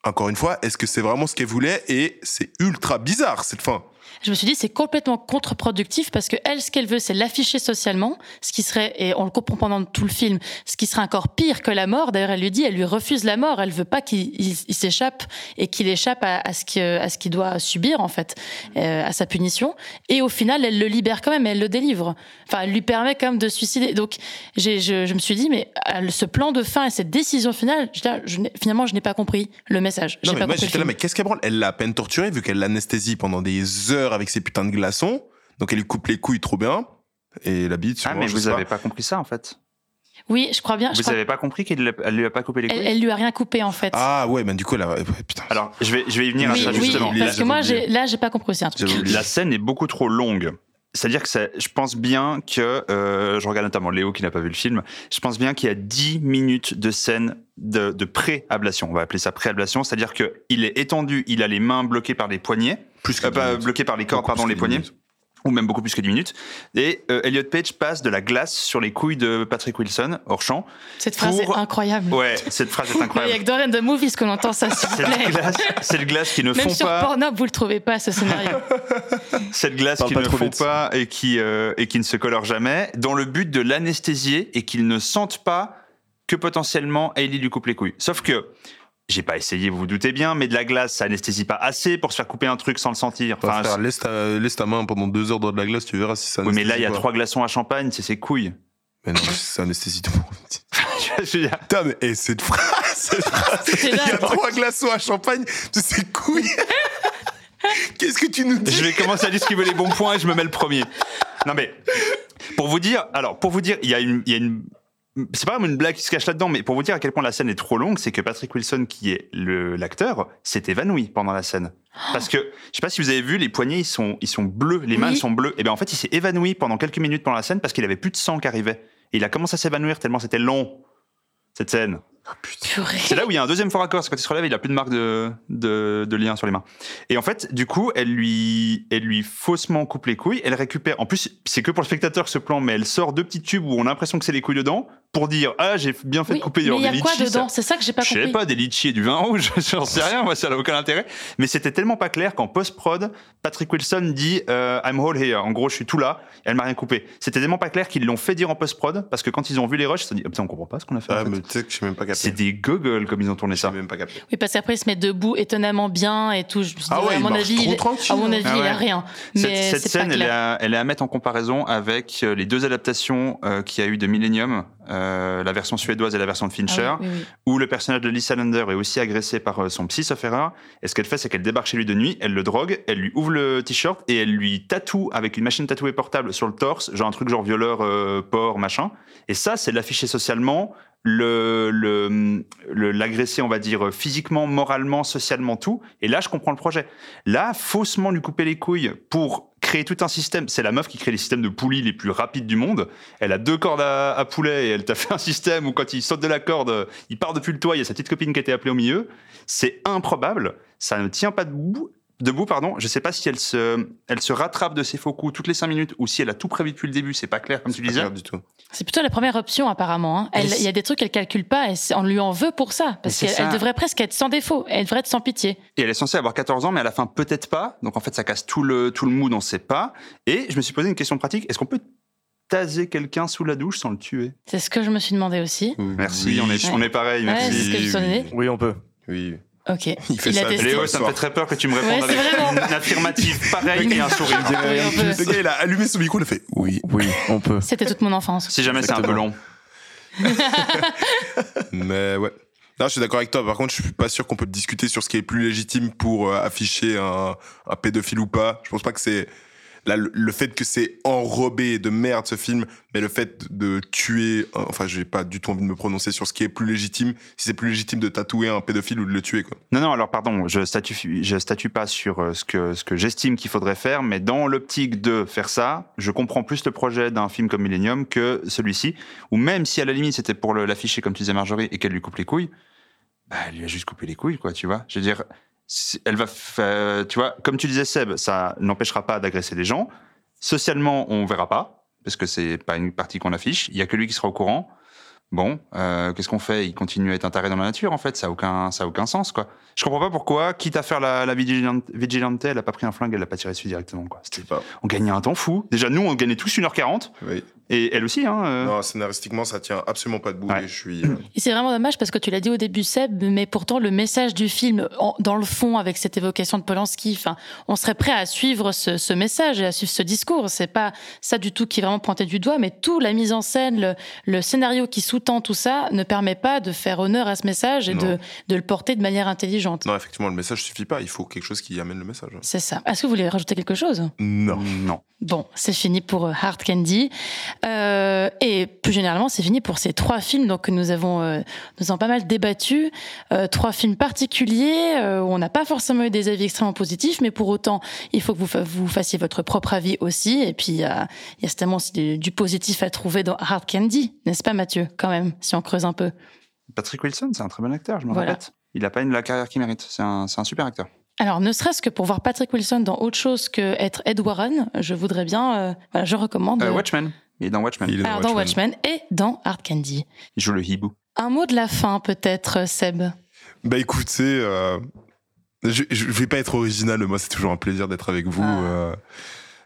Encore une fois, est-ce que c'est vraiment ce qu'elle voulait? Et c'est ultra bizarre cette fin. Je me suis dit, c'est complètement contre-productif parce que elle, ce qu'elle veut, c'est l'afficher socialement, ce qui serait, et on le comprend pendant tout le film, ce qui serait encore pire que la mort. D'ailleurs, elle lui dit, elle lui refuse la mort. Elle veut pas qu'il il- il s'échappe et qu'il échappe à, à ce qu'il doit subir, en fait, euh, à sa punition. Et au final, elle le libère quand même, elle le délivre. Enfin, elle lui permet quand même de suicider. Donc, je, je me suis dit, mais euh, ce plan de fin et cette décision finale, je, je n'ai- finalement, je n'ai pas compris le message. Non, mais pas moi j'étais là, mais qu'est-ce qu'elle branle? Elle l'a à peine torturée vu qu'elle l'anesthésie pendant des heures avec ses putains de glaçons. Donc elle lui coupe les couilles trop bien. Et la bite, Ah, mais vous avez pas compris ça, en fait. Oui, je crois bien. je Vous crois- avez pas compris qu'elle elle lui a pas coupé les couilles elle, elle lui a rien coupé, en fait. Ah ouais, ben du coup, elle a... ouais, putain. Alors, je vais, je vais y venir oui, à ça, oui, justement. parce que moi, là, j'ai pas compris aussi un truc. La scène est beaucoup trop longue. C'est-à-dire que ça- je pense bien que, euh, je regarde notamment Léo qui n'a pas vu le film, je pense bien qu'il y a 10 minutes de scène de, de pré-ablation. On va appeler ça pré-ablation. C'est-à-dire qu'il est étendu, il a les mains bloquées par les poignets. Plus que Euh, 10 pas bloquées par les cordes, pardon, les que 10 poignets. minutes. Ou même beaucoup plus que 10 minutes. Et euh, Elliot Page passe de la glace sur les couilles de Patrick Wilson, hors champ. Cette phrase Pour- est incroyable. Ouais, cette phrase est Il y a incroyable. que dans the Movies qu'on entend ça, s'il vous Cette plaît. glace, cette glace qui ne Même fond sur pas. Pornhub, vous le trouvez pas, ce scénario. (laughs) cette glace Parle qui ne vite. pas et qui, euh, et qui ne se colore jamais, dans le but de l'anesthésier et qu'il ne sente pas que potentiellement Hailey lui coupe les couilles. Sauf que, j'ai pas essayé, vous vous doutez bien, mais de la glace, ça anesthésie pas assez pour se faire couper un truc sans le sentir. Enfin, laisse, ta, laisse ta main pendant deux heures dans de la glace, tu verras si ça oui, mais là, il y a trois glaçons à champagne, c'est ses couilles. Mais non, ça anesthésie tout le monde. (laughs) Je veux dire, Putain, mais et cette phrase, cette phrase, il y a trois glaçons à champagne, c'est ses couilles. (laughs) Qu'est-ce que tu nous dis? Je vais commencer à distribuer les bons points et je me mets le premier. Non mais pour vous dire, alors pour vous dire, il y a une, il y a une, c'est pas vraiment une blague qui se cache là-dedans, mais pour vous dire à quel point la scène est trop longue, c'est que Patrick Wilson, qui est le l'acteur, s'est évanoui pendant la scène. Parce que je sais pas si vous avez vu, les poignets ils sont ils sont bleus, les mains Oui. sont bleues. Et ben en fait il s'est évanoui pendant quelques minutes pendant la scène parce qu'il avait plus de sang qui arrivait. Et il a commencé à s'évanouir tellement c'était long cette scène. Purée. C'est là où il y a un deuxième fort accord, c'est quand il se relève, il a plus de marque de, de, de lien sur les mains. Et en fait, du coup, elle lui, elle lui faussement coupe les couilles, elle récupère, en plus, c'est que pour le spectateur ce plan, mais elle sort deux petits tubes où on a l'impression que c'est les couilles dedans, pour dire, ah, j'ai bien fait Oui, de couper mais il y a des quoi litchis, dedans C'est ça que j'ai pas je sais compris. pas, des litchis et du vin rouge, (laughs) j'en sais rien, moi ça n'a aucun intérêt. Mais c'était tellement pas clair qu'en post-prod, Patrick Wilson dit euh, I'm all here. En gros, je suis tout là, elle m'a rien coupé. C'était tellement pas clair qu'ils l'ont fait dire en post-prod, parce que quand ils ont vu les rushs, ils se sont dit, ah, putain, on comprend pas ce qu'on a fait. en Ah, fait. mais tu sais que je sais même pas. C'est des goggles comme ils ont tourné ça. même pas capté. Oui, parce qu'après, il se met debout étonnamment bien et tout. Je me suis dit, Ah ouais, à il mon avis, trop il- tranquille, à mon avis, Ah il ouais. a rien. Cette, Mais cette c'est scène, elle est, à, elle est à mettre en comparaison avec euh, les deux adaptations euh, qu'il y a eu de Millennium, euh, la version suédoise et la version de Fincher, Ah oui, oui, oui. où le personnage de Lee Salander est aussi agressé par euh, son psy, sauf erreur. Et ce qu'elle fait, c'est qu'elle débarque chez lui de nuit, elle le drogue, elle lui ouvre le t-shirt et elle lui tatoue avec une machine tatouée portable sur le torse, genre un truc genre violeur, euh, porc, machin. Et ça, c'est l'afficher socialement, le l'agresser, on va dire, physiquement, moralement, socialement, tout. Et là, je comprends le projet. Là, faussement lui couper les couilles pour créer tout un système. C'est la meuf qui crée les systèmes de poulies les plus rapides du monde. Elle a deux cordes à, à poulet et elle t'a fait un système où quand il saute de la corde, il part depuis le toit, il y a sa petite copine qui a été appelée au milieu. C'est improbable. Ça ne tient pas debout. Debout, pardon. Je sais pas si elle se, elle se rattrape de ses faux coups toutes les cinq minutes ou si elle a tout prévu depuis le début. C'est pas clair, comme tu Pas disais. clair du tout. C'est plutôt la première option, apparemment. hein. Elle- Il y a des trucs qu'elle calcule pas et on lui en veut pour ça. Parce qu'elle devrait presque être sans défaut. Elle devrait être sans pitié. Et elle est censée avoir 14 ans, mais à la fin, peut-être pas. Donc en fait, ça casse tout le, tout le mood, on sait pas. Et je me suis posé une question pratique. Est-ce qu'on peut taser quelqu'un sous la douche sans le tuer? C'est ce que je me suis demandé aussi. Merci, Oui. on, est, Ouais. on est pareil, Ouais, merci. c'est ce que je demandé. Oui, on peut. Oui. Ok. Il fait a ça. Léo, ça me fait très peur que tu me Ouais, répondes c'est avec vraiment. une affirmative pareille et un sourire. Le gars, il a allumé son micro, il a fait oui. Oui, on peut. C'était toute mon enfance. Si jamais c'est un peu long. (laughs) Mais ouais. Non, je suis d'accord avec toi. Par contre, je suis pas sûr qu'on peut discuter sur ce qui est plus légitime pour euh, afficher un, un pédophile ou pas. Je pense pas que c'est là le, fait que c'est enrobé de merde ce film, mais le fait de tuer. euh, Enfin, j'ai pas du tout envie de me prononcer sur ce qui est plus légitime. Si c'est plus légitime de tatouer un pédophile ou de le tuer, quoi. Non, non, alors pardon, je statue, je statue pas sur euh, ce que, ce que j'estime qu'il faudrait faire, mais dans l'optique de faire ça, je comprends plus le projet d'un film comme Millennium que celui-ci, où même si à la limite c'était pour l'afficher comme tu disais Marjorie et qu'elle lui coupe les couilles, bah, elle lui a juste coupé les couilles, quoi, tu vois. Je veux dire, elle va, faire- tu vois, comme tu disais Seb, ça n'empêchera pas d'agresser des gens. Socialement, on verra pas, parce que c'est pas une partie qu'on affiche. Il y a que lui qui sera au courant. Bon, euh, qu'est-ce qu'on fait? Il continue à être un taré dans la nature, en fait. Ça a aucun, ça a aucun sens, quoi. Je comprends pas pourquoi, quitte à faire la, la vigilante, vigilante, elle a pas pris un flingue, elle a pas tiré dessus directement, quoi. C'était pas. On gagnait un temps fou. Déjà, nous, on gagnait tous 1h40. Oui. Et elle aussi, hein. euh. Non, scénaristiquement, ça tient absolument pas debout. Et je suis. euh, Et c'est vraiment dommage parce que tu l'as dit au début, Seb, mais pourtant le message du film, en- dans le fond, avec cette évocation de Polanski, enfin, on serait prêt à suivre ce, ce message et à suivre ce discours. C'est pas ça du tout qui est vraiment pointé du doigt, mais tout la mise en scène, le, le scénario qui sous-tend tout ça, ne permet pas de faire honneur à ce message et de le porter de manière intelligente. Non, effectivement, le message suffit pas. Il faut quelque chose qui amène le message. C'est ça. Est-ce que vous voulez rajouter quelque chose? Non. Non. Bon, c'est fini pour euh, Hard Candy. Euh, et plus généralement, c'est fini pour ces trois films donc, que nous avons, euh, nous avons pas mal débattu. Euh, trois films particuliers euh, où on n'a pas forcément eu des avis extrêmement positifs, mais pour autant, il faut que vous, fa- vous fassiez votre propre avis aussi. Et puis, il y a, certainement aussi du, du positif à trouver dans Hard Candy, n'est-ce pas Mathieu, quand même, si on creuse un peu? Patrick Wilson, c'est un très bon acteur, je me Voilà. répète. Il a pas une, la carrière qu'il mérite. C'est un, un super acteur. Alors, ne serait-ce que pour voir Patrick Wilson dans autre chose que être Ed Warren, je voudrais bien, euh, voilà, je recommande. Euh, Watchmen. Il est dans Watchmen. alors, dans Watchmen et dans Hard Candy. Il joue le hibou. Un mot de la fin, peut-être, Seb. Bah écoutez, euh, je, je vais pas être original, moi c'est toujours un plaisir d'être avec vous. Ah. euh,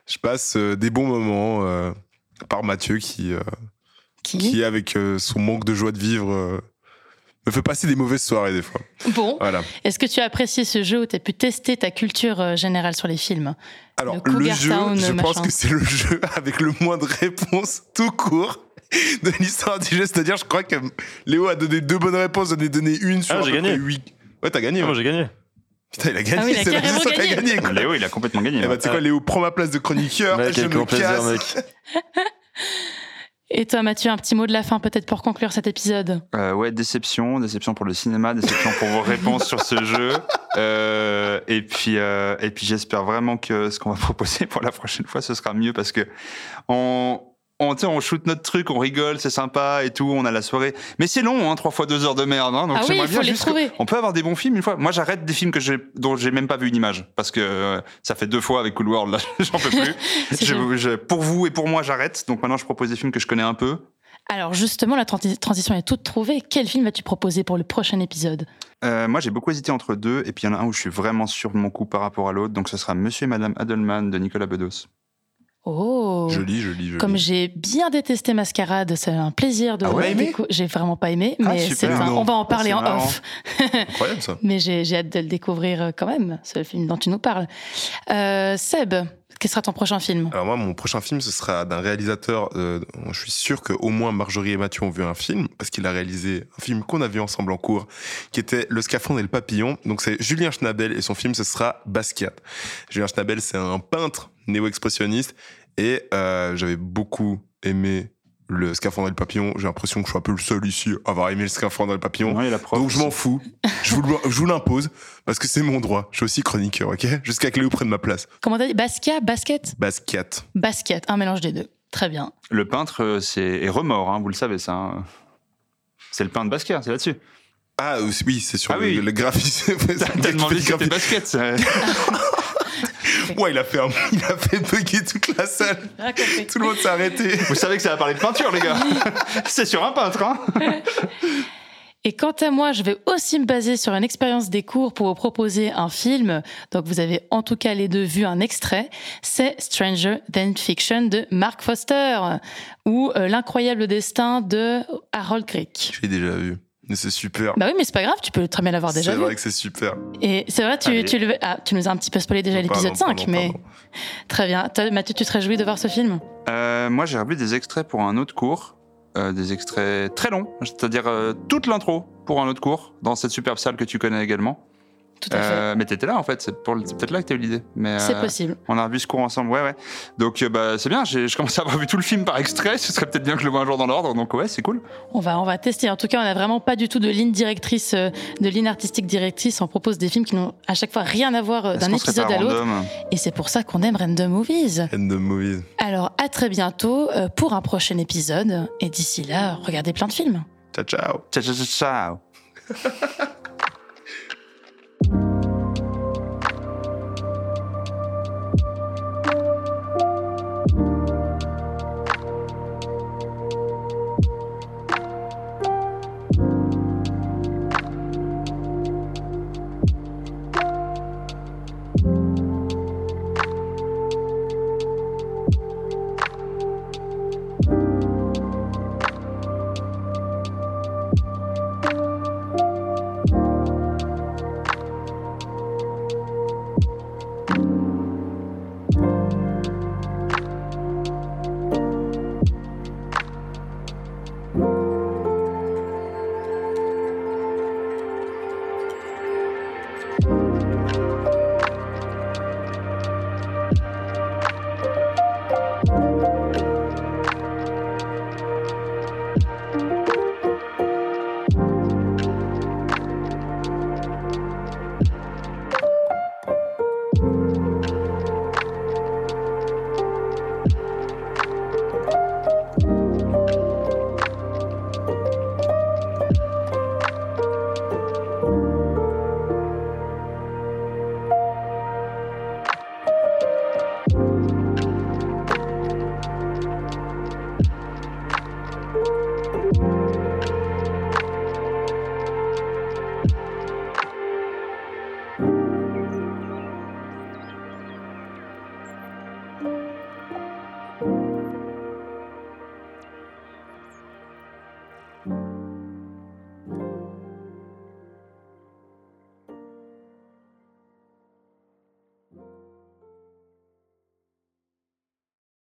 je passe euh, des bons moments, euh, à part Mathieu qui, euh, Qui avec euh, son manque de joie de vivre, euh, me fait passer des mauvaises soirées des fois. Bon. Voilà. Est-ce que tu as apprécié ce jeu où tu as pu tester ta culture euh, générale sur les films? Alors, Le jeu, Town, je pense que c'est le jeu avec le moins de réponses tout court de l'histoire du jeu. C'est-à-dire, je crois que Léo a donné deux bonnes réponses, j'en ai donné une sur Ah, j'ai gagné. près huit. Ouais, t'as gagné. Ah, moi, j'ai gagné. Putain, il a gagné. Ah oui, il a c'est la carrément a gagné. gagné. quoi. Léo, il a complètement gagné. Eh ben, hein. tu sais quoi, Léo, prends ma place de chroniqueur. Mec, je avec me plaisir, casse. mec. (laughs) Et toi, Mathieu, un petit mot de la fin, peut-être pour conclure cet épisode Euh, ouais, déception, déception pour le cinéma, déception pour vos réponses sur ce jeu. Euh, et puis, euh, et puis j'espère vraiment que ce qu'on va proposer pour la prochaine fois, ce sera mieux parce que on, on, on shoot notre truc, on rigole, c'est sympa et tout, on a la soirée. Mais c'est long, hein, trois fois deux heures de merde. Hein, donc Ah oui, j'aimerais il faut bien les trouver. On peut avoir des bons films une fois. Moi, j'arrête des films que dont j'ai même pas vu une image parce que euh, ça fait deux fois avec Cool World. Là, (laughs) j'en peux plus. (laughs) Je- je- pour vous et pour moi, j'arrête. Donc maintenant, je propose des films que je connais un peu. Alors justement, la transi- transition est toute trouvée. Quel film vas-tu proposer pour le prochain épisode? Euh, moi, j'ai beaucoup hésité entre deux, et puis il y en a un où je suis vraiment sûr de mon coup par rapport à l'autre, donc ce sera Monsieur et Madame Adelman de Nicolas Bedos. Oh Joli, joli, joli. Comme j'ai bien détesté Mascarade, c'est un plaisir de Ah ouais, J'ai vraiment pas aimé, Ah, mais c'est un- on va en Ah, parler en marrant. off. (laughs) Incroyable ça. mais j'ai hâte de le découvrir euh, quand même, ce film dont tu nous parles. Euh, Seb, quel sera ton prochain film? Alors moi, mon prochain film, ce sera d'un réalisateur. euh, je suis sûr que au moins Marjorie et Mathieu ont vu un film parce qu'il a réalisé un film qu'on a vu ensemble en cours, qui était Le Scaphandre et le Papillon. Donc c'est Julien Schnabel et son film, ce sera Basquiat. Julien Schnabel, c'est un peintre néo-expressionniste et euh, j'avais beaucoup aimé le Scaphandre et le Papillon. J'ai l'impression que je suis un peu le seul ici à avoir aimé le Scaphandre et le Papillon. Ouais, et la prof Donc je m'en fous. Je vous, l'impose parce que c'est mon droit. Je suis aussi chroniqueur, ok? Jusqu'à que Léo prenne ma place. Comment t'as dit? Basquiat Basket? Basquiat. Basket, un mélange des deux. Très bien. Le peintre euh, c'est est remords, hein, vous le savez ça. hein. C'est le peintre Basquiat, c'est là-dessus. Ah oui, c'est sur Ah le, oui. le graphisme. (laughs) T'as t'as (laughs) demandé si c'était basket. ça. (laughs) Ouais, il a fait un, (laughs) il a fait bugger toute la salle. Tout le monde s'est arrêté. Vous savez que ça va parler de peinture, les gars. (laughs) c'est sur un peintre, hein. (laughs) Et quant à moi, je vais aussi me baser sur une expérience des cours pour vous proposer un film. Donc vous avez en tout cas les deux vu un extrait. C'est Stranger Than Fiction de Mark Foster ou euh, L'incroyable destin de Harold Crick. Je l'ai déjà vu. Mais c'est super. Bah oui, mais c'est pas grave, tu peux très bien l'avoir déjà C'est vrai que c'est super. Et c'est vrai, tu, Allez. tu, le- ah, tu nous as un petit peu spoilé déjà l'épisode 5, pardon, mais pardon. très bien. Toi, Mathieu, tu te réjouis de voir ce film? Euh, moi, j'ai revu des extraits pour un autre cours. Euh, des extraits très longs, c'est-à-dire euh, toute l'intro pour un autre cours, dans cette superbe salle que tu connais également. Tout à fait. Euh, mais t'étais là en fait, c'est peut-être là que t'as eu l'idée. Mais, C'est euh, possible. On a revu ce cours ensemble, ouais, ouais. Donc euh, bah, c'est bien, j'ai- je commence à avoir vu tout le film par extrait, ce serait peut-être bien que je le vois un jour dans l'ordre, donc ouais, c'est cool. On va, on va tester. En tout cas, on n'a vraiment pas du tout de ligne directrice, euh, de ligne artistique directrice. On propose des films qui n'ont à chaque fois rien à voir euh, d'un épisode à l'autre. random? Et c'est pour ça qu'on aime Random Movies. De movies. Alors, à très bientôt euh, pour un prochain épisode. Et d'ici là, regardez plein de films. Ciao, ciao. Ciao, ciao, ciao. ciao. (laughs)